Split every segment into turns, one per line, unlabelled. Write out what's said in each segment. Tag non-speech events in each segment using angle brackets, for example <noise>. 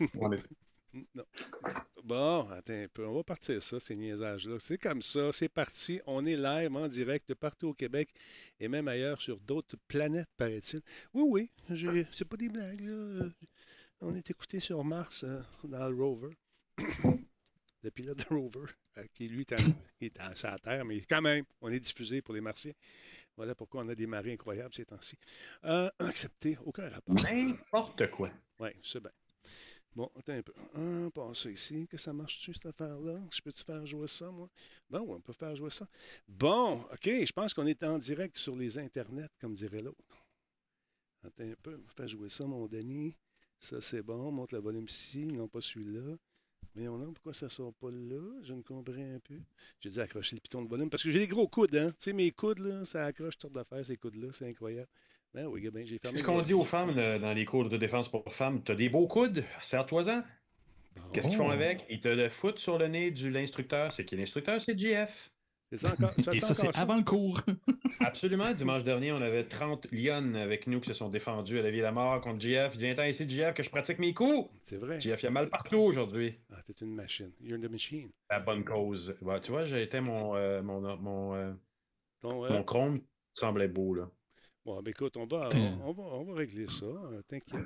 <laughs> Non. Bon, attends un peu. On va partir ça, ces niaisages-là. C'est comme ça, c'est parti. On est live en direct de partout au Québec et même ailleurs sur d'autres planètes, paraît-il. Oui, oui, c'est pas des blagues, là. On est écouté sur Mars euh, dans le rover. <coughs> le pilote de rover, euh, qui lui est, en, <coughs> est en, sur la Terre, mais quand même, on est diffusé pour les Martiens. Voilà pourquoi on a des marées incroyables ces temps-ci. Euh, <coughs> accepté, aucun rapport.
N'importe quoi.
Oui, c'est bien. Bon, attends un peu. Ah, passe ici. Que ça marche-tu, cette affaire-là? Je peux-tu faire jouer ça, moi? Bon, on peut faire jouer ça. Bon, OK, je pense qu'on est en direct sur les internets, comme dirait l'autre. Attends un peu. Fais jouer ça, mon Denis. Ça, c'est bon. Monte le volume ici. Non, pas celui-là. On a pourquoi ça sort pas là? Je ne comprends un peu. J'ai dû accrocher le piton de volume parce que j'ai des gros coudes, hein. Tu sais, mes coudes, là, ça accroche toutes d'affaires, ces coudes-là. C'est incroyable. Ben oui, ben, j'ai
fermé. C'est ce qu'on dit aux femmes dans les cours de défense pour femmes. Tu as des beaux coudes, serre-toi-en. Qu'est-ce qu'ils font avec? Ils te le foutent sur le nez de l'instructeur. C'est qui l'instructeur? C'est GF.
Et ça, c'est avant le cours. <laughs>
Absolument. Dimanche dernier, on avait 30 lionnes avec nous qui se sont défendus à la vie et la mort contre GF. Viens-t'en ici, GF, que je pratique mes coups.
C'est vrai.
GF, il y a mal partout aujourd'hui.
Ah, t'es une machine. You're the machine.
La bonne cause. tu vois, j'ai été mon, euh, mon, mon, euh, mon chrome semblait beau, là.
Bon, ben écoute, on va, on, va, on va régler ça. Euh, t'inquiète.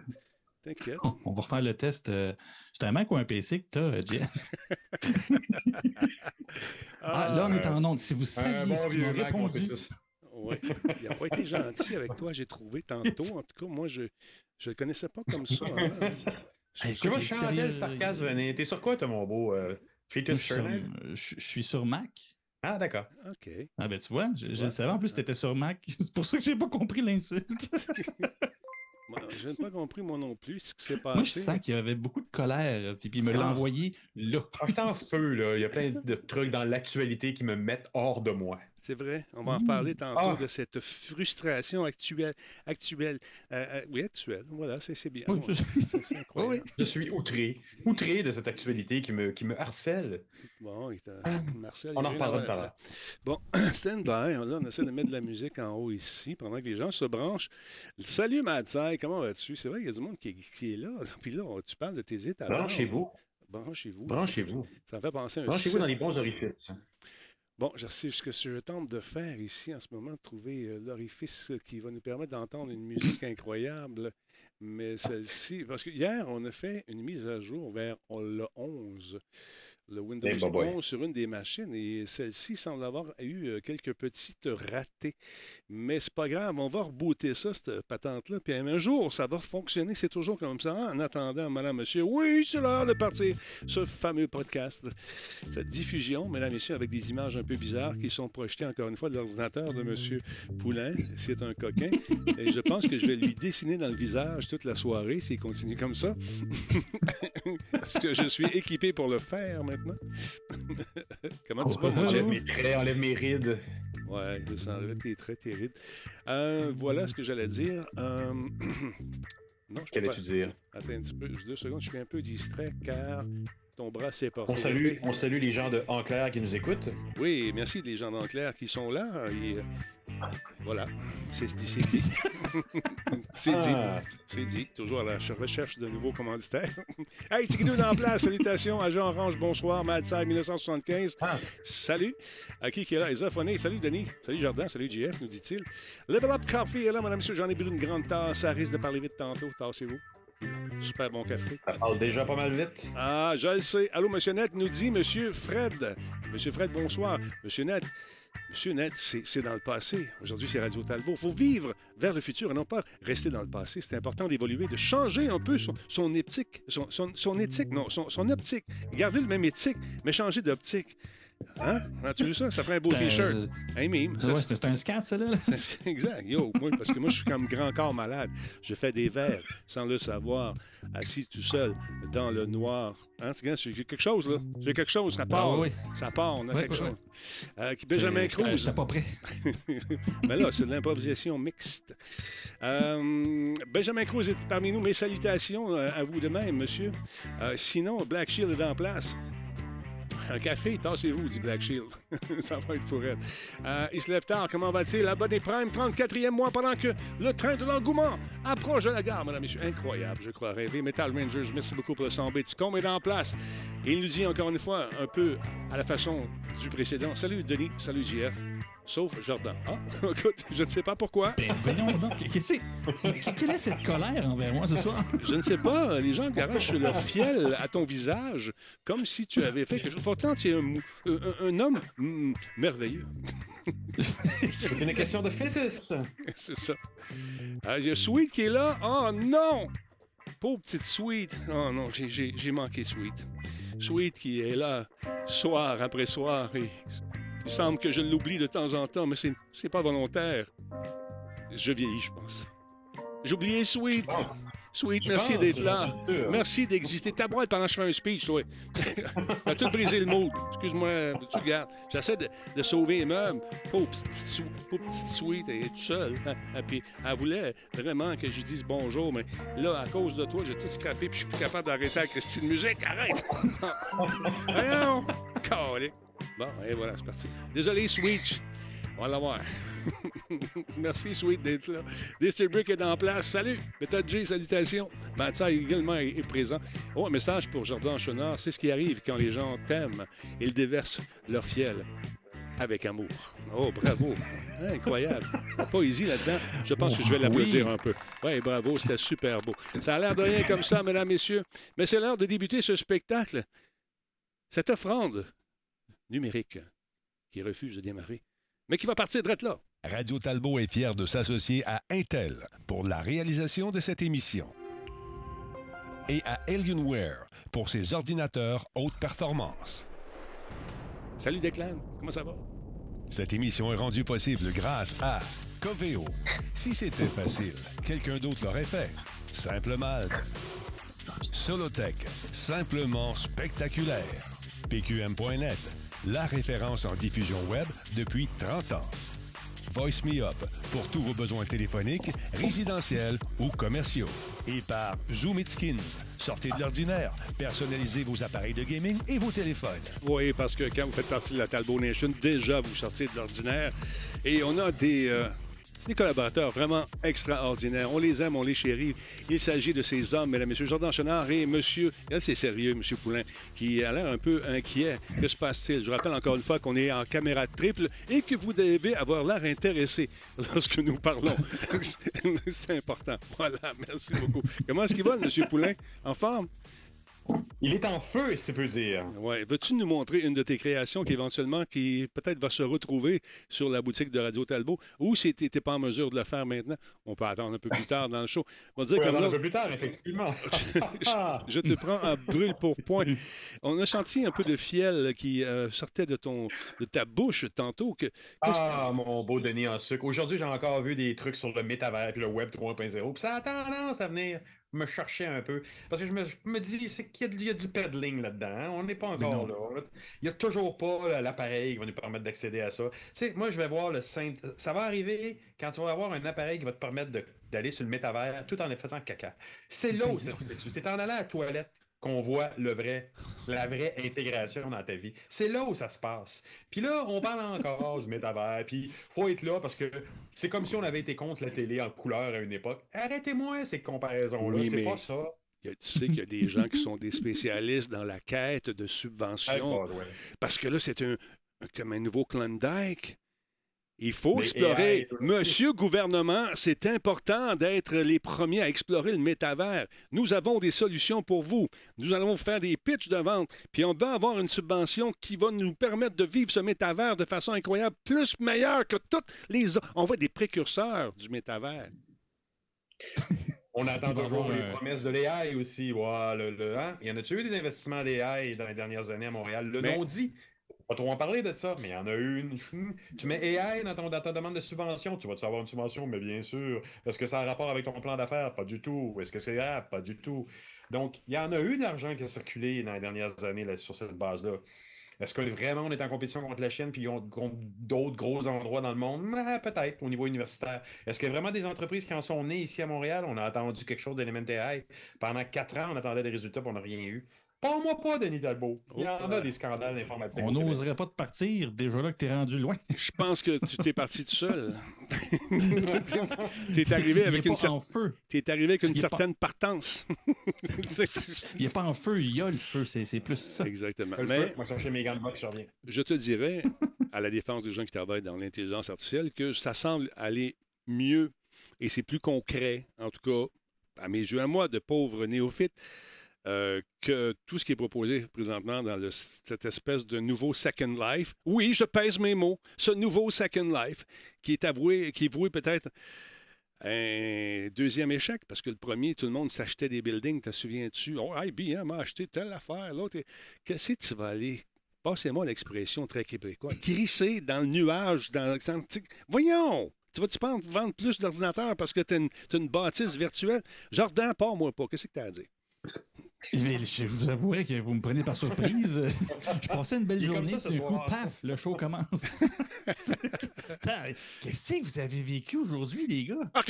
T'inquiète.
On va refaire le test. Euh, c'est un Mac ou un PC que tu as, Jeff? <laughs> ah, là, on est en onde. Si vous saviez ce qu'il m'a répondu.
Oui, il n'a pas été gentil avec toi, j'ai trouvé tantôt. En tout cas, moi, je ne le connaissais pas comme ça. Hein. <laughs>
Comment je suis le sarcasme, T'es sur quoi, toi, mon beau euh,
je, je, suis sur Mac.
Ah, d'accord.
OK.
Ah, ben, tu vois, je, je savais en plus que tu étais sur Mac. <laughs> C'est pour ça que j'ai pas compris l'insulte. <laughs>
je n'ai pas compris, moi non plus, ce qui s'est passé.
Moi, je sens qu'il y avait beaucoup de colère, puis, puis il me l'a envoyé là.
en feu, là. Il y a plein de trucs dans l'actualité qui me mettent hors de moi.
C'est vrai. On va en parler tantôt ah. de cette frustration actuelle. actuelle euh, euh, oui, actuelle. Voilà, c'est bien. Oui,
je... je suis outré. Outré de cette actualité qui me, qui me harcèle.
Bon, ah. Marcel,
on en reparlera tout à l'heure.
Bon, <clears throat> stand by. Là, on essaie de mettre de la musique en haut ici pendant que les gens se branchent. Salut, Matsai. Comment vas-tu? C'est vrai qu'il y a du monde qui, qui est là. <laughs> Puis là, tu parles de tes états.
Branchez-vous.
Branchez-vous.
Branchez-vous.
Ça me fait penser à un
Branchez-vous dans les bons orifices.
Bon, je sais ce que je tente de faire ici en ce moment, de trouver euh, l'orifice qui va nous permettre d'entendre une musique incroyable. Mais celle-ci, parce que hier, on a fait une mise à jour vers le 11 le Windows 11 sur une des machines et celle-ci semble avoir eu euh, quelques petites ratés. Mais c'est pas grave, on va rebooter ça, cette patente-là. Puis un jour, ça va fonctionner. C'est toujours comme ça. En attendant, madame, monsieur, oui, c'est l'heure de partir. Ce fameux podcast, cette diffusion, mesdames, messieurs, avec des images un peu bizarres qui sont projetées encore une fois de l'ordinateur de monsieur Poulain. C'est un coquin. Et je pense que je vais lui dessiner dans le visage toute la soirée s'il continue comme ça. <laughs> Parce que je suis équipé pour le faire maintenant. <laughs> Comment tu vas,
mon Enlève mes traits, enlève mes rides.
Ouais, enlève tes traits, tes rides. Euh, voilà ce que j'allais dire. Euh... <clears throat>
non, Qu'allais-tu dire?
Attends un petit peu, deux secondes, je suis un peu distrait car ton bras.
On salue, on salue les gens de Enclair qui nous écoutent.
Oui, merci les gens d'Enclair qui sont là. Et, euh, voilà, c'est dit. c'est dit. <laughs> Ah. C'est dit. Toujours à la recherche de nouveaux commanditaires. <laughs> hey, Tigidou en place. Salutations. Agent Orange, bonsoir. Madside 1975. Ah. Salut. À qui qui est là? Isophoné. Salut, Denis. Salut, Jardin. Salut, JF, nous dit-il. Level Up Coffee est là, madame, monsieur. J'en ai bu une grande tasse. Ça risque de parler vite tantôt. Tassez-vous. Super bon café.
Ça parle déjà pas mal vite.
Ah, je le sais. Allô, Monsieur Net, nous dit Monsieur Fred. Monsieur Fred, bonsoir. Monsieur Net, Monsieur Net, c'est dans le passé. Aujourd'hui, c'est Radio Talbot. Il faut vivre vers le futur et non pas rester dans le passé. C'est important d'évoluer, de changer un peu son, son éthique, son, son, éthique, non, son, son optique. Garder le même éthique, mais changer d'optique. Hein? As-tu vu ça? Ça ferait un beau t-shirt. Un mime.
c'est un scat, ça, là. <laughs>
exact. Yo, moi, parce que moi, je suis comme grand corps malade. Je fais des verres sans le savoir, assis tout seul dans le noir. Hein? J'ai quelque chose, là. J'ai quelque chose. Ça part. oui. Ça part. On a quelque chose. Euh, Benjamin Cruz.
Pas prêt.
Mais <laughs> là, c'est de l'improvisation mixte. Euh, Benjamin Cruz est parmi nous. Mes salutations euh, à vous de même, monsieur. sinon, Black Shield est en place. Un café, tassez-vous, dit Black Shield. <laughs> ça va être pour elle. Euh, il se lève tard, comment va-t-il? La bonne prime, 34e mois, pendant que le train de l'engouement approche de la gare, mesdames et messieurs. Incroyable, je crois rêver. Metal Rangers, merci beaucoup pour le son Ticom est en place. Et il nous dit encore une fois, un peu à la façon du précédent. Salut Denis, salut JF sauf Jordan. Ah, <laughs> écoute, je ne sais pas pourquoi.
Ben, voyons donc, quelle est cette colère envers moi ce soir? <laughs>
Je ne sais pas. Les gens garagent leur fiel à ton visage, comme si tu avais fait quelque chose. Pourtant, tu es un, homme merveilleux. <laughs>
C'est une question de fœtus.
C'est ça. Ah, il y a Sweet qui est là. Oh non! Pauvre petite Sweet. Oh non, j'ai manqué Sweet. Sweet qui est là soir après soir et il semble que je l'oublie de temps en temps, mais c'est, c'est pas volontaire. Je vieillis, je pense. J'ai oublié Sweet. Sweet, merci d'être là. Merci d'exister. Ta boîte pendant que je fais un speech, toi. <laughs> T'as tout brisé le mood. Excuse-moi, tu gardes. J'essaie de, de, sauver les meubles. Pauvre petite, petite Sweet, elle est toute seule. Puis elle voulait vraiment que je dise bonjour, mais là, à cause de toi, j'ai tout scrappé puis je suis plus capable d'arrêter avec Christine Musique. Arrête! <laughs> Voyons! Bon, et voilà, c'est parti. Désolé, Switch. On va l'avoir. <laughs> Merci, Sweet, d'être là. Brick est en place. Salut! Méthode J, salutations. Mathieu également est, présent. Oh, un message pour Jordan Chenard. C'est ce qui arrive quand les gens t'aiment. Ils déversent leur fiel avec amour. Oh, bravo. <laughs> incroyable. Poésie là-dedans, je pense que je vais l'applaudir un peu. Oui, bravo, c'était super beau. Ça a l'air de rien comme ça, mesdames, messieurs. Mais c'est l'heure de débuter ce spectacle. Cette offrande numérique qui refuse de démarrer, mais qui va partir de là.
Radio Talbot est fier de s'associer à Intel pour la réalisation de cette émission et à Alienware pour ses ordinateurs haute performance.
Salut Declan, comment ça va?
Cette émission est rendue possible grâce à Coveo. Si c'était facile, quelqu'un d'autre l'aurait fait. Simple Malte. Solotech, simplement spectaculaire. PQM.net, la référence en diffusion web depuis 30 ans. Voice Me Up pour tous vos besoins téléphoniques, résidentiels ou commerciaux. Et par Zoom It Skins. Sortez de l'ordinaire, personnalisez vos appareils de gaming et vos téléphones.
Oui, parce que quand vous faites partie de la Talbot Nation, déjà vous sortez de l'ordinaire. Et on a des, euh, des collaborateurs vraiment extraordinaires. On les aime, on les chérit. Il s'agit de ces hommes, mesdames, messieurs, Jordan Chenard et monsieur, là c'est sérieux, monsieur Poulain, qui a l'air un peu inquiet. Que se passe-t-il? Je rappelle encore une fois qu'on est en caméra triple et que vous devez avoir l'air intéressé lorsque nous parlons. <laughs> c'est important. Voilà, merci beaucoup. Comment est-ce qu'il va, monsieur Poulain? En forme?
Il est en feu, si tu peux dire.
Ouais. Veux-tu nous montrer une de tes créations qui éventuellement, qui peut-être va se retrouver sur la boutique de Radio Talbot, ou si tu n'étais pas en mesure de le faire maintenant, on peut attendre un peu plus tard dans le show.
On va dire comme un peu plus tard, effectivement. <laughs>
je, te prends en brûle pour point. On a senti un peu de fiel qui euh, sortait de ton, de ta bouche tantôt. Que,
ah, mon beau Denis en sucre. Aujourd'hui, j'ai encore vu des trucs sur le métavers et le Web 3.0, puis ça a tendance à venir me chercher un peu. Parce que je me, me dis qu'il y, a du peddling là-dedans. Hein. On n'est pas encore là. Il n'y a toujours pas l'appareil qui va nous permettre d'accéder à ça. Tu sais, moi, je vais voir le simple. Ça va arriver quand tu vas avoir un appareil qui va te permettre d'aller sur le métavers tout en faisant caca. C'est là où c'est en allant à la toilette qu'on voit le vrai, la vraie intégration dans ta vie. C'est là où ça se passe. Puis là, on parle encore du métavers, puis faut être là parce que c'est comme si on avait été contre la télé en couleur à une époque. Arrêtez-moi ces comparaisons-là, c'est pas ça.
tu sais qu'il y a des gens qui sont des spécialistes dans la quête de subventions. Parce que là, c'est un, comme un nouveau Klondike. Il faut explorer. Monsieur gouvernement, c'est important d'être les premiers à explorer le métavers. Nous avons des solutions pour vous. Nous allons faire des pitchs de vente, puis on va avoir une subvention qui va nous permettre de vivre ce métavers de façon incroyable, plus meilleure que toutes les autres. On voit des précurseurs du métavers. <laughs>
On attend toujours les promesses de l'AI aussi. le, hein? Il y en a-tu eu des investissements d'AI dans les dernières années à Montréal? Le nom dit pas trop en parler de ça, mais il y en a une. Tu mets AI dans, ton, ta demande de subvention. Tu vas-te avoir une subvention, mais bien sûr. Est-ce que ça a un rapport avec ton plan d'affaires? Pas du tout. Est-ce que c'est grave? Pas du tout. Donc, il y en a eu de l'argent qui a circulé dans les dernières années sur cette base-là. Est-ce que vraiment on est en compétition contre la Chine puis contre d'autres gros endroits dans le monde? Peut-être au niveau universitaire. Est-ce a vraiment des entreprises qui en sont nées ici à Montréal? On a attendu quelque chose d'Element AI. Pendant quatre ans, on attendait des résultats et on n'a rien eu. Parle-moi pas, Denis Talbot. Il y en
Oh,
a des scandales informatiques.
On n'oserait pas te partir, déjà là que t'es rendu loin. <laughs>
Je pense que tu t'es parti tout seul. <laughs> T'es arrivé avec
il est
une,
pas
cer-
en feu.
t'es arrivé avec une certaine partance. <laughs>
Il est pas en feu, il y a le feu. C'est plus ça.
Exactement. Mais
feu, Moi, chercher mes gants de boxe, je reviens.
je te dirais, à la défense des gens qui travaillent dans l'intelligence artificielle, que ça semble aller mieux et c'est plus concret, en tout cas, à mes yeux, à moi, de pauvres néophytes, euh, que tout ce qui est proposé présentement dans cette espèce de nouveau Second Life. Oui, je pèse mes mots. Ce nouveau Second Life qui est avoué, qui est voué peut-être un deuxième échec, parce que le premier, tout le monde s'achetait des buildings, te souviens-tu? Oh, IBM m'a acheté telle affaire, l'autre. est- Qu'est-ce que tu vas aller? Passez-moi l'expression très québécoise. Crisser dans le nuage, dans tu- Voyons! Tu vas-tu vendre plus d'ordinateurs parce que tu as, une bâtisse virtuelle? Jordan, pars-moi pas. Qu'est-ce que tu as à dire?
Mais je vous avouerai que vous me prenez par surprise. Je passais une belle journée, puis d'un coup,
soir.
paf, le show commence. Putain, <laughs> Qu'est-ce que vous avez vécu aujourd'hui, les gars?
Ah,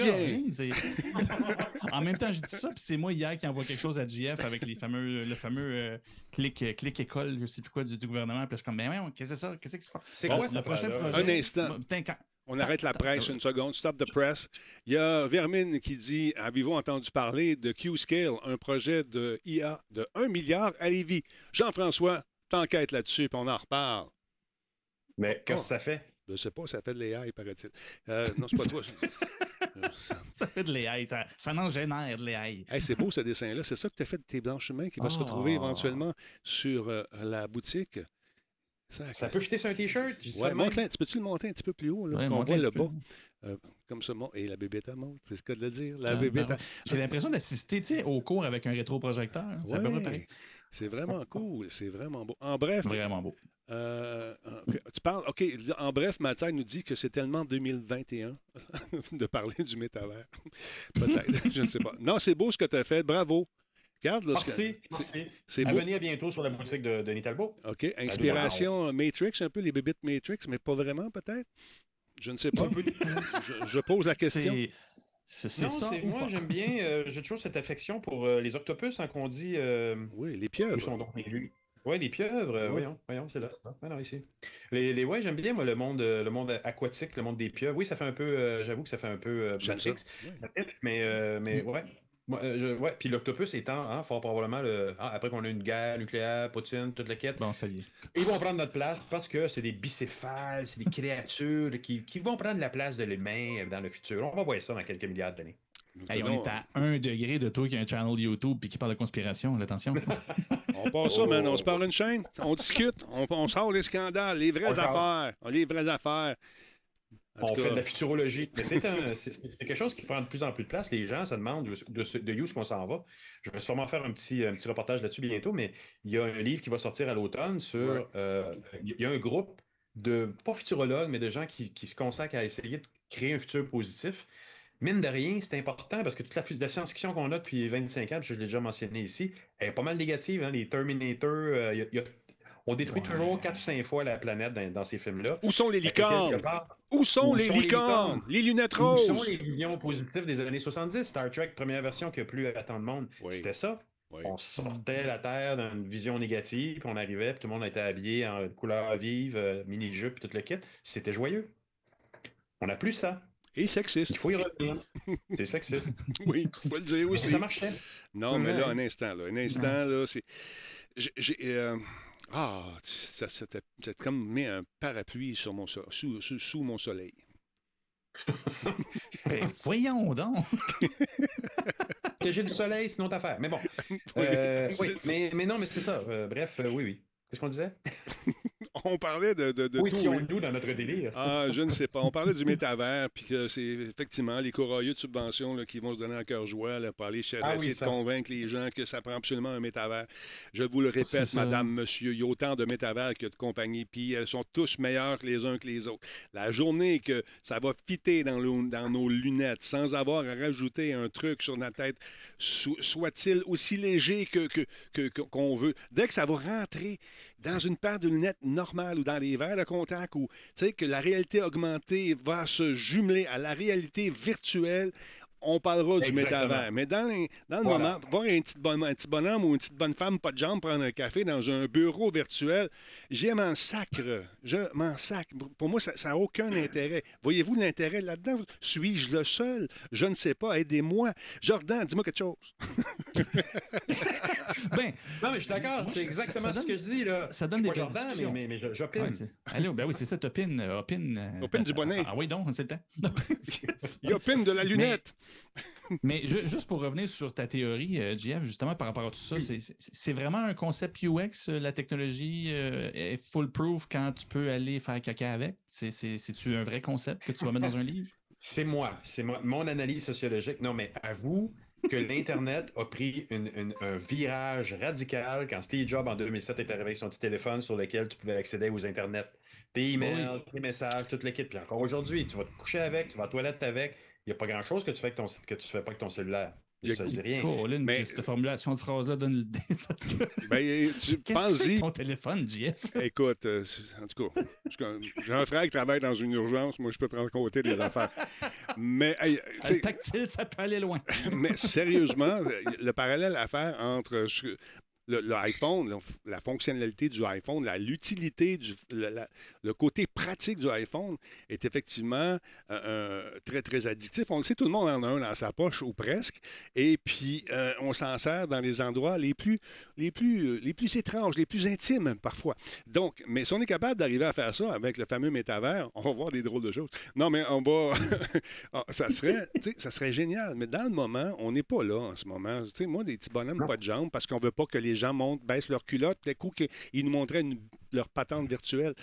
en même temps, je dis ça, puis c'est moi hier qui envoie quelque chose à JF avec les fameux, le fameux euh, clic, euh, clic école, je sais plus quoi, du, du gouvernement. Puis je suis comme, ben ouais, qu'est-ce que c'est ça? Qu'est-ce qui se passe?
C'est
Bon,
quoi
le prochain projet?
Un instant.
Putain, quand-
On arrête la presse une seconde. Stop the press. Il y a Vermine qui dit Avez-vous entendu parler de Q-Scale, un projet de IA de 1 milliard à Lévis? Jean-François, t'enquêtes là-dessus, puis on en reparle.
Mais qu'est-ce
Oh.
que ça fait?
Je sais pas, ça fait de l'AI, paraît-il. Euh, non, c'est pas toi. <laughs> Ça-
fait de l'AI, ça, ça en génère de l'AI.
Hey, c'est beau ce dessin-là. C'est ça que tu as fait de tes blanchemins qui va se retrouver
Ah.
éventuellement sur euh, la boutique? Ça,
Ça peut fitter sur un t-shirt?
Ouais. Tu peux-tu le monter un petit peu plus haut? Là,
Ouais,
qu'on
monte
voit le bas. Euh, comme ça, mon- et la bébête à monte, c'est ce que de le dire. La
Ah,
bébête
ben. J'ai l'impression d'assister au cours avec un rétroprojecteur. C'est
Ouais,
pareil.
C'est vraiment cool, c'est vraiment beau. En bref,
Vraiment beau.
euh, tu parles, OK, en bref, Mathieu nous dit que c'est tellement 2021 <laughs> de parler du métavers. <laughs> Peut-être, je ne sais pas. Non, c'est beau ce que tu as fait, bravo. Regarde, là, ce que-
Merci,
c'est
venir bientôt sur la boutique de Denis Talbot.
OK, inspiration Matrix, un peu les bébites Matrix, mais pas vraiment peut-être? Je ne sais pas. je, je pose la question.
C'est ça.
moi j'aime bien, euh, j'ai toujours cette affection pour euh, les octopus, hein, qu'on dit. euh,
Oui, les pieuvres.
sont donc les Oui, les pieuvres, euh,
Ouais.
voyons, voyons, c'est là. Ah, non, ici. Les, les, ouais, j'aime bien, moi, le monde, le monde aquatique, le monde des pieuvres. Oui, ça fait un peu, euh, j'avoue que ça fait un peu euh. Matrix,
Ouais.
Matrix, mais, euh, mais ouais. Euh, je- ouais. Puis l'octopus étant, hein, fort probablement, le, ah, après qu'on a une guerre nucléaire, Poutine, toute la quête,
Bon, ça y est.
ils vont prendre notre place parce que c'est des bicéphales, c'est des créatures qui, qui vont prendre la place de l'humain dans le futur. On va voir ça dans quelques milliards d'années.
Hey, on est à un degré de toi qui a un channel YouTube puis qui parle de conspiration. Attention. <laughs>
On passe ça, man. On
Oh.
se parle une chaîne. On discute. On, on sort les scandales, les vraies
On
affaires. Les vraies affaires. En
On fait de la futurologie. Mais c'est quelque chose qui prend de plus en plus de place. Les gens se demandent de, de, de où est-ce qu'on s'en va. Je vais sûrement faire un petit, un petit reportage là-dessus bientôt, mais il y a un livre qui va sortir à l'automne sur.
Ouais.
euh, il y a un groupe de, pas futurologues, mais de gens qui, qui se consacrent à essayer de créer un futur positif. Mine de rien, c'est important parce que toute la, la science-fiction qu'on a depuis 25 ans, je l'ai déjà mentionné ici, elle est pas mal négative. hein. Les Terminators, euh, il y y a- on détruit
Ouais.
toujours 4 ou 5 fois la planète dans, dans ces films-là.
Où sont les licornes?
part,
Où sont
Où
les
sont les
licornes? Les lunettes
Où sont
roses?
les visions positives des années 70? Star Trek, première version qui a plu à tant de monde.
Oui.
C'était ça.
Oui.
On sortait la Terre d'une vision négative, puis on arrivait, puis tout le monde était habillé en couleur vive, euh, mini-jupe, puis tout le kit. C'était joyeux. On n'a plus ça.
Et
Il
sexiste.
faut y revenir. C'est sexiste. <laughs>
Oui, il faut le dire
Mais
aussi.
ça marchait.
Non, mais là, un instant, là. Un instant, là, c'est. j'ai- J'ai. euh, Ah, ça, ça t'a ça t'a comme mis un parapluie sur mon so- sous, sous, sous mon soleil. <laughs>
Ben, voyons donc.
Que j'ai du soleil, sinon ta affaire. Mais bon. <laughs>
Oui,
Euh,
c'est
oui, mais, mais non, mais c'est ça. Euh, bref, euh, oui, oui. Qu'est-ce qu'on disait? <laughs>
On parlait de, de, de
Où
tout. oui.
étions-nous dans notre délire?
Ah, je ne sais pas. On parlait du <laughs> métavers, puis que c'est effectivement les courageux de subventions là, qui vont se donner à cœur joie là, pour aller
Ah oui,
essayer de convaincre les gens que ça prend absolument un métavers. Je vous le répète,
C'est ça.
madame, monsieur, il y a autant de métavers que de compagnies, puis elles sont tous meilleures que les uns que les autres. La journée que ça va fitter dans, nos lunettes sans avoir à rajouter un truc sur notre tête, so- soit-il aussi léger que, que- que- que- qu'on veut, dès que ça va rentrer dans une paire de lunettes normales ou dans les verres de contact ou que la réalité augmentée va se jumeler à la réalité virtuelle, on parlera du métavers. Mais dans, les- dans le
Voilà.
moment, voir un petit, bonhomme, un petit bonhomme ou une petite bonne femme, pas de jambes, prendre un café dans un bureau virtuel, j'ai m'en sacre. Je m'en sacre. Pour moi, ça n'a aucun intérêt. Voyez-vous l'intérêt là-dedans? Suis-je le seul? Je ne sais pas. Aidez-moi. Jordan, dis-moi quelque chose. <laughs>
Ben,
Non, mais je suis d'accord, c'est
ça-
exactement ce
donne-
que je dis. Là.
ça donne des
Jordan, mais,
discussions.
mais, j'opine.
ouais, c'est- Allô, ben oui, c'est ça, t'opines. euh, Opine. euh,
Opine du bonnet.
Ah oui, donc, c'est le temps. <laughs>
Il y a pine de la lunette.
Mais <laughs> ju- juste pour revenir sur ta théorie, euh, JF, justement, par rapport à tout ça,
Oui.
c'est- vraiment un concept UX, euh, la technologie euh, est foolproof quand tu peux aller faire caca avec? C'est- c'est- C'est-tu un vrai concept que tu vas mettre dans un livre? <laughs>
C'est moi, c'est mon analyse sociologique. Non, mais avoue que l'Internet a pris une- une- un virage radical quand Steve Jobs en 2007 est arrivé avec son petit téléphone sur lequel tu pouvais accéder aux Internet. Tes emails, tes messages, toute l'équipe. Puis encore aujourd'hui, tu vas te coucher avec, tu vas aux toilettes avec. Il n'y a pas grand-chose que tu fais avec ton, que tu fais pas avec ton cellulaire. Ça dit rien.
Colin,
Mais-
cette formulation de phrase-là donne cas, <laughs>
Ben, tu penses-y.
ton téléphone, JF? <laughs>
Écoute, euh, en tout cas, je j'ai un frère qui travaille dans une urgence. Moi, je peux te raconter des affaires. Mais, hey, sais,
Le tactile, ça peut aller loin. <laughs>
mais sérieusement, le parallèle à faire entre le, le iPhone, le- la fonctionnalité du iPhone, la- l'utilité, du, le, la- le côté pratique du iPhone est effectivement euh, très, très addictif. On le sait, tout le monde en a un dans sa poche ou presque. Et puis, euh, on s'en sert dans les endroits les plus, les, plus, euh, les plus étranges, les plus intimes parfois. Donc, mais si on est capable d'arriver à faire ça avec le fameux métavers, on va voir des drôles de choses. Non, mais on va. <laughs> Ah, ça, serait, ça génial. Mais dans le moment, on n'est pas là en ce moment. Moi, des petits bonhommes, pas de jambes, parce qu'on veut pas que les gens montent, baissent leur culotte. D'un coup, qu'ils nous montraient une- leur patente virtuelle.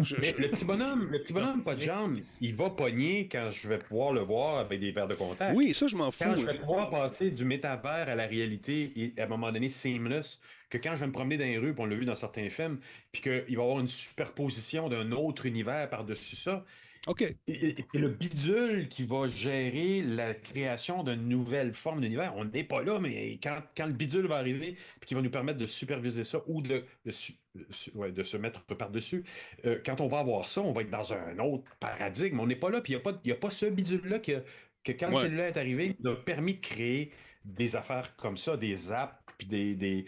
Je-
Mais
je-
le petit bonhomme, le petit bonhomme, pas de jambes, il va pogner quand je vais pouvoir le voir avec des verres de contact.
Oui, ça, je m'en fous.
Quand je vais pouvoir passer du métavers à la réalité et à un moment donné seamless, que quand je vais me promener dans les rues, puis on l'a vu dans certains films, puis qu'il va y avoir une superposition d'un autre univers par-dessus ça,
OK.
c'est le bidule qui va gérer la création d'une nouvelle forme d'univers. On n'est pas là, mais quand, quand le bidule va arriver, puis qui va nous permettre de superviser ça ou de, de, de ouais, de se mettre par-dessus, euh, quand on va avoir ça, on va être dans un autre paradigme. On n'est pas là, puis il n'y a, a pas ce bidule-là que, que quand
Ouais.
cellulaire est arrivé, il nous a permis de créer des affaires comme ça, des apps, puis des. des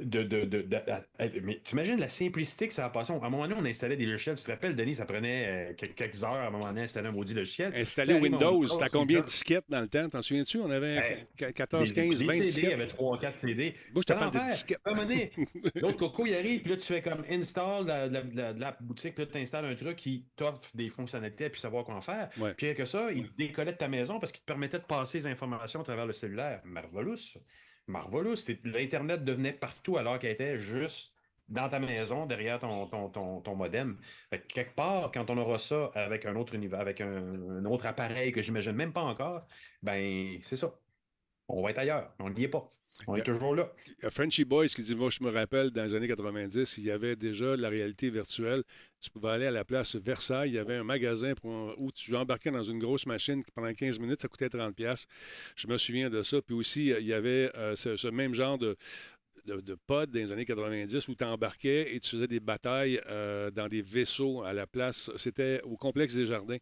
de, de, de, de- à- à- mais t'imagines la simplicité que ça a passé. À un moment donné, on installait des logiciels. Tu te rappelles, Denis, ça prenait euh, quelques- heures à un moment donné installer un maudit logiciel.
Installer
arrive
Windows, c'était combien de disquettes dans le temps? T'en souviens-tu? On avait
Hey,
qu- 14,
des-
15,
des
20
CD, Il y
disquettes.
avait 3 4 CD.
Moi, je te parle de disquettes.
À un moment donné, <laughs> l'autre coco, il arrive, puis là, tu fais comme install la, la, la- la boutique, puis là, tu installes un truc qui t'offre des fonctionnalités, puis savoir quoi en faire.
Ouais.
Puis que ça, il décollait de ta maison parce qu'il te permettait de passer les informations à travers le cellulaire. Marvelous. Marvelous. L'Internet devenait partout alors qu'elle était juste dans ta maison, derrière ton, ton, ton, modem. Quelque part, quand on aura ça avec un autre univers, avec un, un autre appareil que j'imagine même pas encore, ben c'est ça. On va être ailleurs. On n'y est pas. On est toujours là.
Il y a Frenchy Boys qui dit Moi, je me rappelle, dans les années 90, il y avait déjà de la réalité virtuelle. Tu pouvais aller à la place Versailles, il y avait un magasin pour- où tu embarquais dans une grosse machine qui, pendant 15 minutes, ça coûtait 30$. Je me souviens de ça. Puis aussi, il y avait euh, ce, ce même genre de. De, de pod dans les années 90 où tu embarquais et tu faisais des batailles euh, dans des vaisseaux à la place. C'était au complexe des jardins.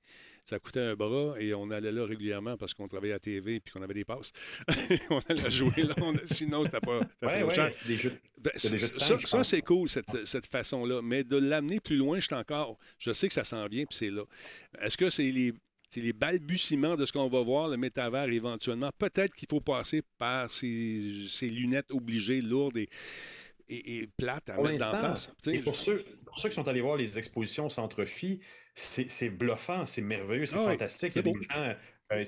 Ça coûtait un bras et on allait là régulièrement parce qu'on travaillait à TV et qu'on avait des passes. <laughs> on allait jouer là. On- sinon, c'était pas
Ouais,
trop
ouais,
cher.
c'est des jeux.
Ben,
des jeux de
ça, c'est cool, cette, cette façon-là. Mais de l'amener plus loin, je suis encore. Je sais que ça s'en vient, puis c'est là. Est-ce que c'est les, c'est les balbutiements de ce qu'on va voir, le métavers éventuellement? Peut-être qu'il faut passer par ces, ces lunettes obligées, lourdes et, et, et plates à
Pour
mettre dans la
Et pour ceux, pour ceux qui sont allés voir les expositions Centre-Phi, c'est c'est bluffant, c'est merveilleux, c'est
Ah
fantastique. Il y a des gens, euh,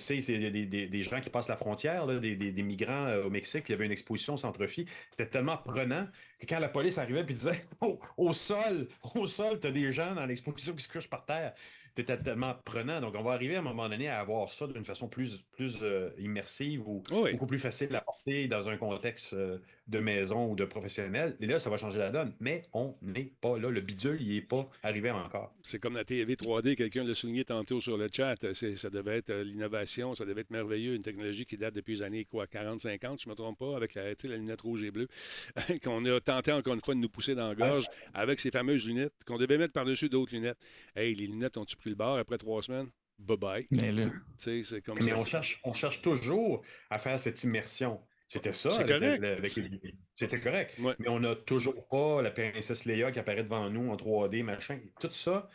a des, des- des gens qui passent la frontière, là, des, des- migrants euh, au Mexique, il y avait une exposition Centre-Phi. C'était tellement prenant que quand la police arrivait et disait <laughs> Oh, au sol, au sol, tu as des gens dans l'exposition qui se couchent par terre. C'était tellement prenant. Donc, on va arriver à un moment donné à avoir ça d'une façon plus, plus euh, immersive ou
Oui.
beaucoup plus facile à porter dans un contexte euh, de maison ou de professionnel. Et là, ça va changer la donne. Mais on n'est pas là. Le bidule, il n'est pas arrivé encore.
C'est comme la TV 3D, quelqu'un l'a souligné tantôt sur le chat. C'est- Ça devait être euh, l'innovation, ça devait être merveilleux, une technologie qui date depuis les années quoi, 40-50, je ne me trompe pas, avec la, lunette rouge et bleue, <laughs> qu'on a tenté encore une fois de nous pousser dans la gorge avec ces fameuses lunettes qu'on devait mettre par-dessus d'autres lunettes. Hey, les lunettes ont-tu pris le bord après trois semaines?
Mais là,
c'est comme
Mais
ça.
on cherche, on cherche toujours à faire cette immersion. C'était ça
C'est
avec,
correct.
le- avec les- C'était correct.
Ouais.
Mais on n'a toujours pas la princesse Leia qui apparaît devant nous en 3D, machin. Tout ça,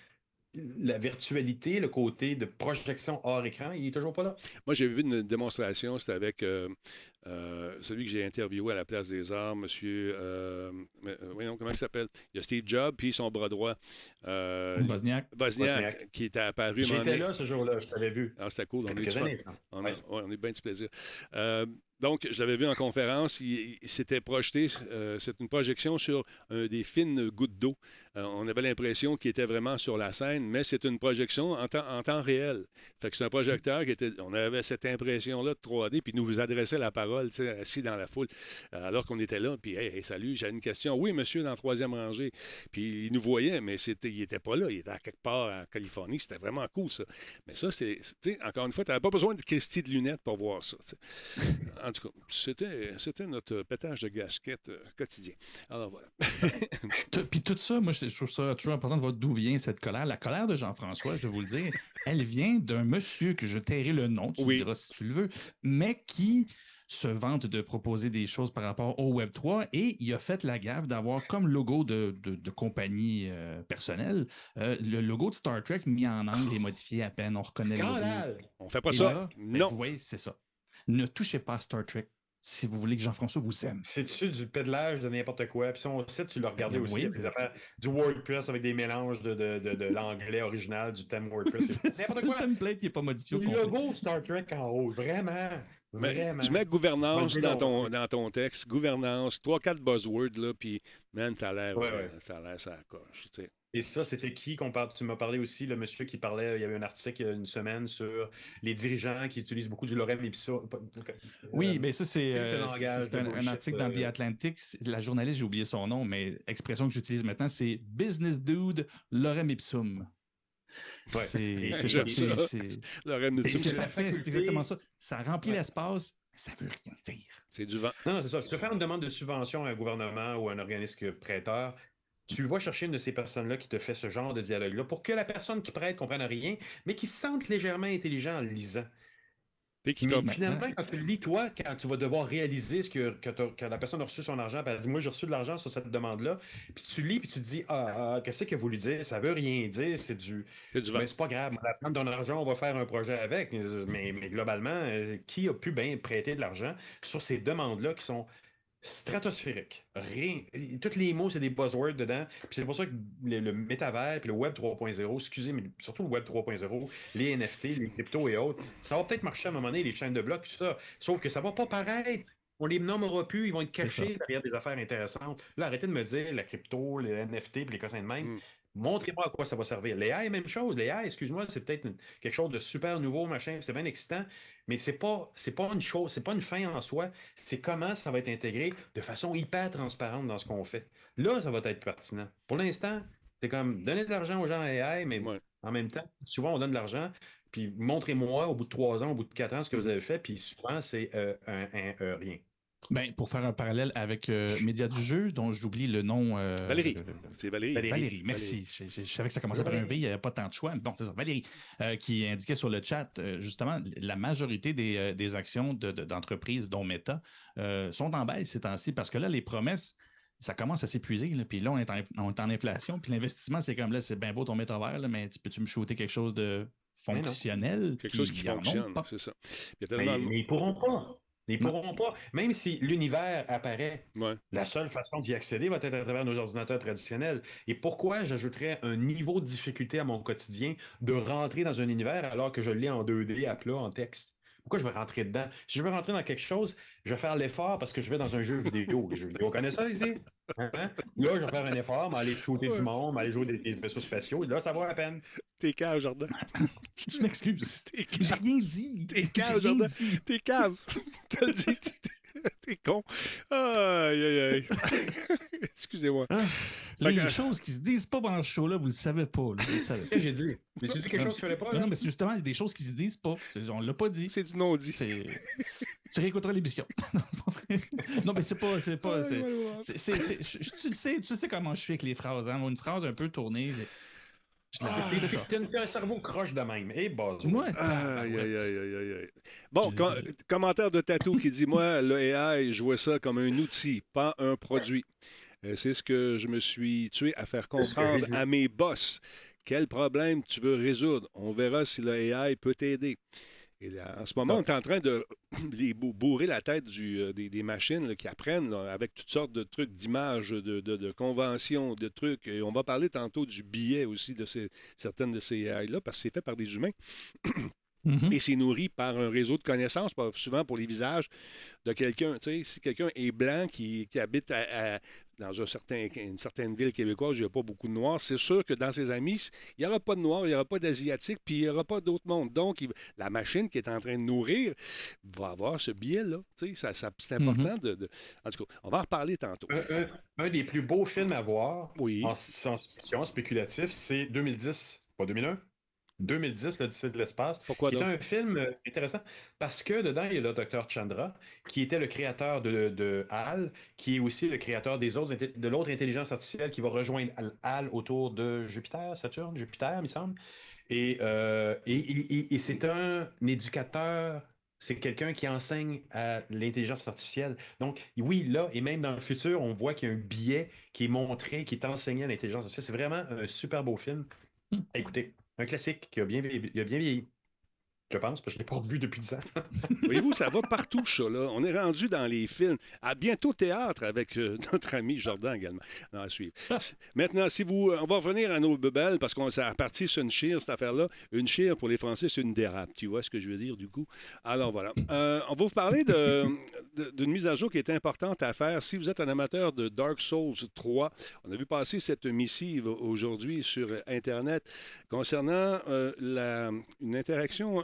la virtualité, le côté de projection hors écran, il est toujours pas là.
Moi, j'ai vu une démonstration, c'était avec euh, euh, celui que j'ai interviewé à la Place des Arts, monsieur. euh, mais, euh, voyons, comment il s'appelle Il y a Steve Jobs, puis son bras droit, euh,
Bosniak.
Wozniak,
Wozniak.
qui était apparu.
J'étais là ce jour-là, je t'avais vu.
Alors, c'était cool, on a eu
Quelques
du fun.
années, ça.
On, a,
Ouais.
ouais, on a eu bien du plaisir. Donc, je l'avais vu en conférence, il, s'était projeté, euh, c'est une projection sur des fines gouttes d'eau. Euh, on avait l'impression qu'il était vraiment sur la scène, mais c'est une projection en temps, en temps réel. Fait que c'est un projecteur qui était, on avait cette impression-là de 3D, puis il nous adressait la parole, assis dans la foule, euh, alors qu'on était là, puis hey, hey, salut, j'ai une question. Oui, monsieur, dans la troisième rangée. Puis il nous voyait, mais c'était, il n'était pas là, il était à quelque part en Californie, c'était vraiment cool ça. Mais ça, c'est, encore une fois, tu n'avais pas besoin de Christie de lunettes pour voir ça. <laughs> En tout cas, c'était, c'était notre pétage de gasquette euh, quotidien. Alors voilà. <laughs>
Puis tout ça, moi, je je trouve ça toujours important de voir d'où vient cette colère. La colère de Jean-François, je vais vous le dire, elle vient d'un monsieur que je tairai le nom, tu
Oui.
diras si tu le veux, mais qui se vante de proposer des choses par rapport au Web3 et il a fait la gaffe d'avoir comme logo de, de- de compagnie euh, personnelle euh, le logo de Star Trek mis en angle et modifié à peine. On reconnaît le!
On fait pas
Et
ça.
là, ben,
non.
Vous voyez, c'est ça. Ne touchez pas à Star Trek si vous voulez que Jean-François vous aime.
C'est-tu du pédalage de n'importe quoi? Puis si on sait, tu l'as regardé
Oui.
aussi, il y a des affaires du WordPress avec des mélanges de, de, de, de l'anglais original, du thème WordPress. <laughs> N'importe
le
quoi.
template qui n'est pas modifié au
Le logo Star Trek en haut, vraiment.
Mais
Vraiment.
tu mets gouvernance dans ton, dans ton texte, gouvernance, trois, quatre buzzwords, là, puis, man, t'as l'air,
Ouais,
euh,
ouais.
t'as l'air, ça coche, tu sais.
Et ça, c'était qui qu'on parle? Tu m'as parlé aussi, le monsieur qui parlait, il y avait un article il y a une semaine sur les dirigeants qui utilisent beaucoup du lorem ipsum.
Oui,
Euh,
mais ça, c'est euh, un, article dans The
euh,
Atlantic. C'est- La journaliste, j'ai oublié son nom, mais l'expression que j'utilise maintenant, c'est business dude lorem ipsum.
Ouais. <laughs>
C'est <laughs> ça.
ça.
c'est- c'est- parfait, exactement ça. Ça remplit
Ouais.
l'espace, mais ça veut rien dire.
c'est du vent.
Non, non, c'est ça. Tu veux faire une demande de subvention à un gouvernement ou à un organisme prêteur, tu vas chercher une de ces personnes-là qui te fait ce genre de dialogue-là pour que la personne qui prête comprenne rien, mais qui se sente légèrement intelligent en le lisant.
Puis qui
Mais
t'a-
finalement, quand tu le lis, toi, quand tu vas devoir réaliser ce que, que la personne a reçu son argent, puis elle dit Moi, j'ai reçu de l'argent sur cette demande-là, puis tu lis, puis tu te dis Ah, ah, qu'est-ce que vous voulez dire? Ça veut rien dire, c'est du.
c'est du.
Mais c'est pas grave, on va prendre ton argent, on va faire un projet avec. Mais, mais globalement, euh, qui a pu bien prêter de l'argent sur ces demandes-là qui sont stratosphériques? Rien. Tous les mots, c'est des buzzwords dedans. Puis c'est pour ça que le, le métavers, puis le Web 3.0, excusez, mais surtout le Web 3.0, les NFT, les cryptos et autres, ça va peut-être marcher à un moment donné, les chaînes de blocs, puis tout ça. Sauf que ça va pas paraître. On les nommera plus, ils vont être cachés derrière des affaires intéressantes. Là, arrêtez de me dire la crypto, les NFT, puis les cossins de même.
Mm.
Montrez-moi à quoi ça va servir. Les AI, même chose. Les AI, excuse-moi, c'est peut-être quelque chose de super nouveau, machin, c'est bien excitant, mais c'est pas, c'est pas une chose, c'est pas une fin en soi. C'est comment ça va être intégré de façon hyper transparente dans ce qu'on fait. Là, ça va être pertinent. Pour l'instant, c'est comme donner de l'argent aux gens à AI, mais
Ouais.
en même temps, souvent on donne de l'argent, puis montrez-moi au bout de trois ans, au bout de quatre ans, ce que vous avez fait, puis souvent c'est euh, un, un- un rien.
Ben, pour faire un parallèle avec euh, Média du jeu, dont j'oublie le nom. euh,
Valérie. C'est Valérie.
Valérie.
Valérie, merci. Je, je- je savais que ça commençait par un V, il n'y avait pas tant de choix. Bon, c'est ça, Valérie, euh, qui indiquait sur le chat, euh, justement, la majorité des, euh, des actions de- de- d'entreprises, dont Meta, euh, sont en baisse ces temps-ci parce que là, les promesses, ça commence à s'épuiser. là. Puis là, on est, en, on est en inflation. Puis l'investissement, c'est comme là, c'est bien beau ton métavers, là, mais tu peux-tu me shooter quelque chose de fonctionnel?
Quelque chose qui fonctionne,
pas.
c'est ça. Il y a
Mais,
tellement
mais ils pourront pas. Ils
Non.
pourront pas. Même si l'univers apparaît,
Ouais.
la seule façon d'y accéder va être à travers nos ordinateurs traditionnels. Et pourquoi j'ajouterais un niveau de difficulté à mon quotidien de rentrer dans un univers alors que je l'ai en 2D à plat, en texte? Pourquoi je vais rentrer dedans? Si je veux rentrer dans quelque chose, je vais faire l'effort parce que je vais dans un jeu vidéo. Les jeux vidéo, on connaît ça ici? Hein? Là, je vais faire un effort, m'aller shooter
Ouais.
du monde, m'aller jouer des, des vaisseaux spatiaux. Là, ça vaut la peine.
T'es cave, Jardin.
Je m'excuse.
T'es
J'ai rien dit.
T'es calme, Jordan. T'es cave. <laughs> T'as le dit. <laughs> T'es- con. Aïe, aïe, aïe. <laughs> Excusez-moi.
Ah,
Fait
Les
que-
choses qui se disent pas pendant ce show-là, vous le savez pas. là, vous le savez.
Qu'est-ce que j'ai dit? Mais tu dis quelque chose qu'il fallait pas?
Non, non, mais c'est justement des choses qui se disent pas. On l'a pas dit.
C'est du non-dit.
Tu réécouteras l'émission. <laughs> non, mais c'est pas. C'est pas. c'est- tu, le sais, tu sais comment je suis avec les phrases. Hein? Une phrase un peu tournée. C'est- Je
Ah. T'as un cerveau croche de même. Et bah,
Moi,
Aïe,
tabarouette.
aïe, aïe, aïe, aïe, aïe. Bon, com- commentaire de Tatou qui dit Moi, le AI, je vois ça comme un outil, pas un produit. Euh, C'est ce que je me suis tué à faire comprendre à mes boss. Quel problème tu veux résoudre? On verra si le AI peut t'aider. Et là, en ce moment, on est en train de <clears throat> les bou- bourrer la tête du, euh, des, des machines là, qui apprennent là, avec toutes sortes de trucs d'images, de, de- de conventions, de trucs. Et on va parler tantôt du billet aussi de ces, certaines de ces AI-là, parce que c'est fait par des humains <clears throat>
Mhm.
et c'est nourri par un réseau de connaissances, souvent pour les visages de quelqu'un. Tu sais, si quelqu'un est blanc qui, qui habite à- à- dans un certain, une certaine ville québécoise où il n'y a pas beaucoup de noirs, c'est sûr que dans ses amis, il n'y aura pas de noirs, il n'y aura pas d'asiatiques, puis il n'y aura pas d'autres mondes. Donc, il- la machine qui est en train de nourrir va avoir ce biais-là. Tu sais, ça, ça- c'est important de, de- En tout cas, on va en reparler tantôt.
un, un- un des plus beaux films à voir
Oui.
en science-fiction spéculatif, c'est 2010, pas 2001. 2010, l'Odyssée de l'espace,
Pourquoi
qui est un film euh, intéressant parce que dedans, il y a le docteur Chandra, qui était le créateur de, de HAL, qui est aussi le créateur des autres, inté- de l'autre intelligence artificielle qui va rejoindre HAL autour de Jupiter, Saturne, Jupiter, il me semble. Et, euh, et, et- et- et c'est un éducateur, c'est quelqu'un qui enseigne à l'intelligence artificielle. Donc, oui, là, et même dans le futur, on voit qu'il y a un biais qui est montré, qui est enseigné à l'intelligence artificielle. C'est vraiment un super beau film.
Hmm.
Écoutez, un classique qui a bien vieilli. Je pense, parce que je ne l'ai pas revu depuis 10 ans. <laughs>
Voyez-vous, ça va partout, ça. Là. On est rendu dans les films. À bientôt théâtre avec euh, <laughs> notre ami Jordan également. Non, à suivre. S- Maintenant, si vous, on va revenir à nos bebelles parce qu'on s'est reparti sur une chire, cette affaire-là. Une chire, pour les Français, c'est une dérape. Tu vois ce que je veux dire, du coup? Alors, voilà. Euh, on va vous parler de- <laughs> de- d'une mise à jour qui est importante à faire. Si vous êtes un amateur de Dark Souls 3, on a vu passer cette missive aujourd'hui sur Internet concernant euh, la- une interaction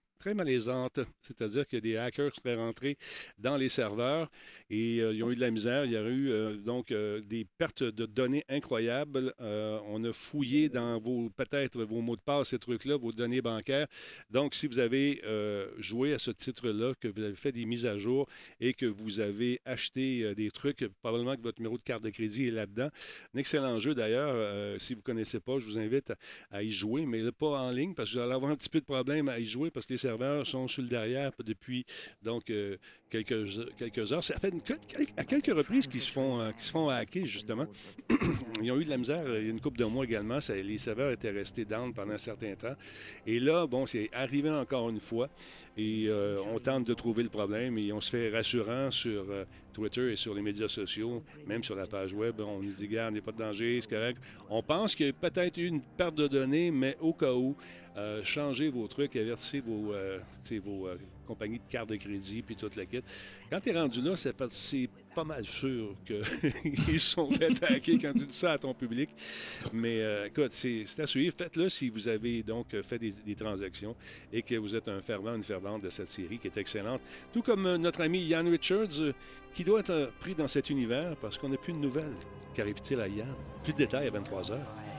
très malaisante, c'est-à-dire que des hackers seraient rentrés dans les serveurs et euh, ils ont eu de la misère. Il y a eu euh, donc euh, des pertes de données incroyables. On a fouillé dans vos peut-être vos mots de passe, ces trucs-là, vos données bancaires. Donc, si vous avez joué à ce titre-là, que vous avez fait des mises à jour et que vous avez acheté des trucs, probablement que votre numéro de carte de crédit est là-dedans. Un excellent jeu d'ailleurs. Si vous ne connaissez pas, je vous invite à, à y jouer, mais pas en ligne parce que vous allez avoir un petit peu de problème à y jouer parce que les serveurs sont sur le derrière depuis donc euh, quelques, quelques heures. Ça fait à quelques reprises qu'ils se font euh, se font hacker justement. <clears throat> Ils ont eu de la misère euh, il y a une couple de mois également. Les serveurs étaient restés down pendant un certain temps. Et là, bon, c'est arrivé encore une fois. Et euh, on tente de trouver le problème et on se fait rassurant sur Twitter et sur les médias sociaux, même sur la page web. On nous dit, gars, il n'y a pas de danger, c'est. On pense qu'il y a peut-être eu une perte de données, mais au cas où, euh, changez vos trucs, avertissez vos, euh, vos euh, compagnies de carte de crédit, puis toute la kit. Quand tu es rendu là, c'est pas mal sûr qu'ils <laughs> sont hacker quand tu dis ça à ton public. Mais écoute, c'est à suivre. Faites-le si vous avez donc fait des, transactions et que vous êtes un fervent, une fervente de cette série qui est excellente. Tout comme notre ami Ian Richards, qui doit être pris dans cet univers parce qu'on n'a plus de nouvelles. Qu'arrive-t-il à Ian? Plus de détails à 23 heures.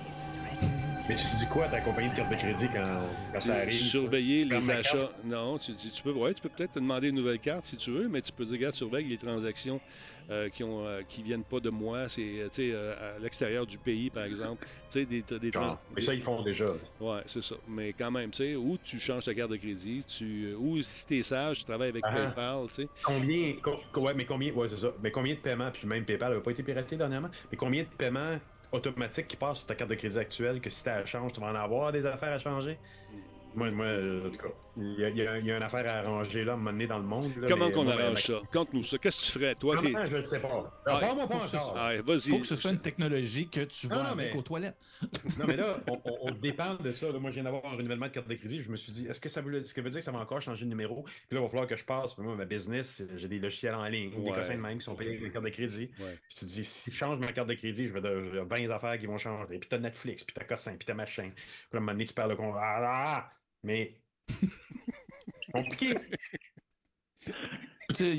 Mais tu dis quoi à ta compagnie de carte de crédit quand, quand ça arrive?
Surveiller les achats. Non, tu, peux, ouais, tu peux peut-être te demander une nouvelle carte si tu veux, mais tu peux dire, regarde, surveille les transactions euh, qui ont euh, qui viennent pas de moi, c'est euh, à l'extérieur du pays, par exemple. Tu sais, des, des
Ah, mais ça, ils font déjà.
Ouais, c'est ça. Mais quand même, tu sais, ou tu changes ta carte de crédit, tu, ou si tu es sage, tu travailles avec
Ah.
PayPal, tu sais.
Combien, co- ouais, mais combien, ouais, c'est ça. Mais combien de paiements, puis même PayPal n'a pas été piraté dernièrement, mais combien de paiements automatiques qui passent sur ta carte de crédit actuelle que si tu la changes, tu vas en avoir des affaires à changer? Moi, moi euh, en tout cas, il y, a, il y a- il y a une affaire à arranger là, à un moment donné dans le monde. là,
Comment qu'on
moi,
arrange ça? Conte-nous ça. Qu'est-ce que tu ferais? Toi?
Comment, je ne sais pas?
Ah,
Parle-moi pas encore.
Ah,
Il
vas-y.
faut que ce soit une technologie que tu
non,
avec
mais-
aux toilettes. <laughs>
Non, mais là, on, on- on dépend de ça. là. Moi, je viens d'avoir un renouvellement de carte de crédit. Je me suis dit, est-ce que ça veut, ce que veut dire que ça va encore changer de numéro? Puis là, il va falloir que je passe. Moi, ma business, j'ai des logiciels en ligne, des cossins de même qui sont payés avec les cartes de crédit.
Ouais.
Puis tu te dis, si je change ma carte de crédit, je vais de, il y a 20 affaires qui vont changer. Puis t'as Netflix, puis t'as Cossin, puis t'as machin. Puis là, à un moment donné, tu perds le compte. Ah, ah, ah! Mais. C'est <laughs> compliqué.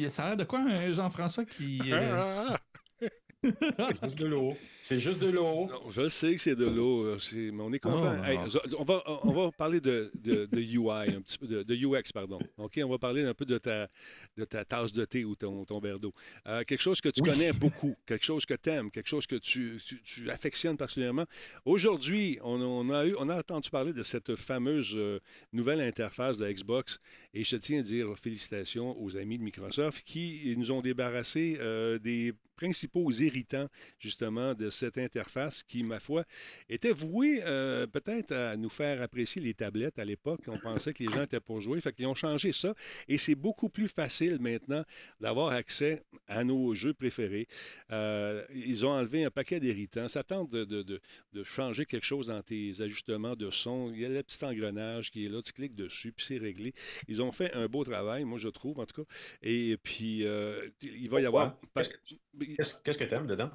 Ça a l'air de quoi, un Jean-François qui. euh,
Ah, ah, <laughs>
juste de l'eau. C'est juste de l'eau.
Je sais que c'est de l'eau, euh, mais on est content.
Oh,
Hey, on, va, on va parler de, de, de UI, un petit peu, de, de UX, pardon. OK, on va parler un peu de ta, de ta tasse de thé ou ton, ton verre d'eau. Euh, quelque chose que tu
Oui.
connais <laughs> beaucoup, quelque chose que tu aimes, quelque chose que tu, tu, tu affectionnes particulièrement. Aujourd'hui, on, on a eu, on a entendu parler de cette fameuse euh, nouvelle interface de Xbox et je tiens à dire félicitations aux amis de Microsoft qui nous ont débarrassé euh, des principaux irritants justement de cette interface qui, ma foi, était vouée euh, peut-être à nous faire apprécier les tablettes à l'époque. On pensait que les gens étaient pour jouer. Fait qu'ils ont changé ça. Et c'est beaucoup plus facile maintenant d'avoir accès à nos jeux préférés. Euh, ils ont enlevé un paquet d'irritants. Ça tente de, de- de- de changer quelque chose dans tes ajustements de son. Il y a le petit engrenage qui est là. Tu cliques dessus, puis c'est réglé. Ils ont fait un beau travail, moi, je trouve, en tout cas. Et puis, euh, il va y avoir...
Qu'est-ce que t'aimes dedans?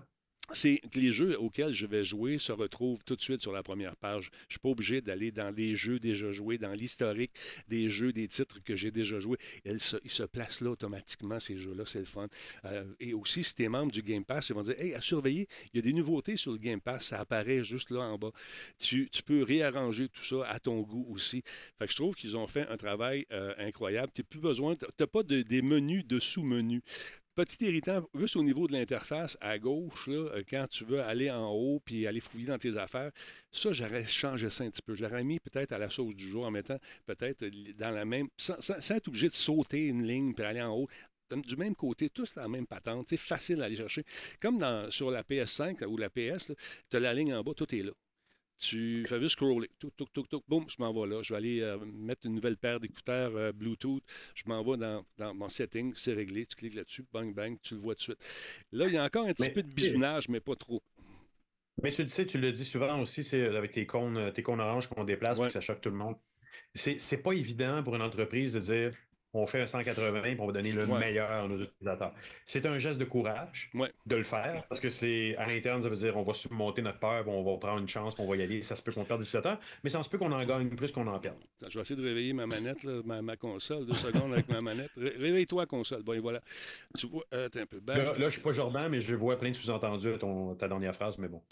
C'est que les jeux auxquels je vais jouer se retrouvent tout de suite sur la première page. Je ne suis pas obligé d'aller dans les jeux déjà joués, dans l'historique des jeux, des titres que j'ai déjà joués. Ils se, placent là automatiquement, ces jeux-là, c'est le fun. Euh, et aussi, si tu es membre du Game Pass, ils vont dire Hey, à surveiller, il y a des nouveautés sur le Game Pass, ça apparaît juste là en bas. Tu, peux réarranger tout ça à ton goût aussi. Fait que je trouve qu'ils ont fait un travail euh, incroyable. Tu n'as plus besoin, tu n'as pas de- des menus de sous-menus. Petit irritant, juste au niveau de l'interface à gauche, là, euh, quand tu veux aller en haut puis aller fouiller dans tes affaires, ça, j'aurais changé ça un petit peu. Je l'aurais mis peut-être à la sauce du jour en mettant peut-être euh, dans la même. sans, être obligé de sauter une ligne puis aller en haut. Du même côté, tous la même patente, c'est facile à aller chercher. Comme sur la PS5 ou la PS, tu as la ligne en bas, tout est là. Tu fais juste scroller. Boum, je m'en vais là. Je vais aller euh, mettre une nouvelle paire d'écouteurs euh, Bluetooth. Je m'en vais dans, dans mon setting. C'est réglé. Tu cliques là-dessus. Bang, bang. Tu le vois tout de suite. Là, il y a encore un petit
Mais-
peu de bisounage, mais pas trop.
Mais tu le sais, tu le dis souvent aussi, c'est avec tes cônes, euh, tes cônes oranges qu'on déplace
Ouais.
puis que ça choque tout le monde. C'est pas évident pour une entreprise de dire on fait un 180 puis on va donner le
Ouais.
meilleur à nos utilisateurs. C'est un geste de courage
Ouais.
de le faire parce que c'est à l'interne, ça veut dire on va surmonter notre peur, on va prendre une chance, on va y aller. Ça se peut qu'on perde l'utilisateur, mais ça se peut qu'on en gagne plus qu'on en perde.
Attends, Je vais essayer de réveiller ma manette, là, ma, ma console. Deux secondes avec ma manette. Ré- Réveille-toi, console. Bon, et voilà. Tu vois, euh, un peu. Back.
Là, là, je suis pas Jordan, mais je vois plein de sous-entendus à ton, ta dernière phrase, mais bon.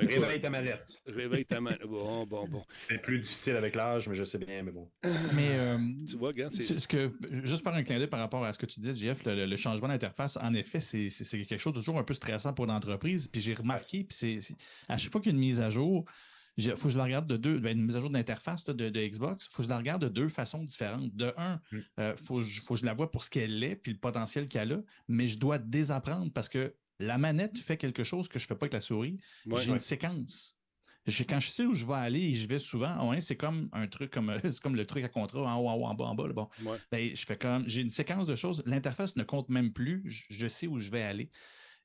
Réveille ta mallette.
réveille ta manette. Bon, bon, bon.
C'est plus difficile avec l'âge, mais je sais bien, mais bon.
Mais euh,
Tu vois, regarde, c'est.
c'est ce que, juste par un clin d'œil par rapport à ce que tu disais, JF, le, changement d'interface, en effet, c'est quelque chose de toujours un peu stressant pour l'entreprise. Puis j'ai remarqué, puis c'est à chaque fois qu'il y a une mise à jour, il faut que je la regarde de deux, ben, une mise à jour d'interface de, de Xbox, il faut que je la regarde de deux façons différentes. De un,
Mm.
il faut, que je- faut que je la vois pour ce qu'elle est, puis le potentiel qu'elle a, mais je dois désapprendre parce que la manette fait quelque chose que je ne fais pas avec la souris.
Ouais,
j'ai
ouais.
une séquence. Quand je sais où je vais aller et je vais souvent, ouais, c'est comme un truc comme euh, <laughs> c'est comme le truc à contrat en haut, en haut, en bas, en bas. là, bon.
Ouais.
Ben, je fais comme j'ai une séquence de choses. L'interface ne compte même plus. Je, je sais où je vais aller.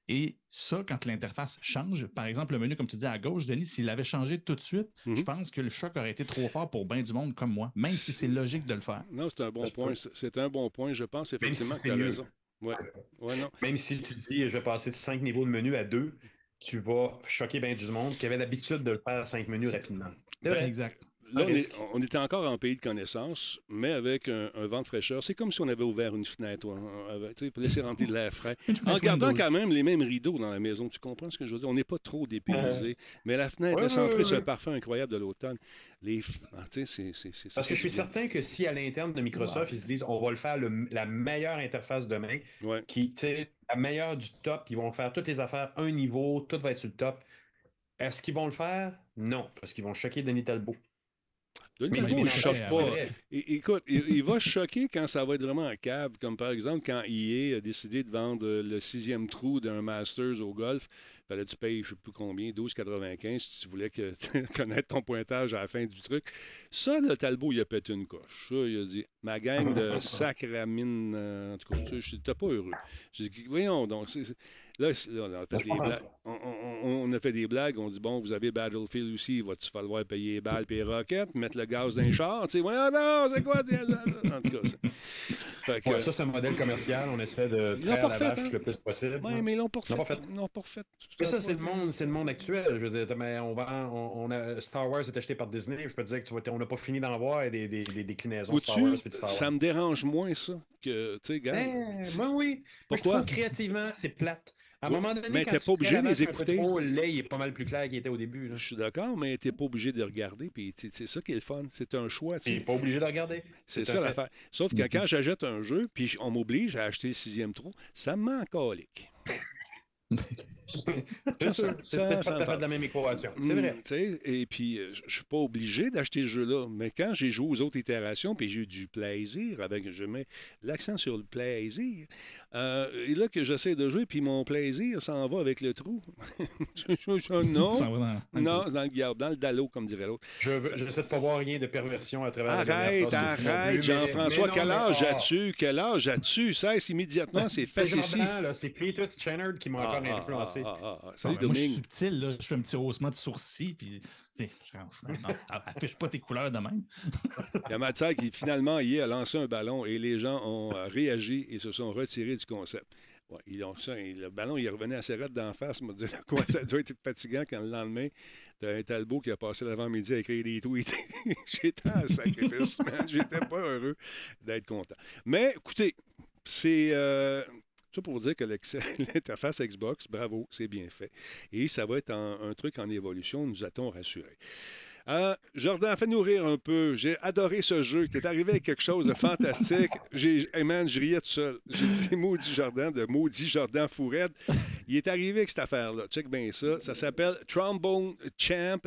Et ça, quand l'interface change, par exemple, le menu, comme tu dis à gauche, Denis, s'il avait changé tout de suite, je pense que le choc aurait été trop fort pour bien du monde comme moi, même si c'est logique de le faire.
Non, c'est un bon point. C'est- un bon point. Je pense
si
effectivement que
c'est
tu as
mieux.
raison. Ouais. Ouais, non.
Même si tu dis, je vais passer de 5 niveaux de menu à 2, tu vas choquer bien du monde qui avait l'habitude de le faire à 5 menus rapidement. Vrai.
Exact.
Là, on, est-
risque.
on était encore en pays de connaissance, mais avec un, un vent de fraîcheur. C'est comme si on avait ouvert une fenêtre, on pour laisser rentrer de l'air frais. <laughs> En gardant quand même les mêmes rideaux dans la maison. Tu comprends ce que je veux dire? On n'est pas trop dépaysé. Mais la fenêtre
Ouais,
ce parfum incroyable de l'automne. Les... ah, tu sais, c'est- c'est- c'est-
Parce que je suis certain que si à l'interne de Microsoft, ils se disent on va le faire le- la meilleure interface demain,
Ouais.
qui, la meilleure du top, ils vont faire toutes les affaires, un niveau, tout va être sur le top. Est-ce qu'ils vont le faire? Non, parce qu'ils vont choquer Denis Talbot.
Denis
Mais
Talbot,
il
ne choque pas. É- Écoute, il, il va choquer quand ça va être vraiment un câble, comme par exemple quand EA a décidé de vendre le sixième trou d'un Masters au golf. Fallait que tu payes, je ne sais plus combien, 12,95 si tu voulais que, <laughs> connaître ton pointage à la fin du truc. Ça, le Talbot, il a pété une coche. Ça, il a dit Ma gang de <laughs> sacramine, euh, en tout cas, tu n'étais pas heureux. J'ai dit Voyons donc. Là, on a fait des blagues. On, on- on a fait des blagues. On dit Bon, vous avez Battlefield aussi, va-tu falloir payer les balles et les roquettes, mettre le gaz dans les chars? Tu sais, Voyons non, c'est quoi En tout cas, c'est- fait que-
Ouais, ça, c'est un modèle commercial. On essaie de traire la vache
hein?
le plus possible.
Ouais, mais ils l'ont pas refait.
Ils l'ont pas
refait.
Mais ça, c'est le monde, c'est le monde actuel. Je veux dire, mais on vend, on, a, Star Wars est acheté par Disney. Je peux te dire que tu on n'a pas fini d'en voir des, des, des déclinaisons Star Wars et Star Wars.
ça me dérange moins, ça, que, tu sais, gars.
Eh, moi, oui. Moi, je
Pourquoi?
trouve créativement, c'est plate. À un moment donné,
mais
quand tu
pas obligé de les écouter.
trop, Le lait, il est pas mal plus clair qu'il était au début. là.
Je suis d'accord, mais tu n'es pas obligé de regarder. Puis c'est ça qui est le fun. C'est un choix. tu
n'es pas obligé de regarder.
C'est ça l'affaire. Sauf que
Mhm.
quand j'achète un jeu, puis on m'oblige à acheter le sixième trou, ça me colique. <laughs>
C'est sûr. C'est
ça-
peut-être pas fait de la même équation. C'est
Mm,
vrai.
et puis, euh, je je suis pas obligé d'acheter ce jeu-là. Mais quand j'ai joué aux autres itérations, puis j'ai eu du plaisir, avec, je mets l'accent sur le plaisir, euh, et là que j'essaie de jouer, puis mon plaisir s'en va avec le trou. <laughs> Je- je- je- non,
Ça va dans- dans le
non, dans le garde, dans le dallo, comme dirait l'autre.
Je veux- j'essaie de pas voir rien de perversion à travers la
Arrête,
non
arrête,
mais-
Jean-François,
non,
quel âge
ah,
as-tu? Quel âge as-tu? Cesse immédiatement, c'est <laughs> facile.
C'est Peter Chenard qui m'a
Ah,
encore
ah,
influencé.
Ah, ah, ah.
Ah,
Salut
moi, je suis subtil, là. je fais un petit haussement de sourcil, puis, tu sais, affiche pas tes couleurs de même. <laughs>
Il y a Mathieu qui finalement hier a lancé un ballon et les gens ont euh, réagi et se sont retirés du concept. Ouais, ils ont ça, le ballon, il revenait assez raide d'en face. quoi, <laughs> ça doit être fatigant quand le lendemain, tu as un Talbot qui a passé l'avant-midi à écrire des tweets. <laughs> J'étais en sacrifice, man. J'étais pas heureux d'être content. Mais écoutez, c'est euh, pour vous dire que <laughs> l'interface Xbox, bravo, c'est bien fait. Et ça va être un truc en évolution, nous a-t-on rassuré. Euh, Jordan, fais-nous rire un peu. J'ai adoré ce jeu. Tu es arrivé avec quelque chose de <laughs> fantastique. J'ai, hey man, je riais tout seul. J'ai dit <laughs> maudit Jordan de maudit Jordan Fourette. Il est arrivé avec cette affaire-là. Check bien ça. Ça s'appelle Trombone Champ.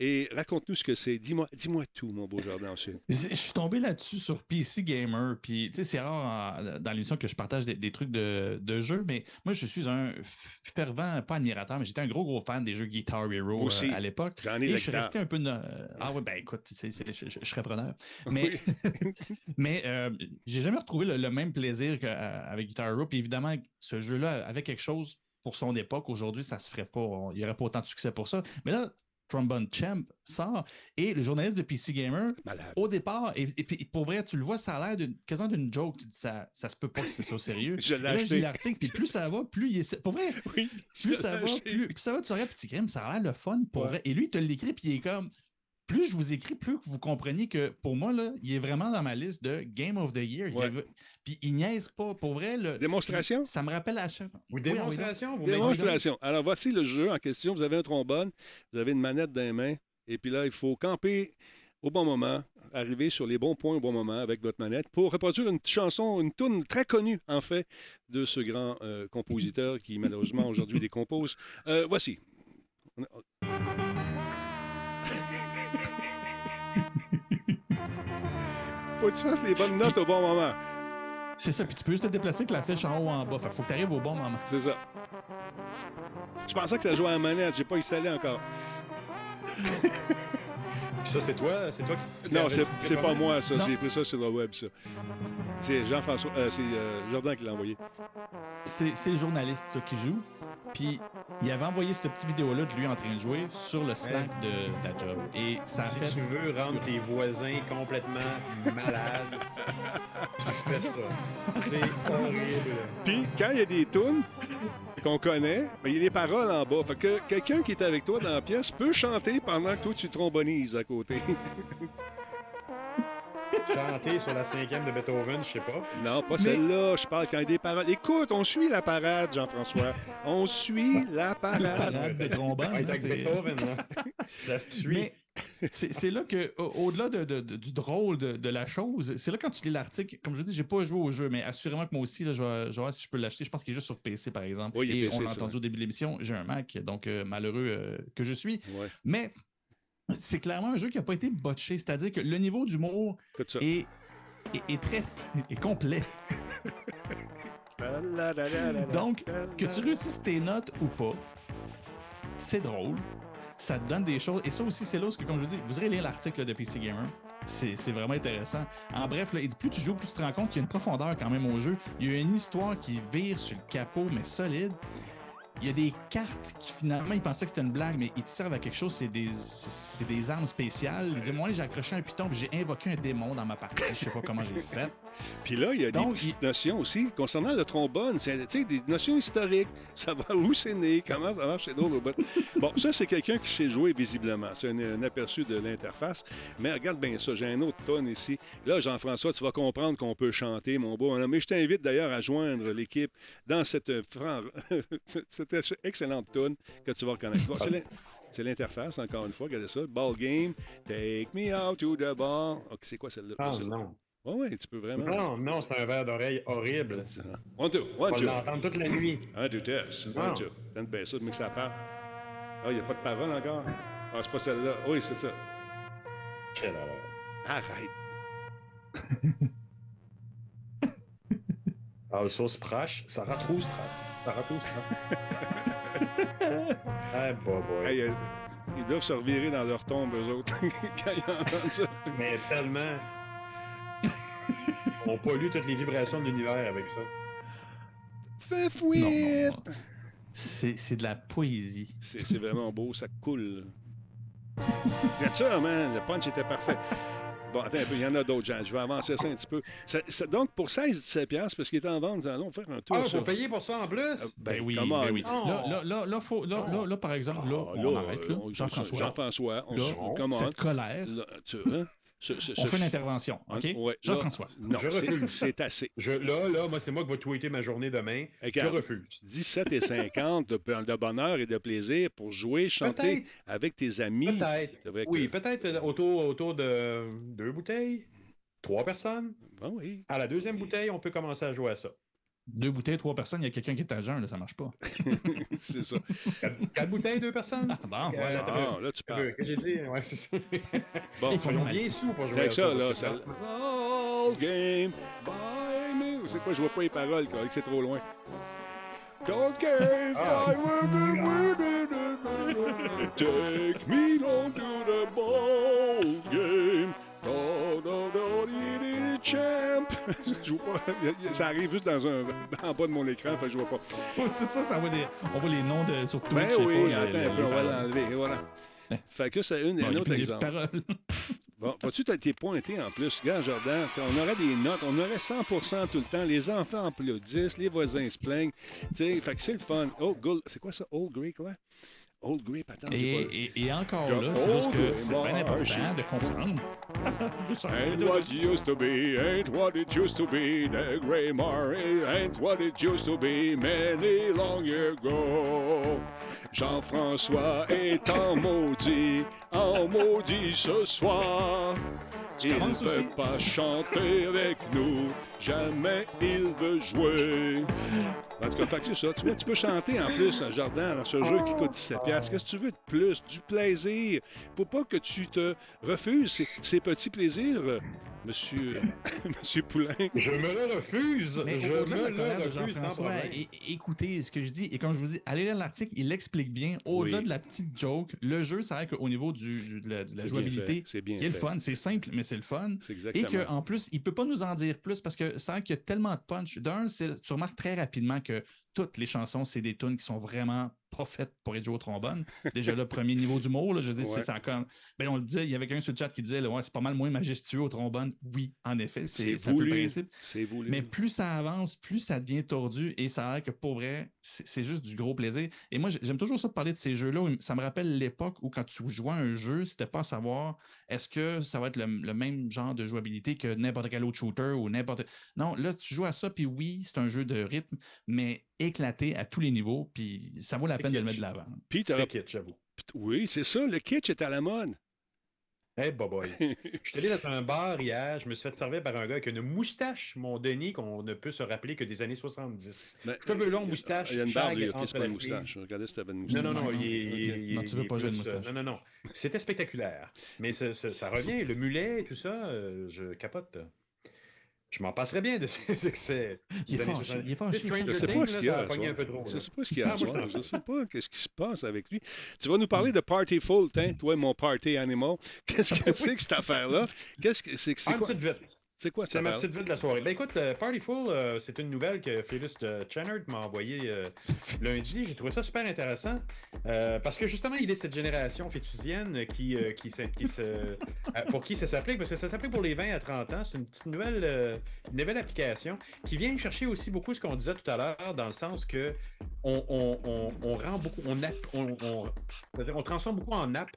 Et raconte-nous ce que c'est. Dis-moi, dis-moi tout, mon beau Jordan. ensuite.
Je suis tombé là-dessus sur PC Gamer, puis tu sais, c'est rare en- dans l'émission que je partage des, des trucs de, de jeux, mais moi, je suis un fervent, pas admirateur, mais j'étais un gros, gros fan des jeux Guitar Hero
Aussi.
euh, à l'époque.
J'en ai
Et je suis resté un peu. no- Ah ouais, ben écoute, tu sais, c'est- je, je- je serais preneur. Mais, <laughs> mais euh, j'ai jamais retrouvé le, le même plaisir qu'avec Guitar Hero. Puis évidemment, ce jeu-là avait quelque chose pour son époque. Aujourd'hui, ça se ferait pas. Il n'y aurait pas autant de succès pour ça. Mais là, Trombone Champ sort et le journaliste de PC Gamer
Malade.
au départ, et, et puis pour vrai, tu le vois, ça a l'air d'une- quasiment d'une joke. Tu dis, ça, ça se peut pas que c'est ça au sérieux. <laughs>
Je
Et
l'ai acheté.
l'article, puis plus ça va, plus il est. Pour vrai,
Oui,
plus ça va, plus, plus ça va, tu regardes, tu dis, ça a l'air le fun pour
Ouais.
vrai. Et lui, il te l'écrit, puis il est comme. Plus je vous écris, plus vous compreniez que pour moi, là, il est vraiment dans ma liste de Game of the Year. Il
Ouais.
avait- Puis il niaise pas. Pour vrai, le,
Démonstration?
ça me rappelle à chaque.
Ou
Oui, ah oui,
démonstration,
Démonstration. Alors, voici le jeu en question. Vous avez un trombone, vous avez une manette dans les mains, et puis là, il faut camper au bon moment, arriver sur les bons points au bon moment avec votre manette pour reproduire une chanson, une tune très connue, en fait, de ce grand euh, compositeur qui, malheureusement, aujourd'hui décompose. Euh, voici. On a- faut que tu fasses les bonnes notes au bon moment.
C'est ça, puis tu peux juste te déplacer avec la flèche en haut ou en bas. Fait, faut que tu arrives au bon moment.
C'est ça. Je pensais que ça jouait à la manette. J'ai pas installé encore. <laughs>
Puis ça, c'est toi, c'est toi qui.
Non, c'est pas moi, ça. J'ai pris ça sur le web, ça. C'est Jean-François, euh, c'est euh, Jordan qui l'a envoyé.
C'est c'est le journaliste ça, qui joue. Puis il avait envoyé cette petite vidéo-là de lui en train de jouer sur le Slack de, de la job. Et ça
Si
fait.
tu veux rendre tes voisins complètement malades, <laughs> tu fais ça. C'est horrible.
Puis, quand il y a des tunes qu'on connaît, ben, il y a des paroles en bas. Fait que quelqu'un qui est avec toi dans la pièce peut chanter pendant que toi, tu trombonises à côté. <laughs>
Chanter sur la cinquième de Beethoven, je sais pas.
non, pas celle-là. Je parle quand il y a des paroles. Écoute, on suit la parade, Jean-François. On suit la parade.
Parade de
avec
c'est-
Beethoven, là. Je la suis.
Mais c'est là que, au- au-delà de, de- de- du drôle de, de la chose, c'est là quand tu lis l'article, comme je dis, j'ai pas joué au jeu, mais assurément que moi aussi, là, je, vais, je vais voir si je peux l'acheter. Je pense qu'il est juste sur PC, par exemple.
Oui,
Et
PC,
on l'a
ça,
entendu au début de l'émission, j'ai un Mac, donc euh, malheureux euh, que je suis.
Ouais,
Mais c'est clairement un jeu qui n'a pas été botché, c'est-à-dire que le niveau d'humour est, est, est très est complet. <laughs> Donc, que tu réussisses tes notes ou pas, c'est drôle. Ça te donne des choses. Et ça aussi, c'est là où, comme je vous dis, vous irez lire l'article de PC Gamer. C'est c'est vraiment intéressant. En bref, là, il dit plus tu joues, plus tu te rends compte qu'il y a une profondeur quand même au jeu. Il y a une histoire qui vire sur le capot, mais solide. Il y a des cartes qui finalement, ils pensaient que c'était une blague, mais ils te servent à quelque chose. C'est des, c'est des armes spéciales. Ils disaient, moi, j'ai accroché un piton, puis j'ai invoqué un démon dans ma partie. Je sais pas comment j'ai fait.
Puis là, il y a des petites notions aussi concernant le trombone. C'est tu sais, des notions historiques. <laughs> Savoir où c'est né, comment ça marche, c'est drôle au bout. Bon, ça, c'est quelqu'un qui sait jouer visiblement. C'est un, un aperçu de l'interface. Mais regarde bien ça, j'ai un autre tonne ici. Là, Jean-François, tu vas comprendre qu'on peut chanter, mon beau. Mais je t'invite d'ailleurs à joindre l'équipe dans cette, euh, fran- <laughs> cette excellente tonne que tu vas reconnaître. Bon, c'est l'in- c'est l'interface, encore une fois. Regardez ça. Ball game. Take me out to the ball. OK, c'est quoi celle-là?
Ah
C'est-
non.
Ouais, ouais, tu peux vraiment.
Non, non, c'est un verre d'oreille horrible.
One, two,
On
one,
va
two.
l'entendre toute la nuit.
Un, deux, test. Un, two. Tente bien ça, mais que ça part. Ah, il n'y a pas de parole encore? Ah, c'est pas celle-là. Oui, c'est ça.
Quelle horreur.
Arrête. <laughs>
Ah, le sauce prache, ça retrousse Ça retrousse <laughs> Ah, boy, boy.
Hey, euh, ils doivent se revirer dans leur tombe, eux autres, <laughs> quand ils entendent ça.
Mais tellement. On pollue toutes les vibrations de l'univers avec ça.
Fais
non. C'est c'est de la poésie.
C'est c'est vraiment beau, ça coule. Regarde ça, man. Le punch était parfait. Bon, attends un peu, il y en a d'autres gens. Je vais avancer ça un petit peu. Ça- ça- donc, pour 16-17$, piastres, parce qu'il est en vente, nous allons faire un tour.
Ah,
sur-
faut payer pour ça en plus?
Euh,
Ben,
ben,
oui,
come on.
ben oui. Là, là, là, là, faut- là, là, là, par exemple, là,
Ah,
on arrête, Jean-François,
Jean-François, on commande.
cette colère,
Là, tu- hein? Ce- ce-
on
ce-
fait une intervention, OK?
Ouais,
Jean-François.
Non,
Je
c'est-
refuse.
c'est assez.
Je, là, là, moi, c'est moi qui vais tweeter ma journée demain.
Regarde.
Je refuse.
17 et 50 de, de bonheur et de plaisir pour jouer, chanter avec tes amis.
Peut-être. Oui, peut-être euh, autour, autour de deux bouteilles, trois personnes.
Bon, oui.
À la deuxième bouteille, on peut commencer à jouer à ça.
Deux bouteilles, trois personnes, il y a quelqu'un qui est à jeun, là, ça marche pas. <laughs>
c'est ça.
Quatre, quatre bouteilles, deux personnes?
Ah, bon,
Euh,
voilà.
attends,
Ah, là, tu
Qu'est-ce
parles.
que j'ai dit? Ouais, c'est ça. <laughs>
Bon,
Ils sont bien sous pour
c'est
jouer
avec
ça.
ça, là. Ça... All game by me. C'est quoi, je vois pas les paroles, quoi, que c'est trop loin. Cold game,
Ah.
I will be winning. Take me on to the ball game. Oh, no, no, di, champ. Je vois pas. Ça arrive juste dans un, en bas de mon écran, fait que je vois pas.
c'est ça, ça voit on voit les noms de, sur Twitch.
Ben oui,
pas,
attends on va l'enlever. Voilà. Fait que c'est une,
Bon,
un autre exemple.
paroles. <laughs>
Bon, vois-tu, t'as été pointé en plus? Regarde, Jordan, on aurait des notes, on aurait 100% tout le temps. Les enfants applaudissent, les voisins se plaignent. Fait que c'est le fun. Oh, c'est quoi ça? Old Grey, quoi? Old Grey, attends.
Et, et, et encore là, c'est parce que c'est
and
bien important de comprendre. <laughs>
Ain't what it used to be, ain't what it used to be. The Grey Mary ain't what it used to be many long years ago. Jean-François est en maudit, en maudit ce soir. Il ne peut
aussi.
pas chanter avec nous, jamais il veut jouer. En tout cas, fait que c'est ça. Tu vois, tu peux chanter en plus, un jardin, dans ce jeu qui coûte 17 piastres. Qu'est-ce que tu veux de plus? Du plaisir. Faut pas que tu te refuses ces, ces petits plaisirs, euh, monsieur, <laughs> monsieur Poulain.
Je me le refuse.
Mais
je me le refuse
écoutez ce que je dis. Et comme je vous dis, allez lire l'article, il l'explique bien. Au-delà
Oui.
de la petite joke, le jeu, c'est vrai qu'au niveau du, du- de la, de la
C'est bien
jouabilité,
fait, C'est bien
qui est le
fait.
fun, c'est simple, mais c'est le fun.
C'est
Et
exactement.
qu'en plus, il peut pas nous en dire plus parce que c'est vrai qu'il y a tellement de punch. D'un, tu remarques très rapidement que toutes les chansons, c'est des tunes qui sont vraiment pas faites pour être jouées au trombone. Déjà, le premier niveau d'humour, là, je dis,
Ouais.
c'est comme. Ben, on le dit, il y avait quelqu'un sur le chat qui disait, là, ouais, c'est pas mal moins majestueux au trombone. Oui, en effet, c'est un peu le principe.
Voulu.
Mais plus ça avance, plus ça devient tordu et ça a l'air que pour vrai, c'est juste du gros plaisir. Et moi, j'ai- j'aime toujours ça de parler de ces jeux-là. Ça me rappelle l'époque où quand tu jouais à un jeu, c'était pas à savoir est-ce que ça va être le, le même genre de jouabilité que n'importe quel autre shooter ou n'importe. Non, là, tu joues à ça, puis oui, c'est un jeu de rythme, mais éclaté à tous les niveaux, puis ça vaut la peine de le mettre de l'avant.
Puis
kitsch, j'avoue.
Oui, c'est ça. Le kitsch est à la mode.
Hey, boy. <laughs> Je suis allé dans un bar hier, je me suis fait servir par un gars avec une moustache, mon Denis, qu'on ne peut se rappeler que des années 70.
Ben,
Cheveux longs, moustache,
Il y a une barbe, pas
la
une moustache. Je regardais si t'avais une
Non,
moustache.
non, non,
Non,
il il
Non, tu veux
il
pas jouer une
euh,
moustache.
Non, non, non. C'était spectaculaire. Mais ça, ça- ça revient, le mulet, tout ça, euh, je capote. Je m'en passerais bien de ces <laughs> excès.
Il est
70.
il est.
Stranger
Je sais pas ce qu'il y a.
a
ce
pogné
soir.
un peu trop.
Je sais pas ce qu'il y a.
Ah,
ce
moi,
soir.
je-
Je sais pas qu'est-ce qui se passe avec lui. Tu vas nous parler de Party Full, hein, toi, mon party animal. <laughs> Qu'est-ce que c'est que cette affaire-là? Qu'est-ce que c'est que c'est
Ah,
quoi? C'est quoi ça?
C'est ma petite vue de la soirée. Ben écoute, Partyful, euh, c'est une nouvelle que Phyllis Channard m'a envoyée euh, <laughs> lundi. J'ai trouvé ça super intéressant. Euh, parce que justement, il est cette génération fétusienne qui, qui, qui se, pour qui ça s'applique. Parce que ça s'applique pour les 20 à 30 ans. C'est une petite nouvelle, une nouvelle application qui vient chercher aussi beaucoup ce qu'on disait tout à l'heure, dans le sens que on, on, on, rend beaucoup, on, on, on, transforme beaucoup en app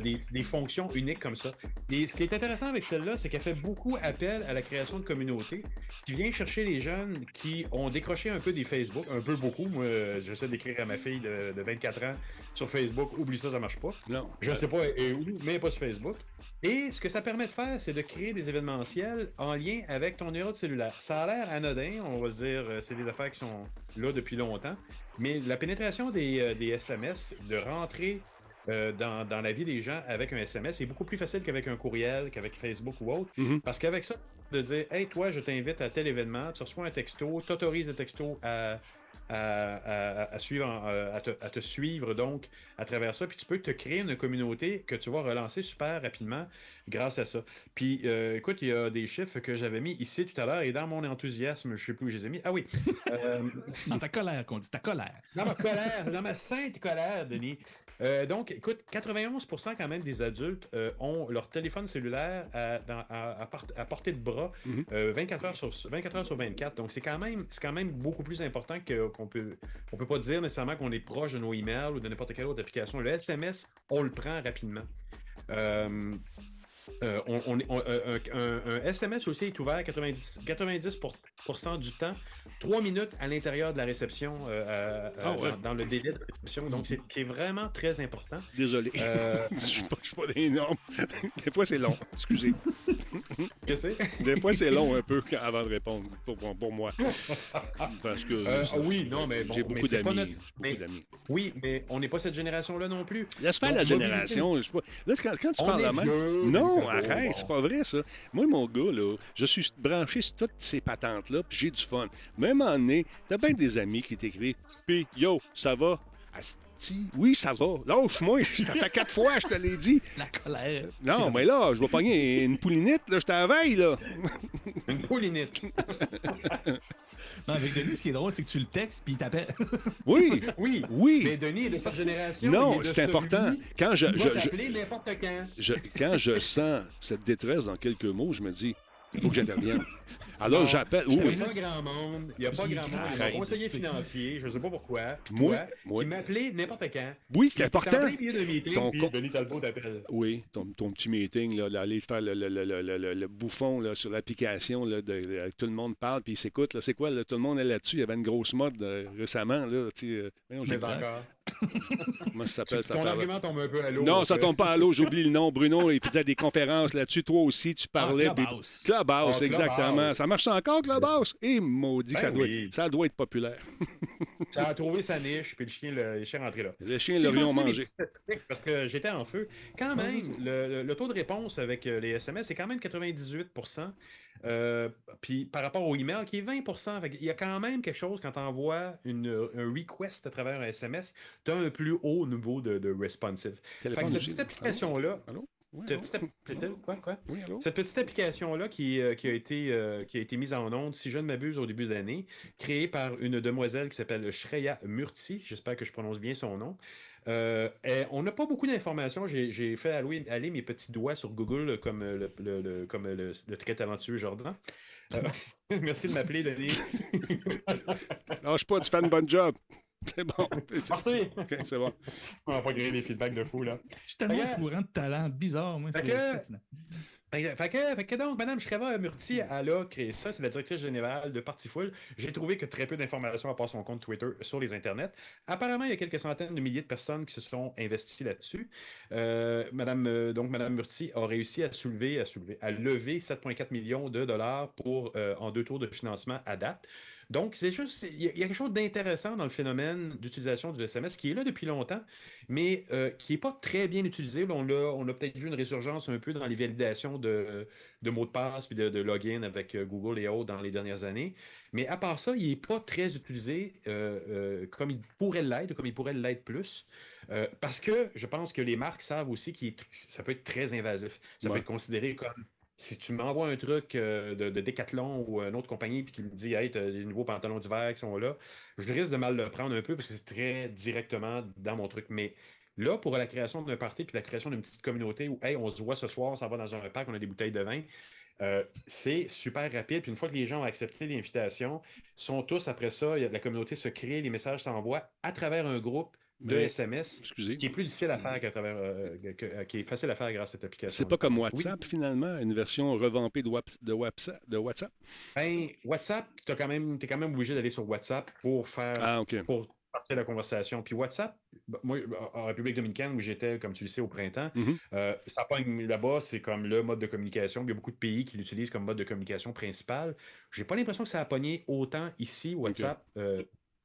des, des, fonctions uniques comme ça. Et ce qui est intéressant avec celle-là, c'est qu'elle fait beaucoup appel à la création de communautés, qui vient chercher les jeunes qui ont décroché un peu des Facebook, un peu beaucoup. Moi, j'essaie d'écrire à ma fille de, 24 ans sur Facebook, oublie ça, ça marche pas.
Non.
Je ne sais pas où, mais pas sur Facebook. Et ce que ça permet de faire, c'est de créer des événementiels en lien avec ton numéro de cellulaire. Ça a l'air anodin, on va se dire, euh, c'est des affaires qui sont là depuis longtemps, mais la pénétration des, euh, des SMS, de rentrer euh, dans, dans, la vie des gens avec un SMS. C'est beaucoup plus facile qu'avec un courriel, qu'avec Facebook ou autre.
Mhm.
Parce qu'avec ça, de dire Hey, toi, je t'invite à tel événement, tu reçois un texto, tu autorises le texto à, à, suivre, euh, à, te, suivre donc à travers ça. Puis tu peux te créer une communauté que tu vas relancer super rapidement grâce à ça. Puis euh, écoute, il y a des chiffres que j'avais mis ici tout à l'heure et dans mon enthousiasme, je ne sais plus où je les ai mis. Ah oui. <laughs>
dans ta colère, qu'on dit ta colère.
Dans ma colère, dans ma sainte colère, Denis. Euh, donc, écoute, 91% quand même des adultes euh, ont leur téléphone cellulaire à, à, portée de bras 24, mhm. euh, heures sur, 24 heures sur 24. Donc, c'est quand, même, quand même beaucoup plus important qu'on peut, on peut pas dire nécessairement qu'on est proche de nos emails ou de n'importe quelle autre application. Le SMS, on le prend rapidement. Euh, on, euh, un, SMS aussi est ouvert 90, 90% du temps, 3 minutes à l'intérieur de la réception, euh, ah dans, le délai de réception. Donc, c'est vraiment très important.
Désolé. <laughs> je ne suis pas, des normes. Des fois, c'est long. Excusez.
Qu'est-ce que
c'est? Des fois, c'est long un peu avant de répondre pour, pour moi. Parce que.
oui, non, mais
j'ai beaucoup d'amis.
Oui, mais on n'est pas cette génération-là non plus.
Laisse faire la génération. Là, quand, quand tu parles de même. Non, arrête, c'est pas vrai, ça. Moi, mon gars, là, je suis branché sur toutes ces patentes-là, puis j'ai du fun. Même en donné, t'as bien des amis qui t'écrivent Puis, yo, ça va? Oui, ça va. Lâche-moi. Ça fait quatre fois, je te l'ai dit.
La colère.
Non, mais là, je vais pogner une poulinette. Là, je t'avais, là.
Une poulinette.
non, avec Denis, ce qui est drôle, c'est que tu le textes puis il t'appelle.
oui. <laughs>
Oui.
Oui.
Mais Denis est de cette génération.
Non, c'est important. Quand je.
je, je n'importe quand.
Je, quand je sens cette détresse dans quelques mots, je me dis il faut que j'intervienne. <laughs> Alors, j'appelle.
Il n'y a pas grand monde. Il n'y a pas grand monde. Il y a un conseiller financier, je ne sais pas pourquoi. Moi, moi. Qui m'appelait n'importe quand.
Oui, c'est important.
ton puis Denis Talbot t'appelle.
Oui, ton, petit meeting, là, d'aller faire le, le, le, le, bouffon là, sur l'application, tout le monde parle, puis il s'écoute. C'est quoi, tout le monde est là-dessus. Il y avait une grosse mode euh, récemment. Là,
euh, Mais encore. <laughs>
Comment ça s'appelle?
Ton argument tombe un peu à l'eau.
Non, ça tombe pas à l'eau. J'oublie le nom. Bruno, il faisait des <laughs> conférences là-dessus. Toi aussi, tu parlais.
Ah, Clubhouse.
Clubhouse, ah, exactement. Ça marche encore, Clubhouse? Et maudit que ça, ben doit être, ça doit être populaire. <laughs>
ça a trouvé sa niche, puis le chien, le, chien est rentré là.
Le chien l'aurions mangé.
Parce que j'étais en feu. Quand même, le, le, taux de réponse avec euh, les SMS, c'est quand même 98 euh, puis par rapport au email, qui est 20% il y a quand même quelque chose quand tu envoies une, un request à travers un SMS, tu as un plus haut niveau de, de responsive. cette petite application-là. Cette petite application-là qui, euh, qui, a été, euh, qui a été mise en onde, si je ne m'abuse, au début de l'année, créée par une demoiselle qui s'appelle Shreya Murti, j'espère que je prononce bien son nom, euh, on n'a pas beaucoup d'informations. J'ai fait aller, mes petits doigts sur Google comme le, le, comme le, très talentueux Jordan. Euh, <laughs> merci de m'appeler, Denis. <laughs>
Lâche pas, tu fais un bon job. <laughs> C'est bon.
Merci.
OK, c'est bon.
On va pas griller des feedbacks de fou, là.
Je suis tellement au courant de talent bizarre, moi.
Fait que, fait que donc, Mme Shreva Murti, elle a créé ça, c'est la directrice générale de Partiful. J'ai trouvé que très peu d'informations à part son compte Twitter sur les internets. Apparemment, il y a quelques centaines de milliers de personnes qui se sont investies là-dessus. Euh, Madame, euh, donc, Madame Murti a réussi à soulever, à soulever, à lever 7,4 millions de dollars pour euh, en deux tours de financement à date. Donc, c'est juste, il y, a quelque chose d'intéressant dans le phénomène d'utilisation du SMS qui est là depuis longtemps, mais euh, qui n'est pas très bien utilisé. On a, on a peut-être vu une résurgence un peu dans les validations de, mots de passe puis de, login avec euh, Google et autres dans les dernières années. Mais à part ça, il n'est pas très utilisé euh, comme il pourrait l'être, comme il pourrait l'être plus. parce que je pense que les marques savent aussi que ça peut être très invasif. Ça peut être considéré comme si tu m'envoies un truc euh, de, de Decathlon ou une autre compagnie puis qui me dit Hey, tu as des nouveaux pantalons d'hiver qui sont là, je risque de mal le prendre un peu parce que c'est très directement dans mon truc. Mais là, pour la création d'un party puis la création d'une petite communauté où Hey, on se voit ce soir, s'en va dans un parc, on a des bouteilles de vin. Euh, c'est super rapide. Puis une fois que les gens ont accepté l'invitation, sont tous après ça, la communauté se crée, les messages s'envoient à travers un groupe de SMS qui est plus difficile à faire qu'à travers, euh, euh, qui est facile à faire grâce à cette application.
C'est pas comme WhatsApp finalement, une version revampée de, WhatsApp. De WhatsApp?
Ben, WhatsApp, tu es quand même, obligé d'aller sur WhatsApp pour faire, ah, pour passer la conversation. Puis WhatsApp, bah, moi, en République dominicaine, où j'étais, comme tu le sais, au printemps, mm-hmm. euh, ça pogne là-bas, c'est comme le mode de communication. Il y a beaucoup de pays qui l'utilisent comme mode de communication principal. J'ai pas l'impression que ça a pogné autant ici, WhatsApp. Euh,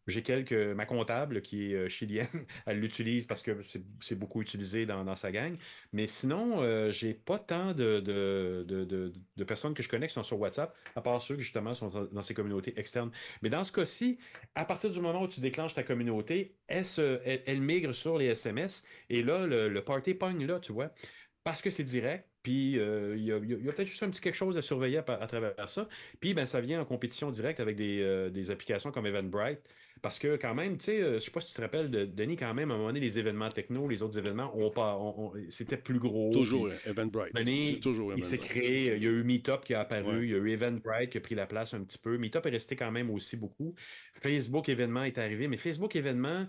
j'ai quelques. Ma comptable, qui est euh, chilienne, <laughs> elle l'utilise parce que c'est beaucoup utilisé dans, sa gang. Mais sinon, euh, j'ai pas tant de, personnes que je connais qui sont sur WhatsApp, à part ceux qui justement sont dans, ces communautés externes. Mais dans ce cas-ci, à partir du moment où tu déclenches ta communauté, elle, migre sur les SMS. Et là, le, party pogne là, tu vois. Parce que c'est direct, puis euh, il y a, peut-être juste un petit quelque chose à surveiller à, travers ça. Puis ben, ça vient en compétition directe avec des, des applications comme Eventbrite. Parce que quand même, tu sais, euh, je sais pas si tu te rappelles de Denis, quand même, à un moment donné, les événements techno, les autres événements, c'était plus gros.
Toujours Eventbrite.
Denis, toujours il s'est créé, il y a eu Meetup qui a apparu, il y a eu Eventbrite qui a pris la place un petit peu. Meetup est resté quand même aussi beaucoup. Facebook événement est arrivé, mais Facebook événement,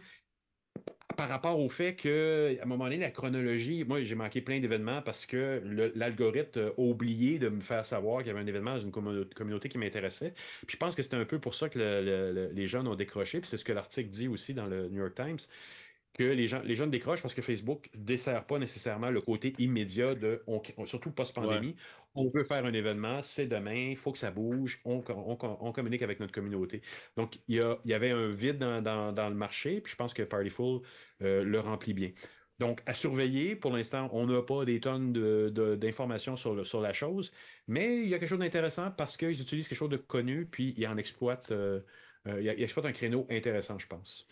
par rapport au fait que, à un moment donné, la chronologie, moi, j'ai manqué plein d'événements parce que l'algorithme a oublié de me faire savoir qu'il y avait un événement dans une communauté qui m'intéressait. Puis je pense que c'était un peu pour ça que les jeunes ont décroché. Puis c'est ce que l'article dit aussi dans le New York Times que les gens, les jeunes décrochent parce que Facebook ne dessert pas nécessairement le côté immédiat de, surtout post-pandémie. On veut faire un événement, c'est demain, il faut que ça bouge, on, communique avec notre communauté. Donc, il y, avait un vide dans, le marché, puis je pense que Partyful euh, le remplit bien. Donc, à surveiller, pour l'instant, on n'a pas des tonnes d'informations sur, sur la chose, mais il y a quelque chose d'intéressant parce qu'ils utilisent quelque chose de connu, puis ils en exploitent, euh, euh, ils exploitent un créneau intéressant, je pense.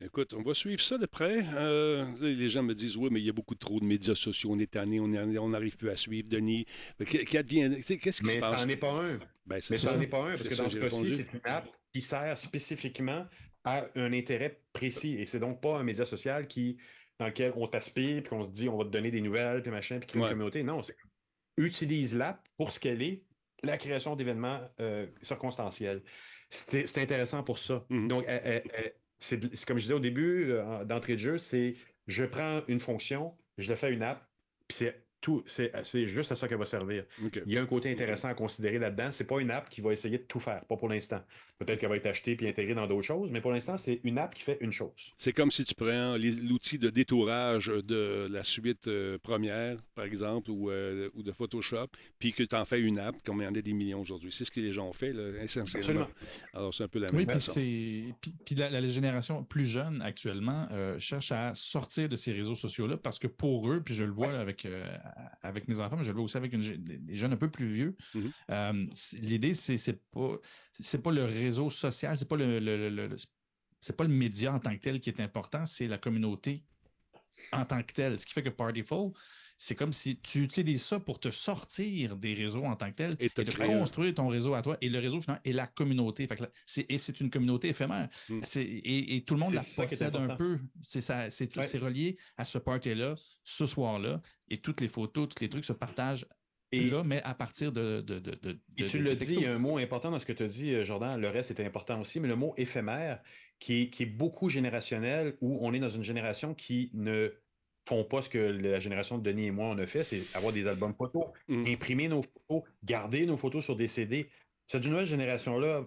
Écoute, on va suivre ça de près. Euh, les gens me disent Oui, mais il y a beaucoup trop de médias sociaux, on est tanné, on n'arrive plus à suivre, Denis. Qu'est-ce qui se
passe? Mais
ça
n'en est pas un. Ben, mais ça n'en est pas un, parce que dans ce cas-ci, c'est une app qui sert spécifiquement à un intérêt précis. Et c'est donc pas un média social qui, dans lequel on t'aspire, puis qu'on se dit on va te donner des nouvelles, puis machin, puis créer une communauté. Non, c'est utilise l'app pour ce qu'elle est, la création d'événements euh, circonstanciels. C'est intéressant pour ça. Mm-hmm. Donc, elle, c'est comme je disais au début, euh, d'entrée de jeu, c'est je prends une fonction, je le fais une app, puis c'est tout, c'est juste à ça qu'elle va servir. Il y a un côté intéressant à considérer là-dedans. C'est pas une app qui va essayer de tout faire, pas pour l'instant. Peut-être qu'elle va être achetée puis intégrée dans d'autres choses, mais pour l'instant, c'est une app qui fait une chose.
C'est comme si tu prends l'outil de détourage de la suite euh, première, par exemple, ou, euh, ou de Photoshop, puis que tu en fais une app, comme il y en a des millions aujourd'hui. C'est ce que les gens ont fait, là, essentiellement. Alors, c'est un peu la même
oui, puis Puis, la, génération plus jeune actuellement euh, cherche à sortir de ces réseaux sociaux-là parce que pour eux, puis je le vois avec avec mes enfants, mais je le vois aussi avec des jeunes un peu plus vieux. Mm-hmm. Euh, l'idée, c'est, c'est pas, c'est pas le réseau social, c'est pas le, c'est pas le média en tant que tel qui est important, c'est la communauté en tant que telle. Ce qui fait que Partyful, c'est comme si tu utilises ça pour te sortir des réseaux en tant que tel et, de construire ton réseau à toi. Et le réseau, finalement, est la communauté. et c'est une communauté éphémère. Mm. Et, tout le monde la possède un peu. C'est c'est relié à ce party-là, ce soir-là. Et toutes les photos, tous les trucs se partagent et là, mais à partir de. de,
et tu le dis, il y a un mot important dans ce que tu as dit, euh, Jordan. Le reste était important aussi, mais le mot éphémère, qui qui est beaucoup générationnel, où on est dans une génération qui ne font pas ce que la génération de Denis et moi on a fait, c'est avoir des albums photos, mm. imprimer nos photos, garder nos photos sur des CD. Cette nouvelle génération-là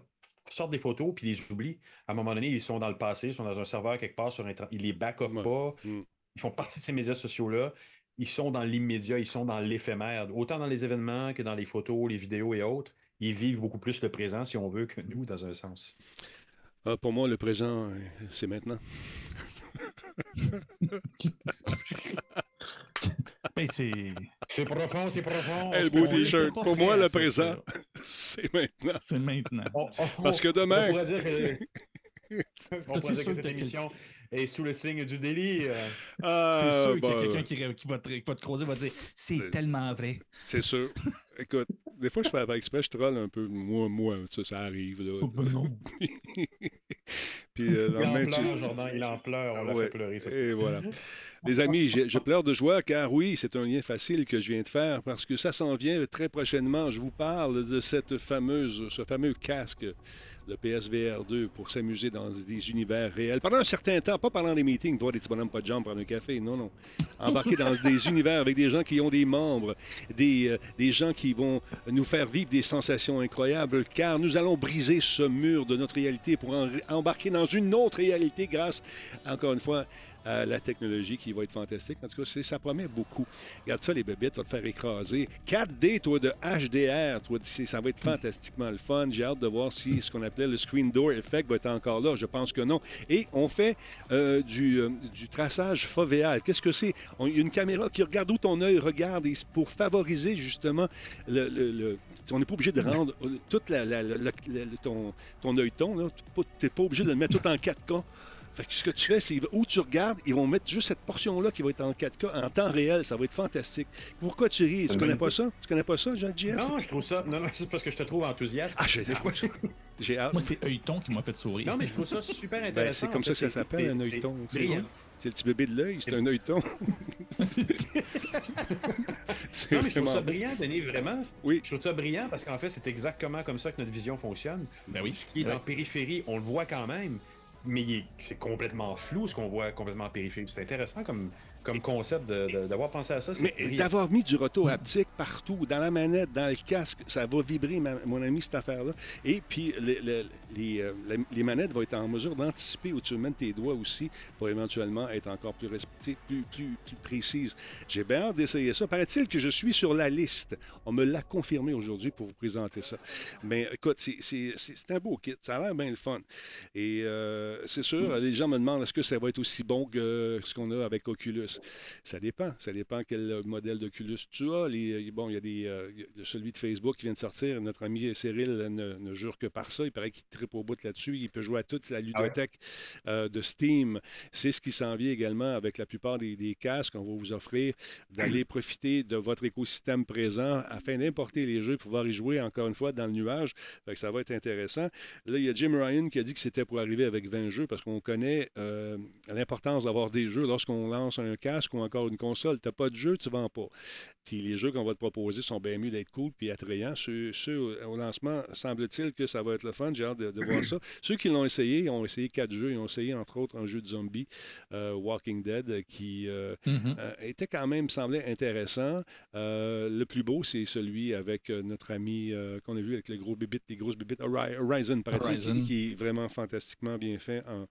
sort des photos puis les oublie. À un moment donné, ils sont dans le passé, ils sont dans un serveur quelque part sur Internet, ils les back-up pas. Mm. Ils font partie de ces médias sociaux-là. Ils sont dans l'immédiat, ils sont dans l'éphémère, autant dans les événements que dans les photos, les vidéos et autres. Ils vivent beaucoup plus le présent, si on veut, que nous, dans un sens.
Ah, pour moi, le présent, c'est maintenant. <laughs>
c'est profond, c'est profond.
le beau t-shirt. Pour moi, le présent, <laughs> c'est maintenant.
C'est maintenant.
Parce que demain. <laughs>
On pourrait dire que, cette émission est sous le signe du délire.
Ah,
c'est sûr qu'il y
bah,
a quelqu'un qui, qui va te, qui va te creuser va dire c'est
Euh,
tellement vrai.
C'est sûr. Écoute, des fois, je fais avec exprès, je troll un peu. Moi, moi, ça, ça arrive. Là.
Oh, ben non. <laughs>
Puis, euh,
Il en
tu-
pleure, Jordan, il en pleure. On l'a
Ouais.
fait pleurer. ça.
Et voilà. Les amis, je, je pleure de joie car oui, c'est un lien facile que je viens de faire parce que ça s'en vient très prochainement. Je vous parle de cette fameuse, ce fameux casque, le PSVR 2, pour s'amuser dans des univers réels. Pendant un certain temps, pas pendant des meetings, voir des petits bonhommes pas de jambes, prendre un café, non, non. <laughs> Embarquer dans des univers avec des gens qui ont des membres, des, euh, des gens qui vont nous faire vivre des sensations incroyables, car nous allons briser ce mur de notre réalité pour en- embarquer dans une autre réalité grâce, encore une fois, la technologie qui va être fantastique. En tout cas, ça promet beaucoup. Regarde ça, les bébêtes, tu vas te faire écraser. 4D, toi, de HDR, toi, ça va être fantastiquement le fun. J'ai hâte de voir si ce qu'on appelait le screen door effect va être encore là. Je pense que non. Et on fait euh, du, euh, traçage fovéal. Qu'est-ce que c'est? Une caméra qui regarde où ton œil regarde et pour favoriser justement le... on n'est pas obligé de rendre euh, toute ton, ton œilleton, tu n'es pas obligé de le mettre tout en 4K. Fait que ce que tu fais, c'est où tu regardes, ils vont mettre juste cette portion-là qui va être en 4K en temps réel. Ça va être fantastique. Pourquoi tu ris? Tu connais pas ça? Tu connais pas ça, Jean-JF?
Non, je trouve ça. Non, non, c'est parce que je te trouve enthousiaste.
Ah, j'ai j'ai hâte.
Moi, c'est œilleton qui m'a fait sourire.
Non, mais je trouve ça super intéressant.
Ben, c'est comme ça que ça s'appelle, un œilleton.
c'est
C'est
brillant.
c'est le petit bébé de l'œil, c'est un œilleton. <laughs> c'est
Non, mais je trouve ça brillant, Denis, vraiment.
Oui.
Je trouve ça brillant parce qu'en fait, c'est exactement comme ça que notre vision fonctionne.
Ben oui.
Ce qui est
Ouais.
en périphérie, on le voit quand même, mais c'est complètement flou ce qu'on voit complètement en périphérie. C'est intéressant comme, comme concept d'avoir pensé à ça.
Mais d'avoir mis du retour haptique partout, dans la manette, dans le casque, ça va vibrer, ma- mon ami, cette affaire-là. Et puis, les, euh, les manettes vont être en mesure d'anticiper où tu mets tes doigts aussi pour éventuellement être encore plus, respecté, plus, plus, plus précise. J'ai bien hâte d'essayer ça. Paraît-il que je suis sur la liste. On me l'a confirmé aujourd'hui pour vous présenter ça. Mais écoute, c'est- c'est c'est- c'est un beau kit. Ça a l'air bien le fun. Et euh, c'est sûr, les gens me demandent est-ce que ça va être aussi bon que ce qu'on a avec Oculus? Ça dépend. Ça dépend quel modèle d'Oculus tu as. Les, bon, il y a des, euh, celui de Facebook qui vient de sortir. Notre ami Cyril ne, ne jure que par ça. Il paraît qu'il tripe au bout là-dessus. Il peut jouer à toute la ludothèque euh, de Steam. C'est ce qui s'en vient également avec la plupart des, des casques. On va vous offrir d'aller <clears throat> profiter de votre écosystème présent afin d'importer les jeux, pouvoir y jouer encore une fois dans le nuage. Que ça va être intéressant. Là, il y a Jim Ryan qui a dit que c'était pour arriver avec 20 jeux parce qu'on connaît euh, l'importance d'avoir des jeux lorsqu'on lance un casque ou encore une console. Tu n'as pas de jeu, tu ne vends pas. Puis les jeux qu'on va te proposer sont bien mieux d'être cool puis attrayants. Ceux, ceux au lancement, semble-t-il que ça va être le fun. J'ai hâte de, de voir <clears throat> ça. Ceux qui l'ont essayé, ils ont essayé quatre jeux. Ils ont essayé, entre autres, un jeu de zombie, euh, Walking Dead, qui euh,
Mhm.
euh, était quand même, semblait intéressant. Le plus beau, c'est celui avec notre ami qu'on a vu avec les gros bébites, les grosses bébites, Hori- Horizon, paraît-il,
Horizon.
Qui, est vraiment fantastiquement bien fait en,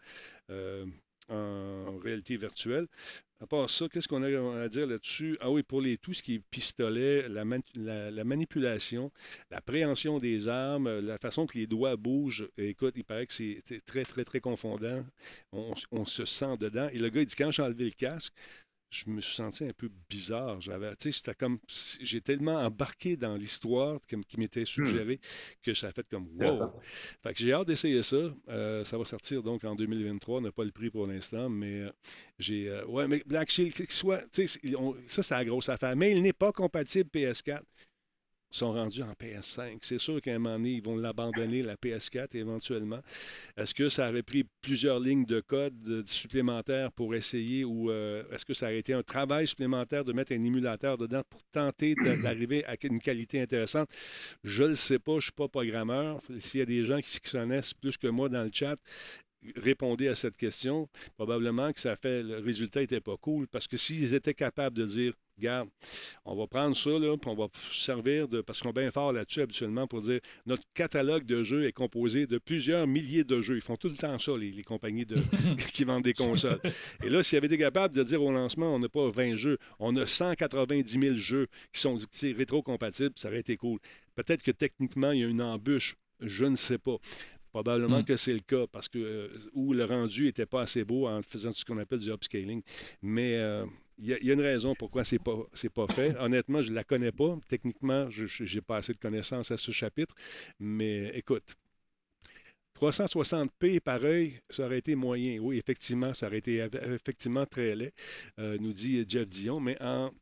en réalité virtuelle. À part ça, qu'est-ce qu'on a à dire là-dessus? Ah oui, pour les, tout ce qui est pistolet, la, man- la- la manipulation, la préhension des armes, la façon que les doigts bougent, écoute, il paraît que c'est très, très, très confondant. On, on se sent dedans. Et le gars, il dit, quand j'ai enlevé le casque, je me suis senti un peu bizarre. J'avais, tu sais, c'était comme, j'ai tellement embarqué dans l'histoire qui, qui m'était suggérée que ça a fait comme wow. Fait que j'ai hâte d'essayer ça. Euh, ça va sortir donc en 2023. On n'a pas le prix pour l'instant, mais euh, j'ai, euh, ouais, mais Black Shield, soit, tu sais, on- ça c'est la grosse affaire. Mais il n'est pas compatible PS4 sont rendus en PS5. C'est sûr qu'à un moment donné, ils vont l'abandonner, la PS4, éventuellement. Est-ce que ça aurait pris plusieurs lignes de code euh, supplémentaires pour essayer ou euh, est-ce que ça aurait été un travail supplémentaire de mettre un émulateur dedans pour tenter <clears throat> d'arriver à une qualité intéressante? Je ne le sais pas, je ne suis pas programmeur. S'il y a des gens qui se connaissent plus que moi dans le chat, répondez à cette question. Probablement que ça fait le résultat n'était pas cool parce que s'ils étaient capables de dire Regarde, on va prendre ça, là, puis on va se servir de. Parce qu'on est bien fort là-dessus habituellement pour dire notre catalogue de jeux est composé de plusieurs milliers de jeux. Ils font tout le temps ça, les, les compagnies de, <laughs> <laughs> qui vendent des consoles. Et là, s'ils avaient été capables de dire au lancement, on n'a pas 20 jeux, on a 190 000 jeux qui sont rétro-compatibles, ça aurait été cool. Peut-être que techniquement, il y a une embûche, je ne sais pas. Probablement
Mm.
que c'est le cas parce que euh, où le rendu n'était pas assez beau en faisant ce qu'on appelle du upscaling. Mais euh, il y, a- il y a une raison pourquoi c'est pas c'est pas fait. Honnêtement, je la connais pas. Techniquement, je n'ai pas assez de connaissances à ce chapitre. Mais écoute, 360p par œil, ça aurait été moyen. Oui, effectivement, ça aurait été effectivement très laid, euh, nous dit Jeff Dion. Mais en,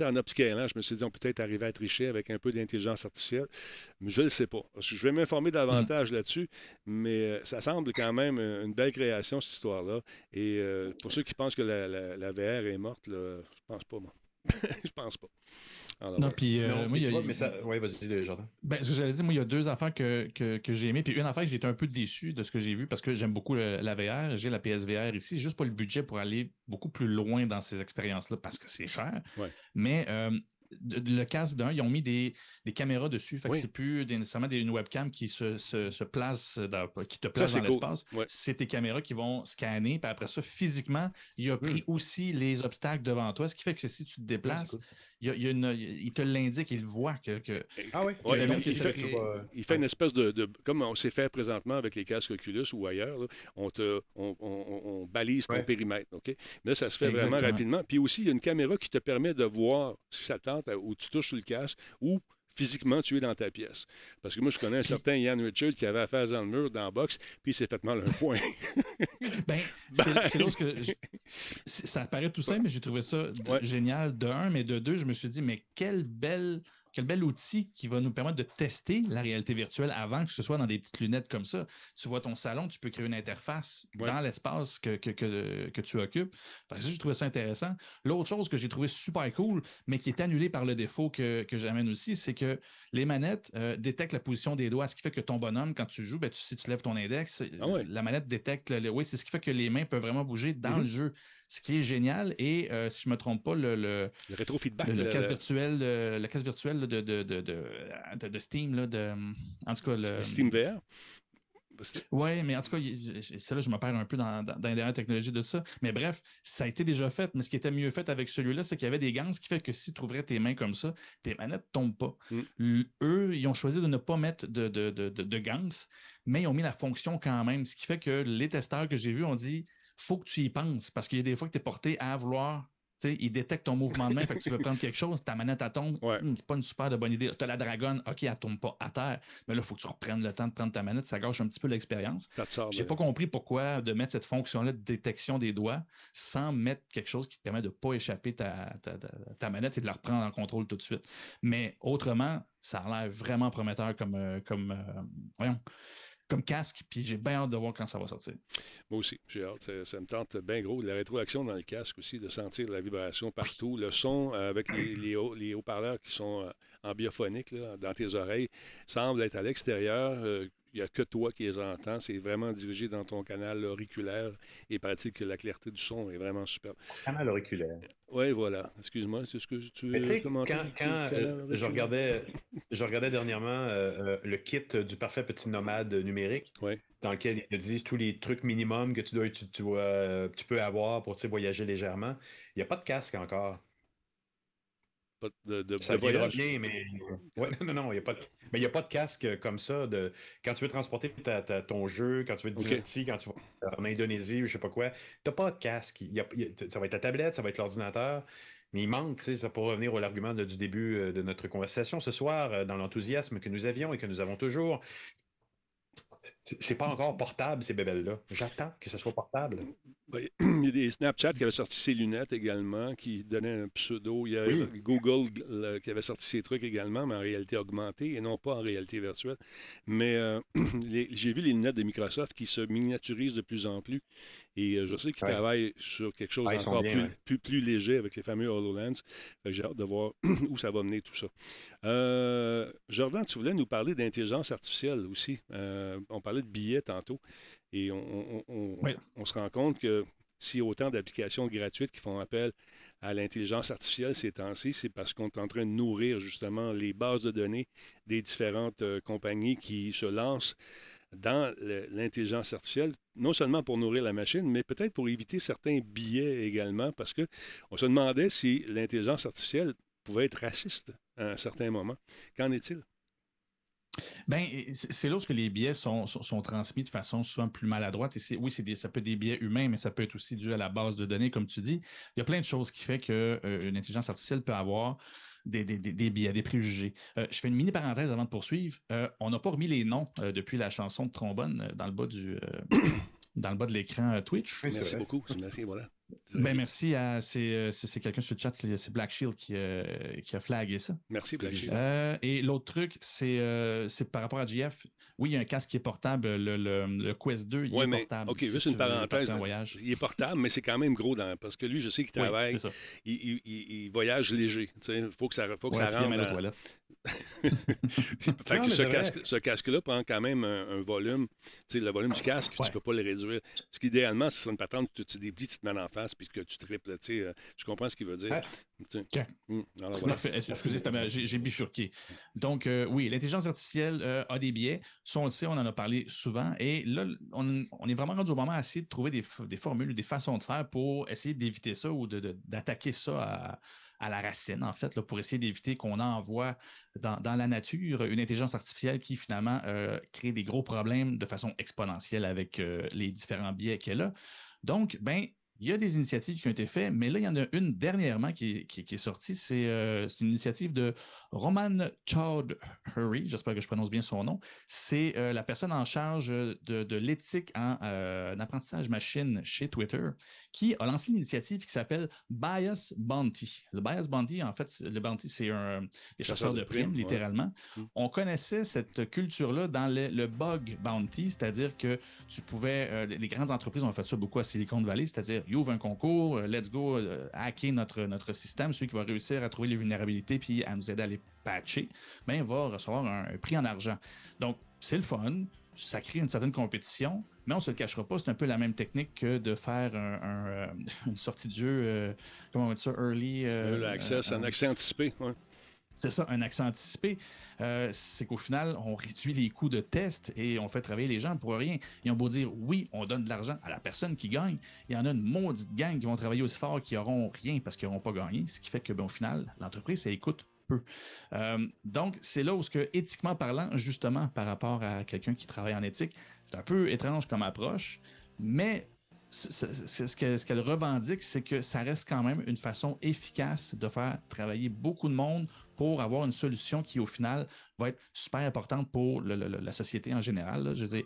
en upscalant, je me suis dit, on peut peut-être arriver à tricher avec un peu d'intelligence artificielle. Mais je ne le sais pas. Je vais m'informer davantage là-dessus, mais euh, ça semble quand même une belle création, cette histoire-là. Et euh, pour ceux qui pensent que la, la VR est morte, là, je pense pas, moi. <laughs> je pense pas.
non, puis euh, moi, il y a.
mais ça... Ouais, vas-y, Jordan.
Ben, ce que j'allais dire, moi, il y a deux affaires que, que, que j'ai aimé. Puis une affaire que j'ai été un peu déçu de ce que j'ai vu parce que j'aime beaucoup la VR. J'ai la PSVR ici, juste pas le budget pour aller beaucoup plus loin dans ces expériences-là parce que c'est cher. Mais euh, le casque d'un, ils ont mis des, caméras dessus. Fait que c'est plus nécessairement une webcam qui se, place qui te place dans l'espace. C'est tes caméras qui vont scanner. Puis après ça, physiquement, il a pris hmm. aussi les obstacles devant toi. Ce qui fait que si tu te déplaces, il, te l'indique, il voit que.
ah oui,
il, fait, une espèce de, Comme on sait faire présentement avec les casques Oculus ou ailleurs, on, te, on, balise ton périmètre. OK? Mais là, ça se fait vraiment rapidement. Puis aussi, il y a une caméra qui te permet de voir si ça tente ou tu touches sur le casque ou physiquement tu es dans ta pièce. Parce que moi, je connais un certain Ian Richard qui avait affaire dans le mur, dans la boxe, puis il s'est fait mal un point. <laughs>
ben, <laughs> c'est là que ça paraît tout simple, mais j'ai trouvé ça génial de un, mais de deux, je me suis dit, mais quelle belle quel bel outil qui va nous permettre de tester la réalité virtuelle avant que ce soit dans des petites lunettes comme ça. Tu vois ton salon, tu peux créer une interface dans l'espace que, que, tu occupes. j'ai trouvé ça intéressant. L'autre chose que j'ai trouvé super cool, mais qui est annulée par le défaut que, j'amène aussi, c'est que les manettes euh, détectent la position des doigts, ce qui fait que ton bonhomme, quand tu joues, ben, tu, si tu lèves ton index, ah la manette détecte. Le, oui, c'est ce qui fait que les mains peuvent vraiment bouger dans mm-hmm. le jeu ce qui est génial. Et euh, si je ne me trompe pas, le, le,
rétro-feedback.
Le, casque virtuel, le, casque virtuel de, de, de, de, Steam, là, de, en tout cas. Le,
Steam VR.
Oui, mais en tout cas, celle-là, je me perds un peu dans, dans, les dernières technologies de ça. Mais bref, ça a été déjà fait. Mais ce qui était mieux fait avec celui-là, c'est qu'il y avait des gants, ce qui fait que si tu ouvrais tes mains comme ça, tes manettes ne tombent pas. Mm. Eux, ils ont choisi de ne pas mettre de, de, de, de, gants, mais ils ont mis la fonction quand même. Ce qui fait que les testeurs que j'ai vus ont dit faut que tu y penses parce qu'il y a des fois que tu es porté à vouloir. Tu sais, il détecte ton mouvement de main, fait que tu veux prendre quelque chose, ta manette à tombe, hmm, c'est pas une super de bonne idée. Tu as la dragonne, ok, elle tombe pas à terre, mais là, il faut que tu reprennes le temps de prendre ta manette, ça gâche un petit peu l'expérience. J'ai pas compris pourquoi de mettre cette fonction-là de détection des doigts sans mettre quelque chose qui te permet de pas échapper ta, ta, manette et de la reprendre en contrôle tout de suite. Mais autrement, ça a l'air vraiment prometteur comme, euh, comme euh, voyons, comme casque, puis j'ai bien hâte de voir quand ça va sortir.
Moi aussi, j'ai hâte. Ça, me tente bien gros. La rétroaction dans le casque aussi, de sentir la vibration partout. Le son euh, avec les, les, haut-parleurs qui sont euh, en biophonique dans tes oreilles semble être à l'extérieur. Il n'y a que toi qui les entends. C'est vraiment dirigé dans ton canal auriculaire et pratique que la clarté du son est vraiment superbe.
Canal auriculaire.
Oui, voilà. Excuse-moi, c'est ce que tu veux
commenter? Quand, euh, je, regardais, <laughs> je regardais dernièrement euh, euh, le kit du parfait petit nomade numérique, dans lequel il te dit tous les trucs minimums que tu, dois, tu, tu peux avoir pour voyager légèrement. Il n'y a pas de casque encore
de, de,
ça viendra bien, mais <laughs> non, non, il n'y a a pas de casque comme ça de quand tu veux transporter ton jeu, quand tu veux te divertir, quand tu vas en Indonésie ou je sais pas quoi, tu n'as pas de casque. ça va être ta tablette, ça va être l'ordinateur. Mais il manque, ça pour revenir au argument du début euh, de notre conversation ce soir, euh, dans l'enthousiasme que nous avions et que nous avons toujours, c'est pas encore portable, ces bébelles-là. J'attends que ce soit portable. <clears throat>
Il y a des Snapchat qui avaient sorti ses lunettes également, qui donnaient un pseudo. Il y a Google qui avait sorti ses trucs également, mais en réalité augmentée et non pas en réalité virtuelle. Mais euh, <clears throat> j'ai vu les lunettes de Microsoft qui se miniaturisent de plus en plus. Et euh, je sais qu'ils travaillent sur quelque chose encore plus, plus, léger avec les fameux HoloLens. J'ai hâte de voir <clears throat> où ça va mener tout ça. Euh, Jordan, tu voulais nous parler d'intelligence artificielle aussi. Euh, on parlait de billets tantôt. Et on, se rend compte que s'il y a autant d'applications gratuites qui font appel à l'intelligence artificielle ces temps-ci, c'est parce qu'on est en train de nourrir justement les bases de données des différentes compagnies qui se lancent dans l'intelligence artificielle, non seulement pour nourrir la machine, mais peut-être pour éviter certains biais également, parce qu'on se demandait si l'intelligence artificielle pouvait être raciste à un certain moment. Qu'en est-il?
Ben, c'est où les biais sont, transmis de façon souvent plus maladroite. Et oui, des, ça peut être des biais humains, mais ça peut être aussi dû à la base de données, comme tu dis. Il y a plein de choses qui font qu'une euh, intelligence artificielle peut avoir des, des, des, billets, des préjugés. Euh, je fais une mini parenthèse avant de poursuivre. Euh, on n'a pas remis les noms depuis la chanson de trombone dans le bas du <coughs> dans le bas de l'écran Twitch.
Merci beaucoup. Merci, voilà.
Ben, merci à. C'est quelqu'un sur le chat, c'est Black Shield qui, qui, a flagué ça.
Merci, Black Shield.
et l'autre truc, c'est par rapport à GF. Oui, il y a un casque qui est portable. Le, le, Quest 2, il est portable.
OK, juste une parenthèse. Il est portable, mais c'est quand même gros dans, parce que lui, je sais qu'il travaille. il, il, voyage léger. Il faut que ça, faut que ça rentre.
Dans... toilette. <laughs>
fait que ce, casque, ce casque-là prend quand même un, volume. le volume du casque, tu ne peux pas le réduire. Ce qu'idéalement, c'est une patente que tu déplies, tu te mets en face, puis que tu triples. Euh, je comprends ce qu'il veut dire.
Ah. Hum, excusez, j'ai bifurqué. Donc, euh, oui, l'intelligence artificielle euh, a des biais. Ça, on le sait, on en a parlé souvent. Et là, on, est vraiment rendu au moment à essayer de trouver des, des formules, des façons de faire pour essayer d'éviter ça ou d'attaquer ça à à la racine, en fait, là, pour essayer d'éviter qu'on envoie dans, dans, la nature une intelligence artificielle qui, finalement, euh, crée des gros problèmes de façon exponentielle avec les différents biais qu'elle a. Donc, ben, il y a des initiatives qui ont été faites, mais là, il y en a une dernièrement qui, est sortie. Euh, c'est une initiative de Roman Chaudhuri, j'espère que je prononce bien son nom. C'est euh, la personne en charge de, l'éthique en euh, apprentissage machine chez Twitter, qui a lancé une initiative qui s'appelle Bias Bounty. Le Bias Bounty, en fait, le Bounty, c'est un des chasseurs de, primes, littéralement. Mm. On connaissait cette culture-là dans le, bug bounty, c'est-à-dire que tu pouvais, les grandes entreprises ont fait ça beaucoup à Silicon Valley, c'est-à-dire il ouvre un concours, euh, let's go, euh, hacker notre, notre système, celui qui va réussir à trouver les vulnérabilités puis à nous aider à les patcher, ben, va recevoir un, prix en argent. Donc, c'est le fun, ça crée une certaine compétition, mais on ne se le cachera pas, c'est un peu la même technique que de faire un, euh, <laughs> une sortie de jeu, comment on dit ça, early.
accès, un accès anticipé. Ouais.
C'est ça, un accent anticipé. Euh, c'est qu'au final, on réduit les coûts de test et on fait travailler les gens pour rien. Ils ont beau dire oui, on donne de l'argent à la personne qui gagne. Il y en a une maudite gang qui vont travailler aussi fort qui n'auront rien parce qu'ils n'auront pas gagné. Ce qui fait que, ben, au final, l'entreprise, ça écoute peu. Euh, donc, c'est là où, ce que, éthiquement parlant, justement, par rapport à quelqu'un qui travaille en éthique, c'est un peu étrange comme approche, mais ce qu'elle revendique, c'est que ça reste quand même une façon efficace de faire travailler beaucoup de monde pour avoir une solution qui, au final, va être super importante pour la société en général. Je veux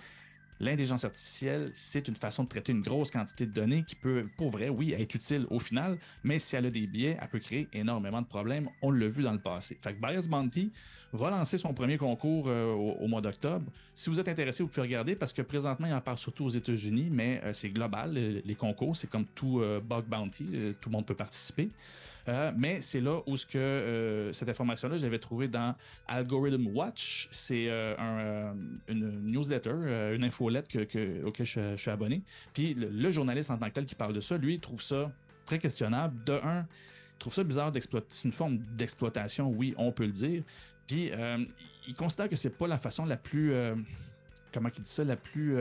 L'intelligence artificielle, c'est une façon de traiter une grosse quantité de données qui peut, pour vrai, oui, être utile au final, mais si elle a des biais, elle peut créer énormément de problèmes. On l'a vu dans le passé. Fait que Bias Bounty va lancer son premier concours euh, au, mois d'octobre. Si vous êtes intéressé, vous pouvez regarder parce que présentement, il en parle surtout aux États-Unis, mais euh, c'est global. Les, concours, c'est comme tout euh, Bug Bounty, tout le monde peut participer. Euh, mais c'est là où ce que euh, cette information-là, je l'avais trouvée dans Algorithm Watch. C'est euh, une newsletter, une infolette que, auquel je, suis abonné. Puis le, journaliste en tant que tel qui parle de ça, lui, trouve ça très questionnable. De un, il trouve ça bizarre d'exploiter. C'est une forme d'exploitation, oui, on peut le dire. Puis il considère que c'est pas la façon la plus. comment il dit ça La plus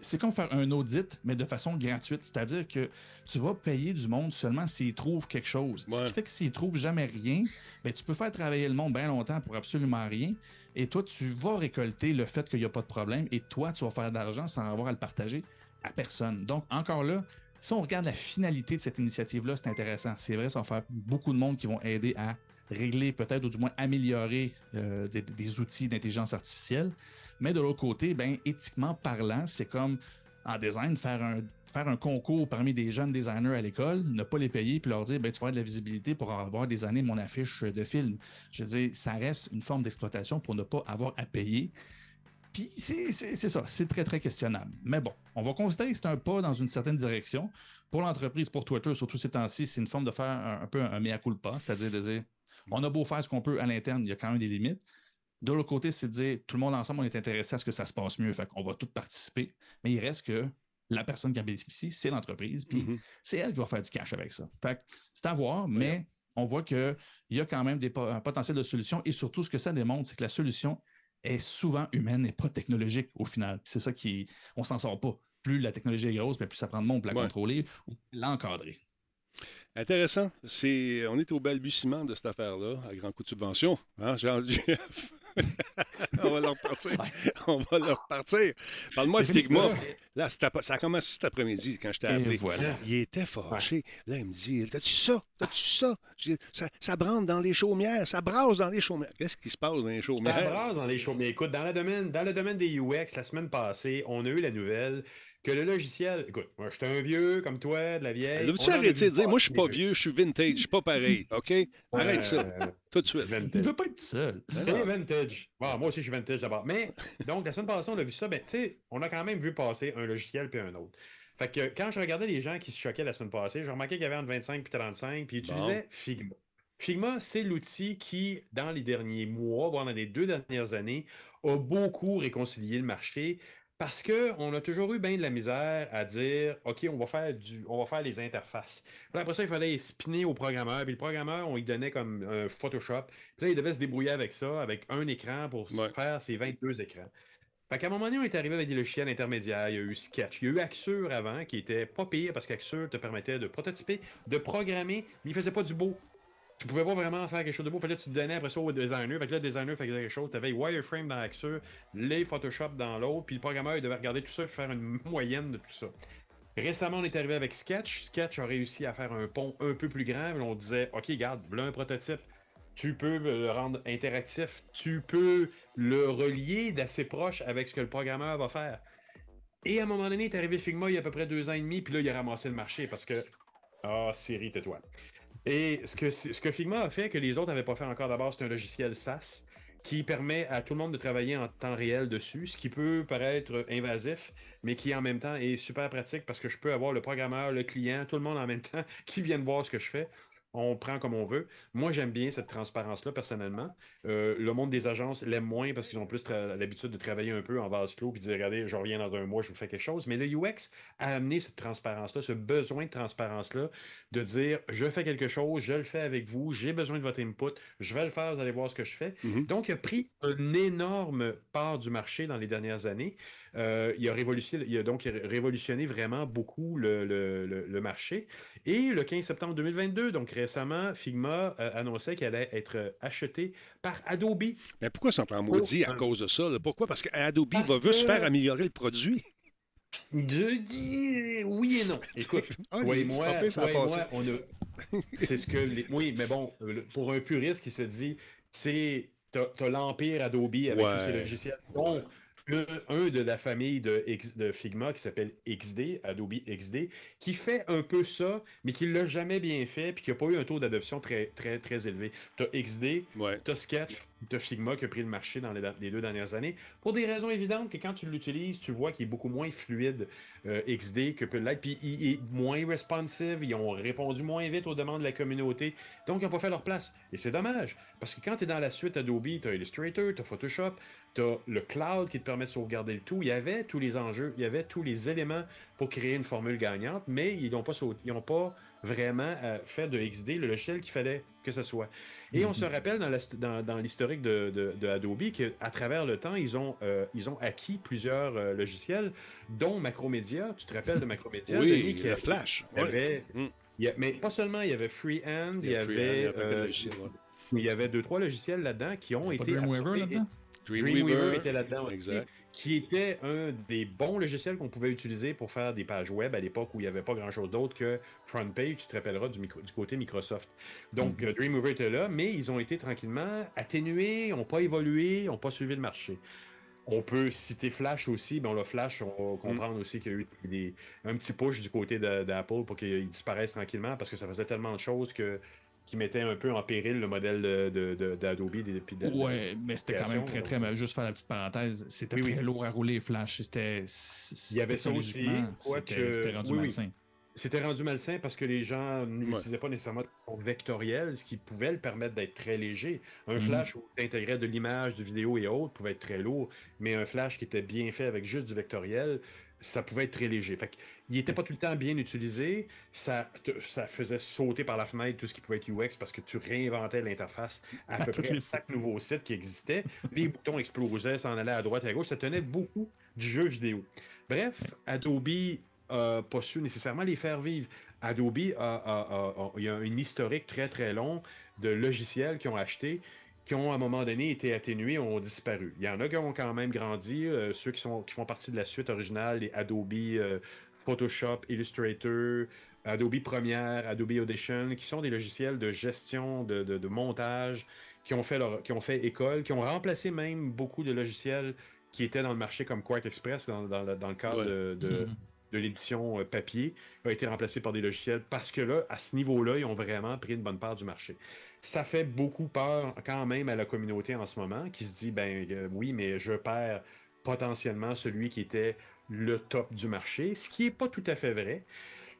c'est comme faire un audit, mais de façon gratuite. C'est-à-dire que tu vas payer du monde seulement s'ils trouvent quelque chose. Ce qui fait que s'ils trouvent jamais rien, ben, tu peux faire travailler le monde bien longtemps pour absolument rien. Et toi, tu vas récolter le fait qu'il n'y a pas de problème. Et toi, tu vas faire de l'argent sans avoir à le partager à personne. Donc, encore là, si on regarde la finalité de cette initiative-là, c'est intéressant. C'est vrai, ça va faire beaucoup de monde qui vont aider à régler, peut-être, ou du moins améliorer euh, des, outils d'intelligence artificielle. Mais de l'autre côté, ben, éthiquement parlant, c'est comme en design, faire un, faire un concours parmi des jeunes designers à l'école, ne pas les payer, puis leur dire ben, tu vas avoir de la visibilité pour avoir des années mon affiche de film. Je veux dire, ça reste une forme d'exploitation pour ne pas avoir à payer. Puis c'est ça, c'est très, très questionnable. Mais bon, on va considérer que c'est un pas dans une certaine direction. Pour l'entreprise, pour Twitter, surtout ces temps-ci, c'est une forme de faire un, peu un, mea culpa, c'est-à-dire de dire on a beau faire ce qu'on peut à l'interne, il y a quand même des limites. De l'autre côté, c'est de dire tout le monde ensemble, on est intéressé à ce que ça se passe mieux. Fait qu'on va tous participer. Mais il reste que la personne qui en bénéficie, c'est l'entreprise. Puis mm-hmm. c'est elle qui va faire du cash avec ça. Fait c'est à voir, mais on voit qu'il y a quand même des, un potentiel de solution. Et surtout, ce que ça démontre, c'est que la solution est souvent humaine et pas technologique au final. C'est ça qui. On s'en sort pas. Plus la technologie est grosse, plus ça prend de monde pour la contrôler ou l'encadrer.
Intéressant. C'est, on est au balbutiement de cette affaire-là, à grand coup de subvention. Hein, Jean <laughs> on va leur repartir. On va leur repartir. Parle-moi de Figma. Là, ça a commencé cet après-midi quand je t'ai appelé.
voilà.
Il était fâché. Là, il me dit T'as-tu ça? T'as-tu ça? ça Ça brande dans les chaumières. Ça brasse dans les chaumières. Qu'est-ce qui se passe dans les chaumières?
Ça brasse dans les chaumières. Écoute, dans le domaine, dans le domaine des UX, la semaine passée, on a eu la nouvelle que le logiciel. Écoute, moi, je suis un vieux comme toi, de la vieille.
Veux-tu arrêter de dire, moi, je suis pas vieux, je suis vintage, je suis pas pareil, OK? Arrête ça, tout de suite.
Vintage. Il veut pas être seul.
C'est vintage. Bon, moi aussi, je suis vintage d'abord. Mais, donc, la semaine passée, on a vu ça. Ben, tu sais, on a quand même vu passer un logiciel puis un autre. Fait que quand je regardais les gens qui se choquaient la semaine passée, j'ai remarqué qu'il y avait entre 25 et 35, puis ils utilisaient Figma. Figma, c'est l'outil qui, dans les derniers mois, voire dans les deux dernières années, a beaucoup réconcilié le marché parce qu'on a toujours eu bien de la misère à dire OK, on va faire du on va faire les interfaces. Puis après ça, il fallait spinner au programmeur. Puis le programmeur, on lui donnait comme un Photoshop. Puis là, il devait se débrouiller avec ça, avec un écran pour faire ses 22 écrans. Fait qu'à un moment donné, on est arrivé avec des logiciels intermédiaires. Il y a eu Sketch. Il y a eu Axure avant, qui était pas pire parce qu'Axure te permettait de prototyper, de programmer, mais il faisait pas du beau tu pouvais pas vraiment faire quelque chose de beau. Puis là, tu te donnais après ça au designer. Fait que là, le designer faisait quelque chose. Tu avais Wireframe dans Axure, les Photoshop dans l'autre. Puis le programmeur, il devait regarder tout ça et faire une <laughs> moyenne de tout ça. Récemment, on est arrivé avec Sketch. Sketch a réussi à faire un pont un peu plus grand. On disait, OK, regarde, voilà un prototype. Tu peux le rendre interactif. Tu peux le relier d'assez proche avec ce que le programmeur va faire. Et à un moment donné, est arrivé Figma il y a à peu près deux ans et demi. Puis là, il a ramassé le marché parce que. Ah, oh, Siri, tais-toi. Et ce que, ce que Figma a fait, que les autres n'avaient pas fait encore d'abord, c'est un logiciel SaaS qui permet à tout le monde de travailler en temps réel dessus, ce qui peut paraître invasif, mais qui en même temps est super pratique parce que je peux avoir le programmeur, le client, tout le monde en même <laughs> temps qui viennent voir ce que je fais on prend comme on veut. Moi, j'aime bien cette transparence-là, personnellement. Euh, le monde des agences l'aime moins parce qu'ils ont plus l'habitude de travailler un peu en vase clos puis de dire, regardez, je reviens dans un mois, je vous fais quelque chose. Mais le UX a amené cette transparence-là, ce besoin de transparence-là, de dire, je fais quelque chose, je le fais avec vous, j'ai besoin de votre input, je vais le faire, vous allez voir ce que je fais. Mm-hmm. Donc, il a pris une énorme part du marché dans les dernières années. Euh, il, a révolutionné, il a donc révolutionné vraiment beaucoup le, marché. Et le 15 septembre 2022, donc récemment, Figma euh, annonçait qu'elle allait être achetée par Adobe.
Mais pourquoi ça en maudit à cause de ça? Pourquoi? Parce qu'Adobe va que... juste faire améliorer le produit.
De... Oui et non. <laughs> Écoute, ah, moi, moi, on a... <laughs> C'est ce que... Oui, mais bon, pour un puriste qui se dit, tu as, l'empire Adobe avec tous ces logiciels un de la famille de, de Figma qui s'appelle XD, Adobe XD, qui fait un peu ça, mais qui ne l'a jamais bien fait, puis qui n'a pas eu un taux d'adoption très, très, très élevé. Tu as XD, tu as Sketch, as Figma qui a pris le marché dans les, deux dernières années, pour des raisons évidentes que quand tu l'utilises, tu vois qu'il est beaucoup moins fluide euh, XD que peut puis il est moins responsive, ils ont répondu moins vite aux demandes de la communauté, donc ils n'ont pas fait leur place. Et c'est dommage, parce que quand tu es dans la suite Adobe, tu as Illustrator, tu as Photoshop, tu as le cloud qui te permet de sauvegarder le tout. Il y avait tous les enjeux, il y avait tous les éléments pour créer une formule gagnante, mais ils n'ont pas, ils ont pas vraiment euh, fait de XD le logiciel qu'il fallait que ce soit. Et on se mhm. rappelle dans, l'historique de, Adobe qu'à travers le temps, ils ont, euh, ils ont acquis plusieurs euh, logiciels, dont Macromedia. Tu te rappelles de Macromedia?
Oui, qui a Flash.
Mm. mais pas seulement, il y avait Freehand, il y, avait... il y avait deux, trois logiciels là-dedans qui ont été...
là-dedans?
Dreamweaver, était là-dedans. Exact. Qui était un des bons logiciels qu'on pouvait utiliser pour faire des pages web à l'époque où il n'y avait pas grand-chose d'autre que FrontPage, tu te rappelleras du, côté Microsoft. Donc euh, Dreamweaver était là, mais ils ont été tranquillement atténués, n'ont pas évolué, n'ont pas suivi le marché. On peut citer Flash aussi. Bon, le Flash, on va mm. comprendre aussi qu'il y a eu des, un petit push du côté d'Apple pour qu'il disparaisse tranquillement parce que ça faisait tellement de choses que qui mettait un peu en péril le modèle d'Adobe. De, de, de,
ouais, mais c'était quand même très, très. Juste faire la petite parenthèse, c'était très lourd à rouler, Flash. C'était.
Il y avait ça aussi.
C'était rendu malsain.
C'était rendu malsain parce que les gens n'utilisaient pas nécessairement le vectoriel, ce qui pouvait le permettre d'être très léger. Un mhm. flash où tu intégrais de l'image, de vidéo et autres pouvait être très lourd, mais un flash qui était bien fait avec juste du vectoriel, ça pouvait être très léger. Fait il n'était pas tout le temps bien utilisé. Ça, ça faisait sauter par la fenêtre tout ce qui pouvait être UX parce que tu réinventais l'interface à, peu près chaque nouveau site qui existait. Les <laughs> boutons explosaient, s'en allaient à droite et à gauche. Ça tenait beaucoup du jeu vidéo. Bref, Adobe n'a pas su nécessairement les faire vivre. Adobe a, une historique très très long de logiciels qu'ils ont achetés qui ont à un moment donné été atténués ont disparu. Il y en a qui ont quand même grandi, euh, ceux qui, sont, qui font partie de la suite originale, les Adobe euh, Photoshop, Illustrator, Adobe Premiere, Adobe Audition, qui sont des logiciels de gestion, de, de, montage, qui ont, fait leur, qui ont fait école, qui ont remplacé même beaucoup de logiciels qui étaient dans le marché comme Quark Express dans, dans, dans le cadre de, de, mm-hmm. De l'édition euh, papier, a été remplacé par des logiciels parce que là, à ce niveau-là, ils ont vraiment pris une bonne part du marché ça fait beaucoup peur quand même à la communauté en ce moment qui se dit ben euh, oui, mais je perds potentiellement celui qui était le top du marché, ce qui n'est pas tout à fait vrai.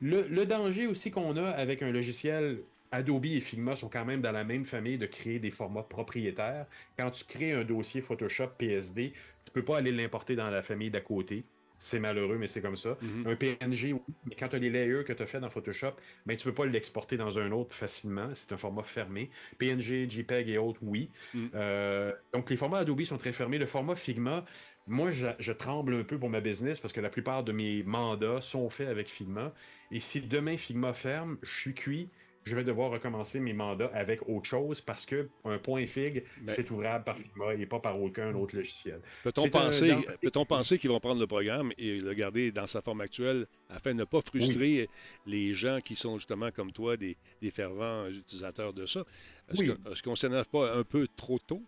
Le, danger aussi qu'on a avec un logiciel Adobe et Figma sont quand même dans la même famille de créer des formats propriétaires. Quand tu crées un dossier Photoshop PSD, tu ne peux pas aller l'importer dans la famille d'à côté. C'est malheureux, mais c'est comme ça. Mhm. Un PNG, mais quand tu as les layers que tu as fait dans Photoshop, ben, tu ne peux pas l'exporter dans un autre facilement. C'est un format fermé. PNG, JPEG et autres, oui. Mhm. Euh, donc, les formats Adobe sont très fermés. Le format Figma, moi, je, tremble un peu pour ma business parce que la plupart de mes mandats sont faits avec Figma. Et si demain Figma ferme, je suis cuit je vais devoir recommencer mes mandats avec autre chose parce que un point FIG, ben c'est ouvrable par Figma et pas par aucun autre logiciel.
Peut-on penser, peut penser qu'ils vont prendre le programme et le garder dans sa forme actuelle afin de ne pas frustrer les gens qui sont justement comme toi des, fervents utilisateurs de ça? Est-ce qu'on ne s'énerve pas un peu trop tôt?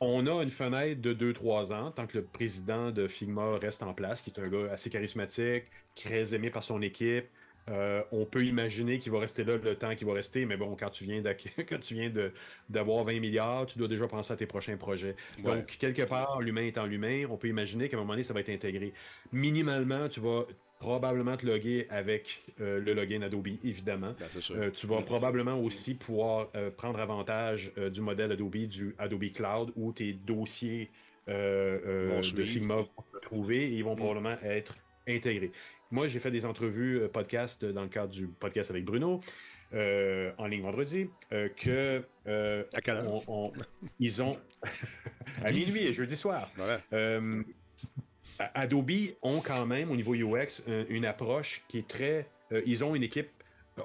On a une fenêtre de 2-3 ans, tant que le président de Figma reste en place, qui est un gars assez charismatique, très aimé par son équipe, euh, on peut imaginer qu'il va rester là le temps qu'il va rester, mais bon, quand tu viens <laughs> d'avoir 20 milliards, tu dois déjà penser à tes prochains projets. Donc, quelque part, l'humain étant l'humain, on peut imaginer qu'à un moment donné, ça va être intégré. Minimalement, tu vas probablement te loguer avec euh, le login Adobe, évidemment. Ben, euh, tu vas probablement aussi pouvoir prendre avantage du modèle Adobe, du Adobe Cloud, où tes dossiers de Figma vont se trouver et ils vont mm. probablement être intégrés. Moi, j'ai fait des entrevues euh, podcast dans le cadre du podcast avec Bruno. Euh, en ligne vendredi, euh, que
à quelle heure?
ils ont <laughs> à minuit et jeudi soir. Adobe ont quand même au niveau UX une approche qui est très. ils ont une équipe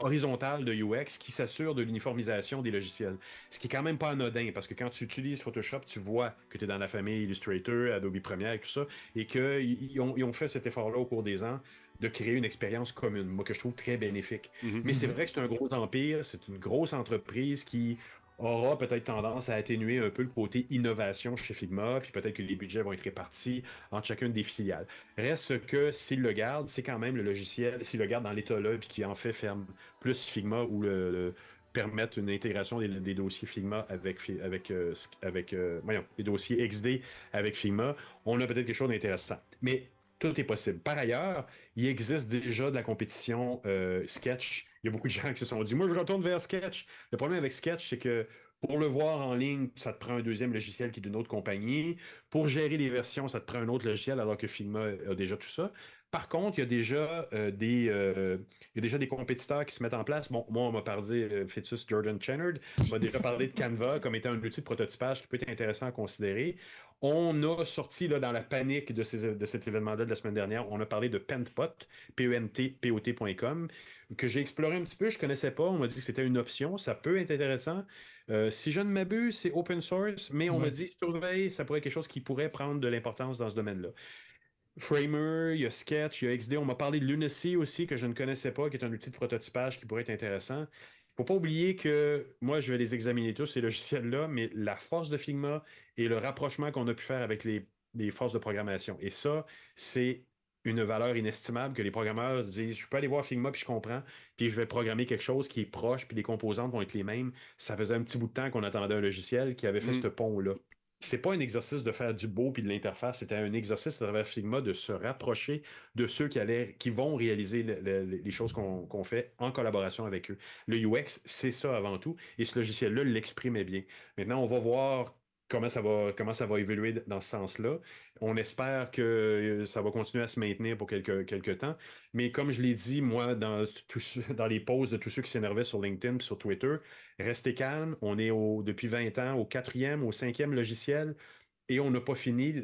horizontale de UX qui s'assure de l'uniformisation des logiciels. Ce qui est quand même pas anodin parce que quand tu utilises Photoshop, tu vois que tu es dans la famille Illustrator, Adobe Premiere et tout ça, et qu'ils ont, ils ont fait cet effort-là au cours des ans de créer une expérience commune, moi que je trouve très bénéfique. Mhm. Mais c'est vrai que c'est un gros empire, c'est une grosse entreprise qui aura peut-être tendance à atténuer un peu le côté innovation chez Figma, puis peut-être que les budgets vont être répartis entre chacune des filiales. Reste que s'il le garde, c'est quand même le logiciel, s'il le garde dans l'état-là, puis qui en fait ferme plus Figma ou le, permettre une intégration des, dossiers Figma avec avec euh, avec euh, voyons, les dossiers XD avec Figma, on a peut-être quelque chose d'intéressant. Mais tout est possible. Par ailleurs, il existe déjà de la compétition euh, Sketch. Il y a beaucoup de gens qui se sont dit Moi, je retourne vers Sketch. Le problème avec Sketch, c'est que pour le voir en ligne, ça te prend un deuxième logiciel qui est d'une autre compagnie. Pour gérer les versions, ça te prend un autre logiciel alors que Figma a déjà tout ça. Par contre, il y a déjà, euh, des, euh, il y a déjà des compétiteurs qui se mettent en place. Bon, moi, on m'a parlé, euh, Fetus Jordan Chennard, on m'a déjà parlé de Canva comme étant un outil de prototypage qui peut être intéressant à considérer. On a sorti là, dans la panique de, ces, de cet événement-là de la semaine dernière, on a parlé de Pentpot, P-E-N-T-P-O-T.com, que j'ai exploré un petit peu, je ne connaissais pas. On m'a dit que c'était une option, ça peut être intéressant. si je ne m'abuse, c'est open source, mais on m'a dit surveille, ça pourrait être quelque chose qui pourrait prendre de l'importance dans ce domaine-là. Framer, il y a Sketch, il y a XD. On m'a parlé de Lunacy aussi, que je ne connaissais pas, qui est un outil de prototypage qui pourrait être intéressant. Il ne faut pas oublier que moi, je vais les examiner tous, ces logiciels-là, mais la force de Figma et le rapprochement qu'on a pu faire avec les, forces de programmation. Et ça, c'est une valeur inestimable que les programmeurs disent je peux aller voir Figma puis je comprends puis je vais programmer quelque chose qui est proche puis les composantes vont être les mêmes ça faisait un petit bout de temps qu'on attendait un logiciel qui avait fait mm. ce pont là c'est pas un exercice de faire du beau puis de l'interface, c'était un exercice à travers Figma de se rapprocher de ceux qui, allaient, qui vont réaliser les choses qu'on fait en collaboration avec eux. Le UX, c'est ça avant tout, et ce logiciel-là l'exprimait bien. Maintenant, on va voir comment ça va, comment ça va évoluer dans ce sens-là. On espère que euh, ça va continuer à se maintenir pour quelques, quelques temps. Mais comme je l'ai dit, moi, dans, <laughs> les pauses de tous ceux qui s'énervaient sur LinkedIn sur Twitter, restez calme. On est depuis 20 ans au quatrième, au cinquième logiciel. Et on n'a pas fini.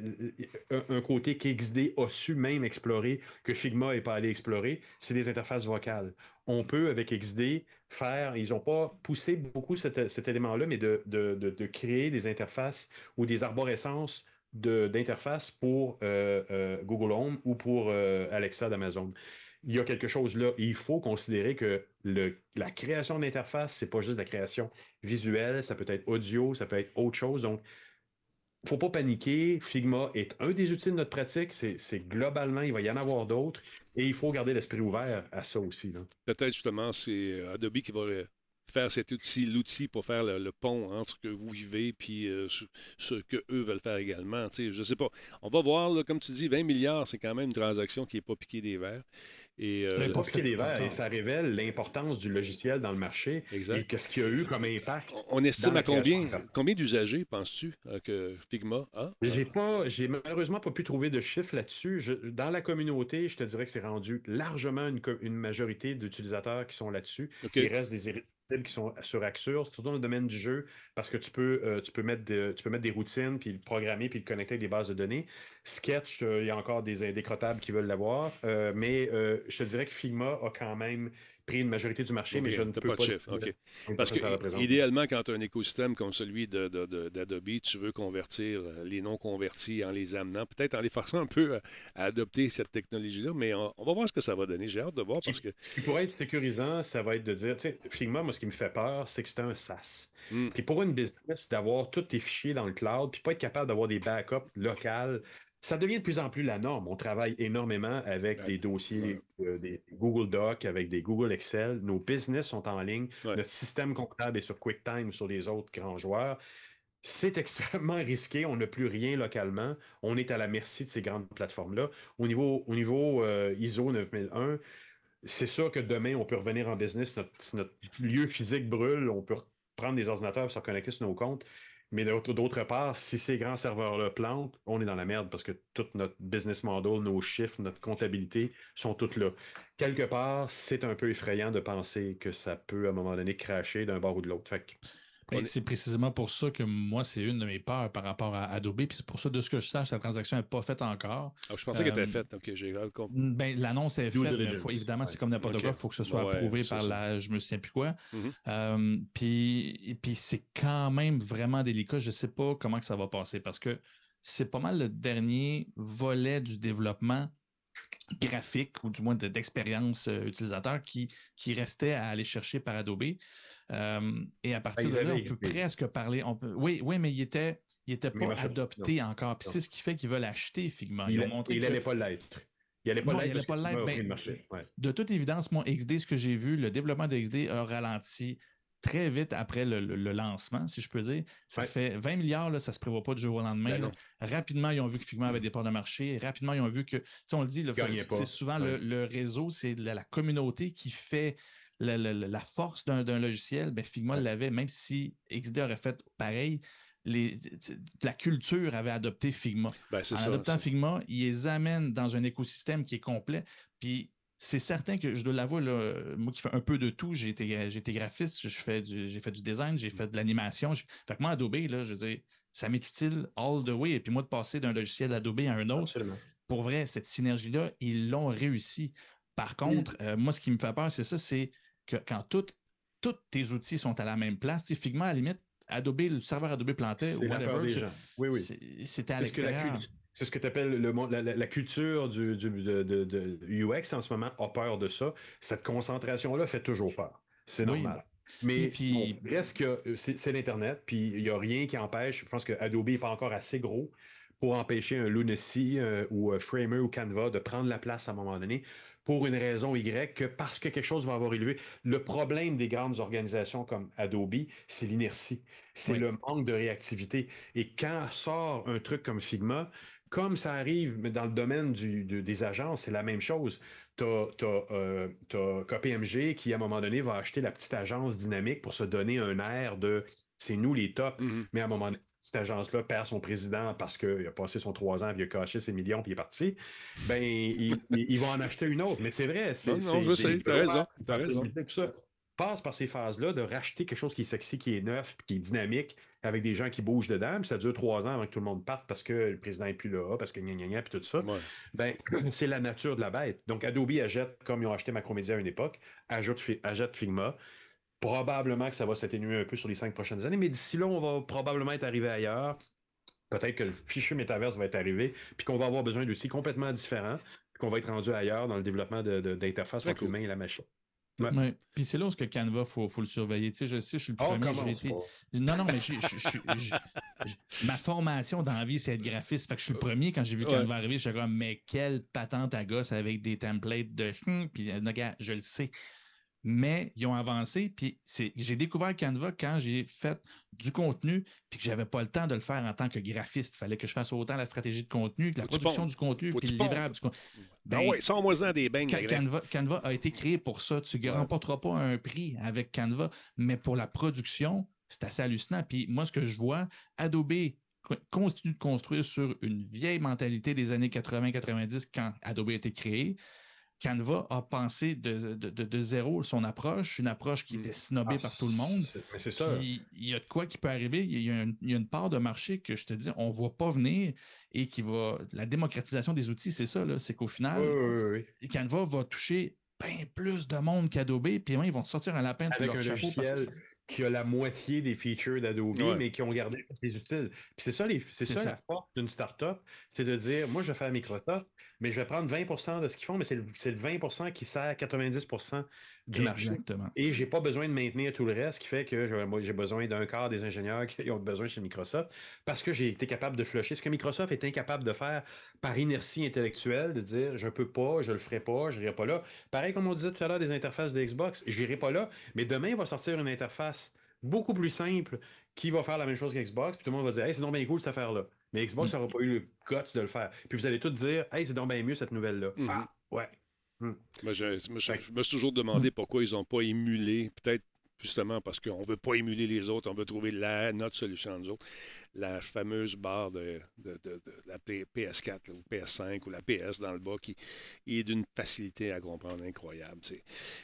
Un, côté qu'XD a su même explorer, que Figma n'est pas allé explorer, c'est des interfaces vocales. On peut, avec XD, faire, ils n'ont pas poussé beaucoup cet, élément-là, mais de, créer des interfaces ou des arborescences d'interfaces pour euh, euh, Google Home ou pour euh, Alexa d'Amazon. Il y a quelque chose là. il faut considérer que la création d'interface, c'est pas juste la création visuelle, ça peut être audio, ça peut être autre chose. Donc, faut pas paniquer. Figma est un des outils de notre pratique. C'est globalement, il va y en avoir d'autres. Et il faut garder l'esprit ouvert à ça aussi.
Peut-être justement, c'est Adobe qui va faire cet outil, l'outil pour faire le, pont entre ce que vous vivez et euh, ce, que eux veulent faire également. Je je sais pas. On va voir, comme tu dis, 20 milliards, c'est quand même une transaction qui n'est pas piquée des verres.
Et, euh, des verres, et ça révèle l'importance du logiciel dans le marché exact. et qu'est-ce qu'il y a eu comme impact.
On estime à combien, combien d'usagers, penses-tu, euh, que Figma a?
J'ai pas, j'ai malheureusement pas pu trouver de chiffres là-dessus. Dans la communauté, je te dirais que c'est rendu largement une, majorité d'utilisateurs qui sont là-dessus. Il reste des qui sont sur Axure, surtout dans le domaine du jeu, parce que tu peux, euh, tu peux, mettre, tu peux mettre des routines, puis le programmer, puis le connecter avec des bases de données. Sketch, il y a encore des indécrottables qui veulent l'avoir, mais je te dirais que Figma a quand même pris une majorité du marché, mais je ne peux pas,
de Parce que, idéalement, quand tu as un écosystème comme celui d'Adobe, tu veux convertir euh, les non convertis en les amenant, peut-être en les forçant un peu à, adopter cette technologie-là, mais on, va voir ce que ça va donner. J'ai hâte de voir parce que.
Ce qui pourrait être sécurisant, ça va être de dire, tu sais, Figma, moi, ce qui me fait peur, c'est que c'est un SaaS. Hmm. Puis pour une business, d'avoir tous tes fichiers dans le cloud, puis pas être capable d'avoir des backups locales ça devient de plus en plus la norme. On travaille énormément avec des dossiers, euh, des Google Docs, avec des Google Excel. Nos business sont en ligne. Notre système comptable est sur QuickTime ou sur les autres grands joueurs. C'est <laughs> extrêmement risqué. On n'a plus rien localement. On est à la merci de ces grandes plateformes-là. Au niveau, au niveau euh, ISO 9001, c'est sûr que demain, on peut revenir en business. Notre, notre lieu physique brûle. On peut prendre des ordinateurs et se connecter sur nos comptes. Mais d'autre part, si ces grands serveurs-là plantent, on est dans la merde parce que tout notre business model, nos chiffres, notre comptabilité sont toutes là. Quelque part, c'est un peu effrayant de penser que ça peut à un moment donné cracher d'un bord ou de l'autre. Fait
c'est précisément pour ça que moi, c'est une de mes peurs par rapport à Adobe. Puis c'est pour ça, de ce que je sache, la transaction n'est pas faite encore.
Ah, je pensais qu'elle était euh, faite. Ok, j'ai
ben, L'annonce est faite, mais évidemment, c'est comme n'importe quoi. Il faut que ce soit approuvé par la. Je me souviens plus quoi. Mm-hmm. Euh, puis, puis c'est quand même vraiment délicat. Je ne sais pas comment que ça va passer parce que c'est pas mal le dernier volet du développement graphique ou du moins d'expérience euh, utilisateur qui, qui restait à aller chercher par Adobe. Euh, et à partir ben, de là, on peut presque parler. On peut, oui, oui, mais il était, il était pas adopté encore. Puis c'est ce qui fait qu'ils veulent acheter Figma.
Ils il n'allait pas l'être.
Il n'allait pas l'être. Ben, de toute évidence, mon XD, ce que j'ai vu, le développement de XD a ralenti très vite après le, lancement, si je peux dire. Ça fait 20 milliards, là, ça ne se prévoit pas du jour au lendemain. Ben rapidement, ils ont vu que Figma avait des parts de marché. Rapidement, ils ont vu que, on le dit, c'est souvent le, réseau, c'est la, communauté qui fait la, force d'un logiciel, ben Figma l'avait, même si XD aurait fait pareil. la culture avait adopté Figma.
Ben,
en adoptant Figma, ils les amènent dans un écosystème qui est complet. Puis c'est certain que je dois l'avouer, moi qui fais un peu de tout, j'ai été, été graphiste, j'ai fait, du, fait du design, j'ai fait de l'animation. Fait que moi, Adobe, là, je veux ça m'est utile all the way. Et puis moi, de passer d'un logiciel Adobe à un autre, pour vrai, cette synergie-là, ils l'ont réussi. Par contre, euh, moi, ce qui me fait peur, c'est ça, c'est que quand tous tes outils sont à la même place, Figma, à la limite, Adobe, le serveur Adobe plantait ou whatever.
Oui, oui.
C'était à l'extérieur.
C'est ce que tu appelles le, la, la, culture du, de, UX en ce moment a peur de ça. Cette concentration-là fait toujours peur. C'est normal. Mais puis, reste que euh, c'est l'Internet, puis il n'y a rien qui empêche. Je pense que Adobe n'est pas encore assez gros pour empêcher un Lunacy euh, ou un Framer ou Canva de prendre la place à un moment donné pour une raison Y que parce que quelque chose va avoir élevé. Le problème des grandes organisations comme Adobe, c'est l'inertie. C'est le manque de réactivité. Et quand sort un truc comme Figma, comme ça arrive dans le domaine des agences, c'est la même chose. Tu as, euh, KPMG qui, à un moment donné, va acheter la petite agence dynamique pour se donner un air de c'est nous les tops. Mm-hmm. Mais à un moment donné, cette agence-là perd son président parce qu'il a passé son trois ans, puis il a caché ses millions, puis il est parti, ben, ils, vont en acheter une autre. Mais c'est vrai.
Non, non, je sais, t'as raison. As raison.
ça passe par ces phases-là de racheter quelque chose qui est sexy, qui est neuf, qui est dynamique, avec des gens qui bougent dedans, puis ça dure trois ans avant que tout le monde parte parce que le président n'est plus là, parce que gna gna gna, puis tout ça. Ben, <clears throat> c'est la nature de la bête. Donc, Adobe achète, comme ils ont acheté Macromedia à une époque, ajoute, ajoute Figma Probablement que ça va s'atténuer un peu sur les cinq prochaines années, mais d'ici là, on va probablement être arrivé ailleurs. Peut-être que le fichier métaverse va être arrivé, puis qu'on va avoir besoin d'outils complètement différents, puis qu'on va être rendu ailleurs dans le développement d'interface entre l'humain et la machine.
Ouais. Puis c'est là où que Canva, il faut, faut, le surveiller. Tu sais, je sais, je suis le oh, premier. Été... Non, non, mais ma formation dans la vie, c'est être graphiste. Fait que je suis le premier quand j'ai vu Canva arriver. Je suis comme, mais quelle patente à gosse avec des templates de. Puis, euh, gars, je le sais mais ils ont avancé. Puis j'ai découvert Canva quand j'ai fait du contenu, puis que j'avais pas le temps de le faire en tant que graphiste. Il fallait que je fasse autant la stratégie de contenu, que la production du contenu, puis le livrable du contenu.
Ben, ben oui, sans des beignes.
Canva, Canva, a été créé pour ça. Tu ne remporteras pas un prix avec Canva, mais pour la production, c'est assez hallucinant. Puis moi, ce que je vois, Adobe continue de construire sur une vieille mentalité des années 80-90 quand Adobe a été créé. Canva a pensé de, de, zéro son approche, une approche qui mm. était snobée ah, par tout le monde.
C'est ça.
il y a de quoi qui peut arriver. Il y, a une, part de marché que je te dis, on ne voit pas venir et qui va. La démocratisation des outils, c'est ça, c'est qu'au final, Canva va toucher bien plus de monde qu'Adobe, puis ils vont sortir un lapin de
Avec un logiciel qui a la moitié des features d'Adobe, mais qui ont gardé les utiles. Puis c'est ça, c'est ça, ça, la force d'une startup, c'est de dire, moi, je vais faire Microsoft, mais je vais prendre 20% de ce qu'ils font, mais c'est le, le, 20% qui sert à 90% du marché. Et je n'ai pas besoin de maintenir tout le reste, qui fait que j'ai besoin d'un quart des ingénieurs qui ont besoin chez Microsoft, parce que j'ai été capable de flusher ce que Microsoft est incapable de faire par inertie intellectuelle, de dire je ne peux pas, je ne le ferai pas, je n'irai pas là. Pareil comme on disait tout à l'heure des interfaces de Xbox, je n'irai pas là, mais demain, il va sortir une interface beaucoup plus simple qui va faire la même chose qu'Xbox, puis tout le monde va dire hey, c'est non bien cool cette affaire-là. Mais Xbox n'aura mm. pas eu le guts de le faire. Puis vous allez tous dire Hey, c'est donc bien mieux cette nouvelle-là. Mm-hmm. Ah, ouais.
Mm. Moi, je, me suis toujours demandé mm. pourquoi ils n'ont pas émulé, peut-être justement parce qu'on ne veut pas émuler les autres, on veut trouver la, notre solution nous autres la fameuse barre de, la PS4 ou PS5 ou la PS dans le bas qui est d'une facilité à comprendre incroyable.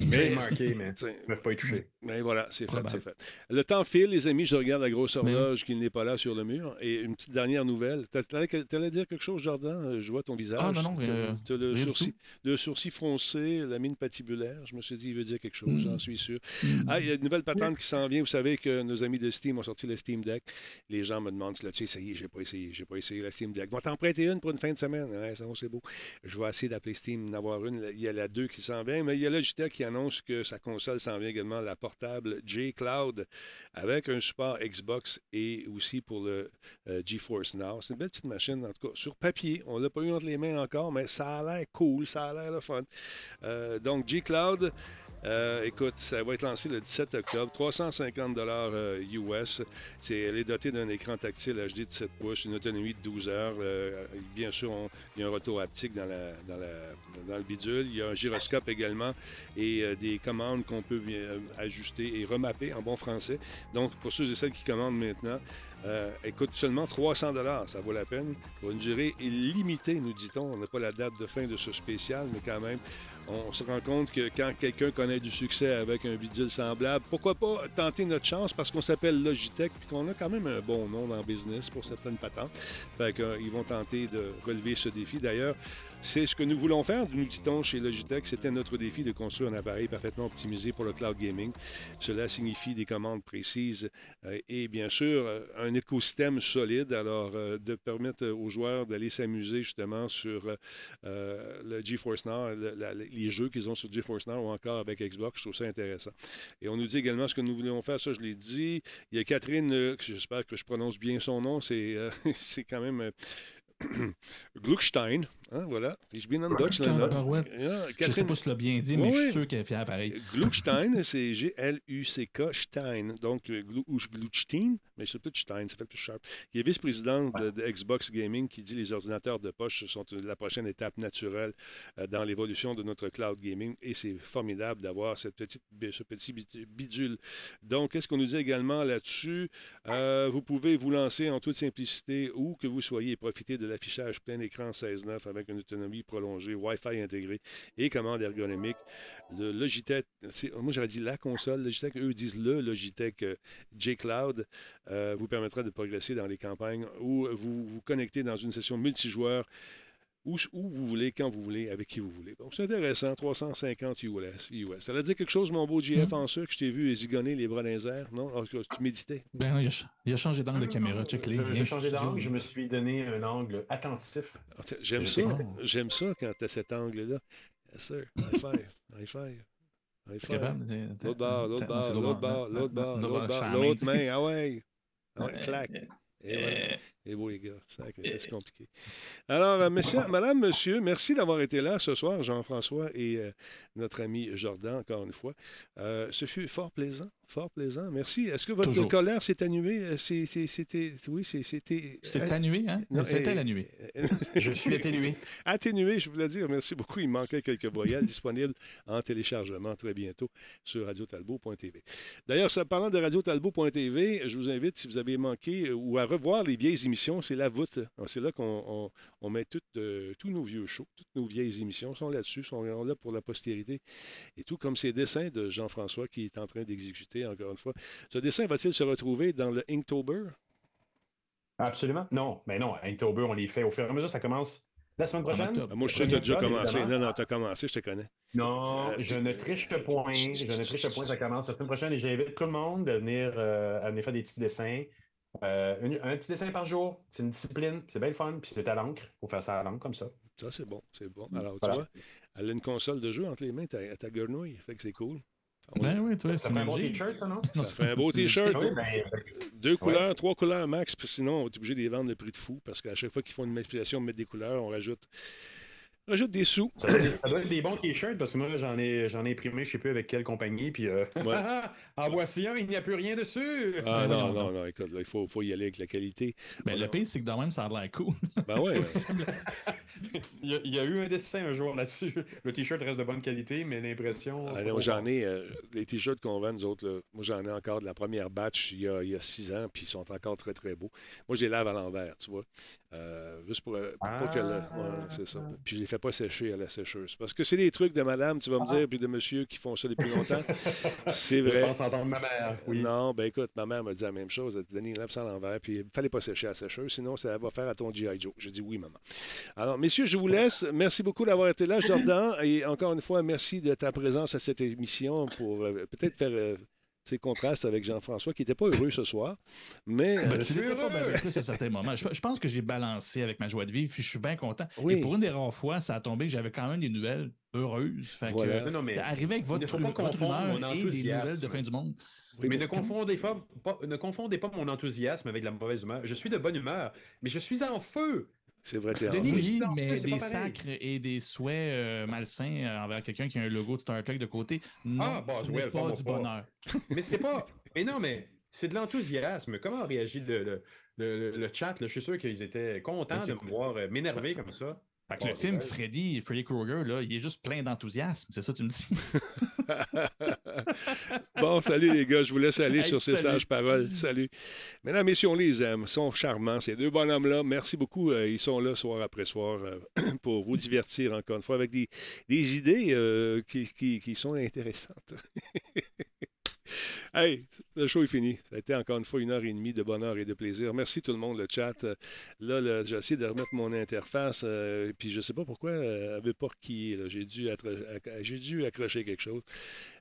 Mais marqué, mais ne pas y toucher.
Mais voilà, c'est fait, c'est fait. Le temps file, les amis, je regarde la grosse horloge qui n'est pas là sur le mur. Et une petite dernière nouvelle. Tu allais dire quelque chose, Jordan? Je vois ton visage.
Ah non, non. Euh,
tu as le, sourcil, le sourcil froncé, la mine patibulaire. Je me suis dit, il veut dire quelque chose, j'en hmm. suis sûr. Hmm. Ah, il y a une nouvelle patente qui s'en vient. Vous savez que nos amis de Steam ont sorti le Steam Deck. Les gens me demande, tu l'as-tu essayé? J'ai pas pas essayé la Steam Deck. Je vais t'en prêter une pour une fin de semaine. Ouais, ça c'est beau. Je vais essayer d'appeler Steam, d'avoir une. Il y a la 2 qui s'en vient, mais il y a Logitech qui annonce que sa console s'en vient également, la portable J-Cloud, avec un support Xbox et aussi pour le euh, GeForce Now. C'est une belle petite machine, en tout cas, sur papier. On l'a pas eu entre les mains encore, mais ça a l'air cool, ça a l'air le fun. Euh, donc, G-Cloud. Euh, écoute, ça va être lancé le 17 octobre, 350 dollars US. C'est, elle est dotée d'un écran tactile HD de 7 pouces, une autonomie de 12 heures. Euh, bien sûr, il y a un retour haptique dans, le bidule. Il y a un gyroscope également et euh, des commandes qu'on peut ajuster et remapper en bon français. Donc, pour ceux et celles qui commandent maintenant, écoute, seulement 300 dollars, ça vaut la peine. Pour une durée illimitée, nous dit-on. On n'a pas la date de fin de ce spécial, mais quand même, on se rend compte que quand quelqu'un connaît du succès avec un bidule semblable, pourquoi pas tenter notre chance parce qu'on s'appelle Logitech puis qu'on a quand même un bon nom dans le business pour certaines patentes. Fait qu'ils euh, vont tenter de relever ce défi. D'ailleurs, c'est ce que nous voulons faire, nous dit-on chez Logitech. C'était notre défi de construire un appareil parfaitement optimisé pour le cloud gaming. Cela signifie des commandes précises euh, et bien sûr euh, un écosystème solide. Alors, euh, de permettre aux joueurs d'aller s'amuser justement sur le GeForce Now, les jeux qu'ils ont sur GeForce Now ou encore avec Xbox. Je trouve ça intéressant. Et on nous dit également ce que nous voulons faire. Ça, je l'ai dit. Il y a Catherine, j'espère que je prononce bien son nom. C'est <laughs> quand même <clears throat> Gluckstein, hein, voilà.
Ich bin. Ja, je sais pas si tu l'as bien dit, mais je suis sûr qu'elle est fière pareil.
Gluckstein, <laughs> c'est G-L-U-C-K, Stein. Donc, euh, Gluckstein, mais c'est peut-être Stein, ça fait plus sharp. Il est vice-président de, Xbox Gaming qui dit les ordinateurs de poche sont la prochaine étape naturelle euh, dans l'évolution de notre cloud gaming et c'est formidable d'avoir cette petite, ce petit bidule. Donc, qu'est-ce qu'on nous dit également là-dessus? Euh, vous pouvez vous lancer en toute simplicité où que vous soyez et profiter de l'affichage plein écran 16.9 avec une autonomie prolongée, Wi-Fi intégré et commande ergonomique. Le Logitech, moi j'aurais dit la console Logitech, eux disent le Logitech euh, J-Cloud, euh, vous permettra de progresser dans les campagnes où vous vous connectez dans une session multijoueur où, où vous voulez, quand vous voulez, avec qui vous voulez. Donc, c'est intéressant, 350 US. US. Ça veut dire quelque chose, mon beau GF
Mm.
en sucre? Je t'ai vu zigonner les bras dans les airs, non? Alors, que tu méditais.
Ben, non, il, a, ch- il a changé d'angle de caméra. Check les
J'ai changé d'angle, je me suis donné un angle attentif.
Ah, J'aime ça. J'aime ça quand tu as cet angle-là. Yes, sir. High five. High five. L'autre barre, l'autre
c'est
l'autre barre, l'autre barre, l'autre barre, l'autre main. Ah ouais. Ah ouais,
Euh, euh,
Et voilà.
euh,
Et beau, les gars. C'est compliqué. Alors, euh, monsieur, madame, monsieur, merci d'avoir été là ce soir, Jean-François et euh, notre ami Jordan, encore une fois. Euh, ce fut fort plaisant, fort plaisant. Merci. Est-ce que votre
Toujours.
colère s'est annulée? Euh, C'était. Oui, c'était.
C'est
euh,
annué, hein?
non,
C'était la nuit.
Je suis atténué.
Atténué, je voulais dire. Merci beaucoup. Il manquait quelques voyelles disponibles en téléchargement très bientôt sur radiotalbot.tv. D'ailleurs, parlant de radiotalbot.tv, je vous invite, si vous avez manqué euh, ou à revoir les vieilles émissions, c'est la voûte. C'est là qu'on on- on met toutes, euh, tous nos vieux shows, toutes nos vieilles émissions sont là-dessus, sont là pour la postérité. Et tout comme ces dessins de Jean-François qui est en train d'exécuter, encore une fois. Ce dessin va-t-il se retrouver dans le Inktober?
Absolument. Non, mais non, Inktober, on les fait au fur et à mesure. Ça commence la semaine prochaine.
Ah, moi, je sais que tu as déjà commencé.
évidemment.
Non, non, tu as commencé, je te connais.
Non,
Euh,
je ne triche point. Je ne triche point. Ça commence la semaine prochaine et j'invite tout le monde à venir, euh, à venir faire des petits dessins. Euh, un petit dessin par jour. C'est une discipline. C'est bien le fun. Puis c'est à l'encre. Il faut faire ça à l'encre comme ça.
Ça, c'est bon, c'est bon. Alors, tu vois, elle a une console de jeu entre les mains, ta, ta grenouille, fait que c'est cool. Ah
Ben oui, toi,
Ça fait un
dit.
t-shirt, ça, non?
Ça fait un beau t-shirt.
Ah ben,
Deux couleurs, trois couleurs max, puis sinon, on est obligé de les vendre le prix de fou, parce qu'à chaque fois qu'ils font une manipulation, mettre des couleurs, on rajoute, on rajoute des sous.
Ça doit, être, ça doit être des bons t-shirts parce que moi, j'en ai, j'en ai imprimé, je sais plus avec quelle compagnie. Puis, euh,
Ouais. <laughs>
en voici un, il n'y a plus rien dessus.
Ah
Ben
non, non, non, écoute, là, il faut, faut y aller avec la qualité.
Ben,
On a-
le pire, c'est que dans même, ça a l'air cool.
Ben ouais. <laughs>
il, y a, il y a eu un dessin un jour là-dessus. <laughs> Le t-shirt reste de bonne qualité, mais l'impression.
Ah j'en ai, euh, les t-shirts qu'on vend, nous autres, là, moi j'en ai encore de la première batch il y, a, il y a six ans, puis ils sont encore très très beaux. Moi je les lave à l'envers, tu vois. Euh, juste pour, euh, pour pas que le-
Ah.
ouais, c'est ça. Puis je les fais pas sécher à la sécheuse. Parce que c'est des trucs de madame, tu vas me dire, puis de monsieur qui font ça depuis longtemps. <laughs> c'est
Je
vrai.
pense entendre ma mère. Oui.
Non, ben écoute, ma mère m'a dit la même chose. Elle a dit, lave ça à l'envers, puis il fallait pas sécher à la sécheuse, sinon ça va faire à ton G.I. Joe. J'ai dit oui, maman. Alors, messieurs, je vous laisse. <laughs> Merci beaucoup d'avoir été là, Jordan. Et encore une fois, merci de ta présence à cette émission pour euh, peut-être faire euh, ces contrastes avec Jean-François, qui n'était pas heureux ce soir. Mais euh,
Ben,
je
tu
suis
l'étais pas
heureux.
bien plus à certains moments. Je, je pense que j'ai balancé avec ma joie de vivre, puis je suis bien content.
Oui.
Et pour une des rares fois, ça a tombé que j'avais quand même des nouvelles heureuses. Fait
Voilà.
euh,
Non, non, mais
arriver avec votre,
ne pas
votre humeur et des nouvelles de fin du monde.
oui,
mais
mais-
ne confondez pas, pas- ne confondez pas mon enthousiasme avec la mauvaise humeur. Je suis de bonne humeur, mais je suis en feu.
C'est vrai, t'es
Oui,
en
mais des sacres et des souhaits euh, malsains euh, envers quelqu'un qui a un logo de Star Trek de côté, non,
Ah, bah,
ce n'est pas du
pas.
bonheur. <laughs>
Mais c'est pas. Mais non, mais c'est de l'enthousiasme. Comment réagit le, le, le, le chat? là? Je suis sûr qu'ils étaient contents de me voir euh, m'énerver comme ça.
Fait que le film. Freddy, Freddy Krueger, là, il est juste plein d'enthousiasme. C'est ça que tu me dis? <laughs>
bon, salut les gars, je vous laisse aller
Hey,
sur ces sages paroles. Salut. Mesdames, messieurs, on les aime, ils sont charmants, ces deux bonhommes-là. Merci beaucoup. euh, ils sont là soir après soir euh, <clears throat> pour vous divertir encore une fois avec des, des idées euh, qui, qui- qui sont intéressantes. <laughs> Hey, le show est fini. Ça a été encore une fois une heure et demie de bonheur et de plaisir. Merci tout le monde, le chat. Euh, Là, j'ai essayé de remettre mon interface, euh, puis je ne sais pas pourquoi euh, elle veut pas qui J'ai dû, dû accrocher quelque chose.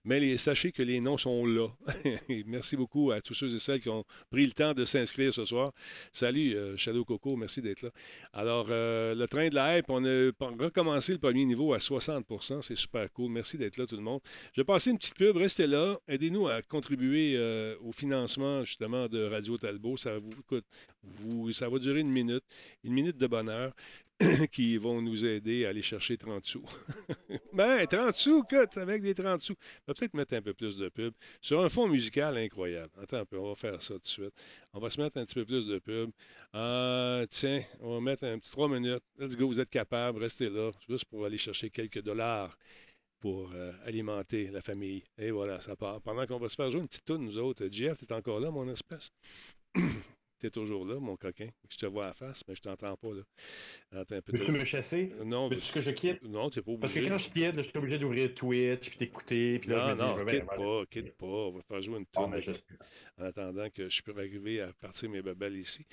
Mais sachez que les noms sont là. <laughs> Merci beaucoup à tous ceux et celles qui ont pris le temps de s'inscrire ce soir. Salut, euh, Shadow Coco, merci d'être là. Alors, euh, le train de la hype, on a recommencé le premier niveau à 60% C'est super cool. Merci d'être là, tout le monde. Je vais passer une petite pub. Restez là. Aidez-nous à contribuer euh, au financement, justement, de Radio Talbot. Ça vous coûte. Vous, ça va durer une minute. Une minute de bonheur <coughs> qui vont nous aider à aller chercher 30 sous. <laughs> ben, 30 sous, cote, avec des 30 sous. On va peut-être mettre un peu plus de pub sur un fond musical incroyable. Attends un peu, on va faire ça tout de suite. On va se mettre un petit peu plus de pub. Ah, tiens, on va mettre un petit 3 minutes. Let's go, vous êtes capable, restez là, juste pour aller chercher quelques dollars pour euh, alimenter la famille. Et voilà, ça part. Pendant qu'on va se faire jouer une petite toune, nous autres. Jeff, t'es encore là, mon espèce? <coughs> es toujours là, mon coquin. Je te vois à face, mais je t'entends pas. là. Attends un peu.
Veux-tu me chasser?
Non,
Veux-tu que je quitte?
non, t'es pas obligé.
Parce que quand je quitte, là, je suis obligé d'ouvrir Twitch, puis t'écouter, puis là,
Non,
je me dis,
non, quitte pas, quitte pas. On va faire jouer une
Ah,
tourne
mais je,
en attendant que je peux arriver à partir mes babelles ici.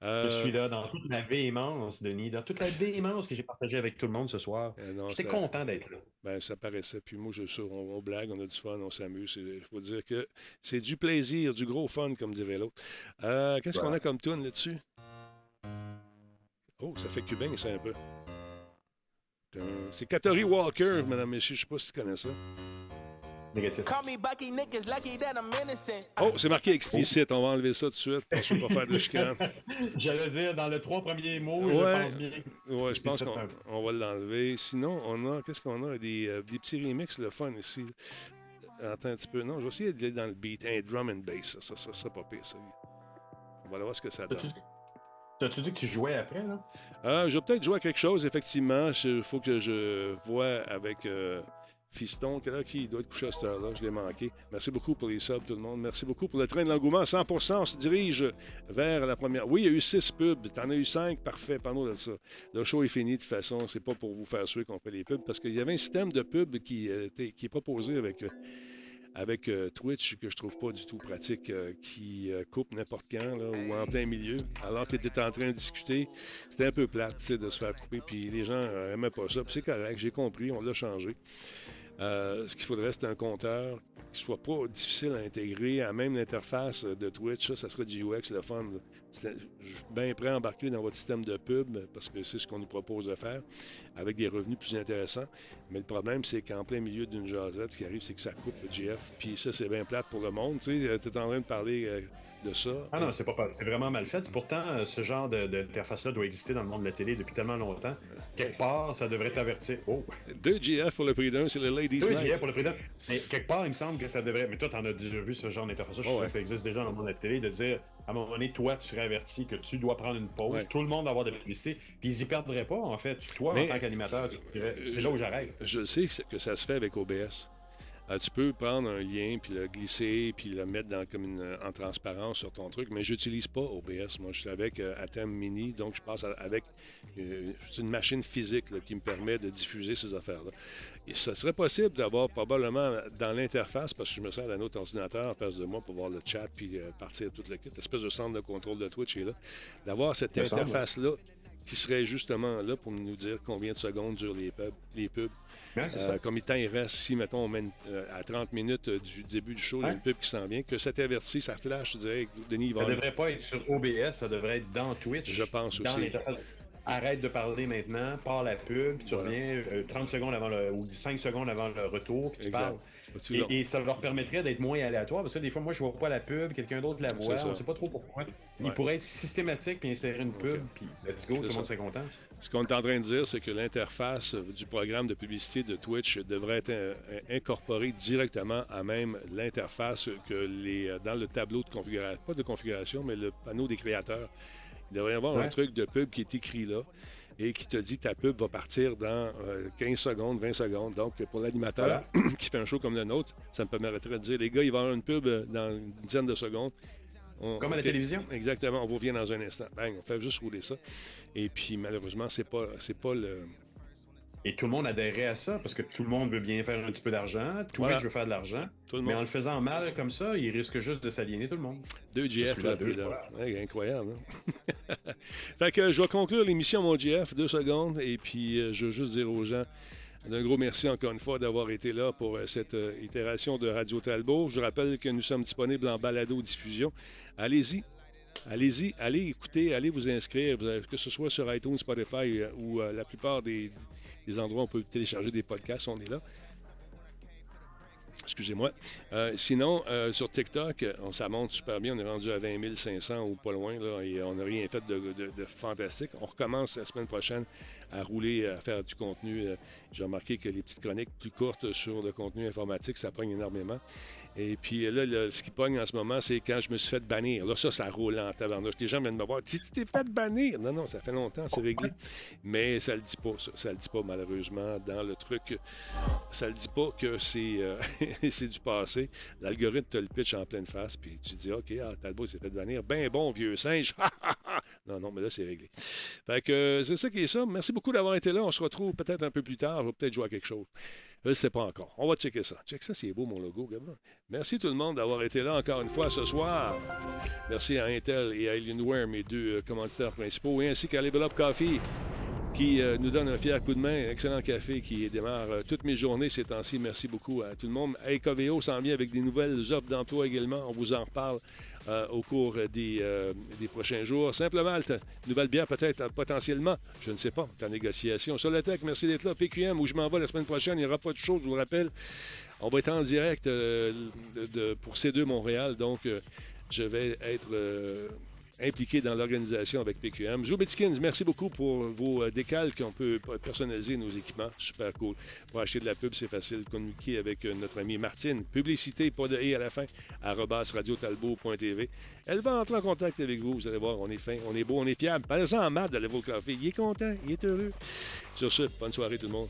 je
Euh,
suis là dans toute la véhémence, Denis, dans toute la véhémence que j'ai partagée avec tout le monde ce soir.
euh, non,
J'étais
ça-
content d'être là.
Ben, ça paraissait. Puis moi, je, sur- on, on blague, on a du fun, on s'amuse. Il faut dire que c'est du plaisir, du gros fun, comme dirait l'autre. Euh, Qu'est-ce qu'on a comme tune là-dessus? Oh, ça fait cubain, ça, un peu. C'est Katori Walker, madame, messieurs. Je sais pas si tu connais ça.
Négatif.
Call me Bucky, niggas lucky that I'm innocent.
Oh, c'est marqué explicite. On va enlever ça tout de suite parce qu'on va pas faire de chicane. <laughs>
J'allais dire, dans les trois premiers mots,
Ouais.
je pense bien.
Ouais, je pense qu'on va l'enlever. Sinon, on a, qu'est-ce qu'on a? Des, euh, des petits remixes, le fun ici. Attends un petit peu. Non, je vais essayer d'aller dans le beat. Un drum and bass, ça, ça, ça serait pas pire, ça. On va voir ce que ça donne.
T'as-tu dit que tu jouais après, là?
Euh, je vais peut-être jouer à quelque chose, effectivement. Il faut que je vois avec euh, Fiston. Qui doit être couché à cette heure-là? Je l'ai manqué. Merci beaucoup pour les subs, tout le monde. Merci beaucoup pour le train de l'engouement. 100 on se dirige vers la première. Oui, il y a eu six pubs. T'en as eu cinq. Parfait. Parle-nous de ça. Le show est fini, de toute façon. C'est pas pour vous faire suer qu'on fait les pubs, parce qu'il y avait un système de pub qui, euh, qui est proposé avec... avec euh, Twitch que je trouve pas du tout pratique, euh, qui euh, coupe n'importe quand ou en plein milieu, alors que tu en train de discuter. C'était un peu plate de se faire couper, puis les gens n'aimaient pas ça. C'est correct, j'ai compris, on l'a changé. Euh, ce qu'il faudrait, c'est un compteur qui soit pas difficile à intégrer à même l'interface de Twitch. Ça, ça serait du UX, le fun. Je suis bien prêt à embarquer dans votre système de pub parce que c'est ce qu'on nous propose de faire avec des revenus plus intéressants. Mais le problème, c'est qu'en plein milieu d'une jasette, ce qui arrive, c'est que ça coupe le GF. Puis ça, c'est bien plate pour le monde. Tu es en train de parler euh, de ça.
Ah non, c'est pas c'est vraiment mal fait. Pourtant, euh, ce genre de- de- d'interface-là doit exister dans le monde de la télé depuis tellement longtemps. Quelque part, ça devrait t'avertir. Oh,
Deux GF pour le prix d'un, c'est le Ladies
oui,
Night.
j'y ai pour le président. Mais quelque part, il me semble que ça devrait. Mais toi, t'en as déjà vu ce genre d'interface-là. Je
Oh, ouais.
que ça existe déjà dans le monde de la télé, de dire à un moment donné, toi, tu serais averti que tu dois prendre une pause.
Ouais.
Tout le monde va avoir de la publicité. Puis ils y perdraient pas, en fait. Toi,
Mais-
en tant qu'animateur, c'est là où j'arrête.
Je sais que ça se fait avec OBS. Euh, tu peux prendre un lien, puis le glisser, puis le mettre dans, comme une- en transparence sur ton truc, mais j'utilise pas OBS. Moi, je suis avec euh, Atem Mini, donc je passe à- avec euh, une machine physique là, qui me permet de diffuser ces affaires-là. Et ça serait possible d'avoir probablement dans l'interface, parce que je me sers d'un autre ordinateur en face de moi pour voir le chat puis euh, partir tout le kit, l'espèce de centre de contrôle de Twitch est là, d'avoir cette interface-là qui serait justement là pour nous dire combien de secondes durent les pubs. Les pubs. Euh,
ça.
combien de temps il reste, si, mettons, on mène euh, à 30 minutes euh, du début du show, il y a
Ouais.
une pub qui s'en vient, que ça t'avertit, ça flash, tu dirais, Denis, il va
Ça
avoir-
devrait pas être sur OBS, ça devrait être dans Twitch.
Je pense
dans
aussi.
Arrête de parler maintenant, pars la pub, tu
Voilà.
reviens euh, 30 secondes avant le, ou 5 secondes avant le retour, puis tu
Exact.
parles. Et, et ça leur permettrait d'être moins aléatoire, parce que des fois, moi, je vois pas la pub, quelqu'un d'autre la voit, on sait pas trop pourquoi. Il
Ouais.
pourrait être systématique, puis insérer une pub,
Ok.
puis let's go, tout le monde serait content.
Ce qu'on est en train de dire, c'est que l'interface du programme de publicité de Twitch devrait être euh, incorporée directement à même l'interface que les euh, dans le tableau de configuration, pas de configuration, mais le panneau des créateurs. Il devrait y avoir un truc de pub qui est écrit là et qui te dit ta pub va partir dans euh, 15 secondes, 20 secondes. Donc, pour l'animateur <clears throat> qui fait un show comme le nôtre, ça me permettrait de dire, les gars, il va y avoir une pub euh, dans une dizaine de secondes. On-
Comme à la télévision.
Exactement, on vous revient dans un instant. Bang, on fait juste rouler ça. Et puis, malheureusement, c'est pas, c'est pas le...
Et tout le monde adhérait à ça, parce que tout le monde veut bien faire un petit peu d'argent, Twitch
Voilà.
veut faire de l'argent,
Tout le
mais en
monde.
le faisant mal comme ça, il risque juste de s'aliéner tout le monde.
Deux GF
là, deux,
là. Ouais, incroyable. hein? <laughs> fait que je vais conclure l'émission, mon GF, deux secondes. Et puis, euh, je veux juste dire aux gens un gros merci encore une fois d'avoir été là pour euh, cette euh, itération de Radio Talbot. Je rappelle que nous sommes disponibles en balado-diffusion. Allez-y. Allez-y, allez écouter, allez vous inscrire, que ce soit sur iTunes, Spotify euh, ou euh, la plupart des, des endroits où on peut télécharger des podcasts, on est là. Excusez-moi. Euh, sinon, euh, sur TikTok, on, ça monte super bien. On est rendu à 20 500 ou pas loin, et on n'a rien fait de, fantastique. On recommence la semaine prochaine à rouler, à faire du contenu. Euh, J'ai remarqué que les petites chroniques plus courtes sur le contenu informatique, ça pogne énormément. Et puis là, ce qui pogne en ce moment, c'est quand je me suis fait bannir. Là, ça, ça roule en tabarnouche. Les gens viennent me voir. Tu t'es fait bannir? Non, non, ça fait longtemps, c'est réglé. Mais ça le dit pas, ça. Ça le dit pas, malheureusement, dans le truc. Ça le dit pas que c'est euh, <laughs> du passé. L'algorithme te le pitch en pleine face, puis tu dis, OK, ah, Talbot s'est fait bannir. Ben bon, vieux singe. <laughs> non, non, mais là, c'est réglé. Fait que euh, c'est ça qui est ça. Merci beaucoup d'avoir été là. On se retrouve peut-être un peu plus tard. Je vais peut-être jouer à quelque chose. Je ne sais pas encore. On va checker ça. Check ça, c'est beau mon logo. Merci tout le monde d'avoir été là encore une fois ce soir. Merci à Intel et à Alienware, mes deux euh, principaux, et ainsi qu'à Level Up Coffee qui euh, nous donne un fier coup de main. Excellent café qui démarre euh, toutes mes journées ces temps-ci. Merci beaucoup à tout le monde. Hey, s'en vient avec des nouvelles offres d'emploi également. On vous en reparle euh, au cours des, euh, des prochains jours. Simplement, nouvelle bière peut-être euh, potentiellement, je ne sais pas, en négociation. Sur merci d'être là. PQM, où je m'en vais la semaine prochaine, il n'y aura pas de show, je vous le rappelle. On va être en direct pour C2 Montréal, donc je vais être impliqué dans l'organisation avec PQM. Joe Betikins, merci beaucoup pour vos euh, décals qu'on peut personnaliser nos équipements. Super cool. Pour acheter de la pub, c'est facile. Communiquer avec euh, notre amie Martine. Publicité, pas de et à la fin, arrobas radiotalbot.tv. Elle va entrer en contact avec vous. Vous allez voir, on est fin, on est beau, on est fiable. Parlez-en en Matt de Level Coffee. Il est content, il est heureux. Sur ce, bonne soirée tout le monde.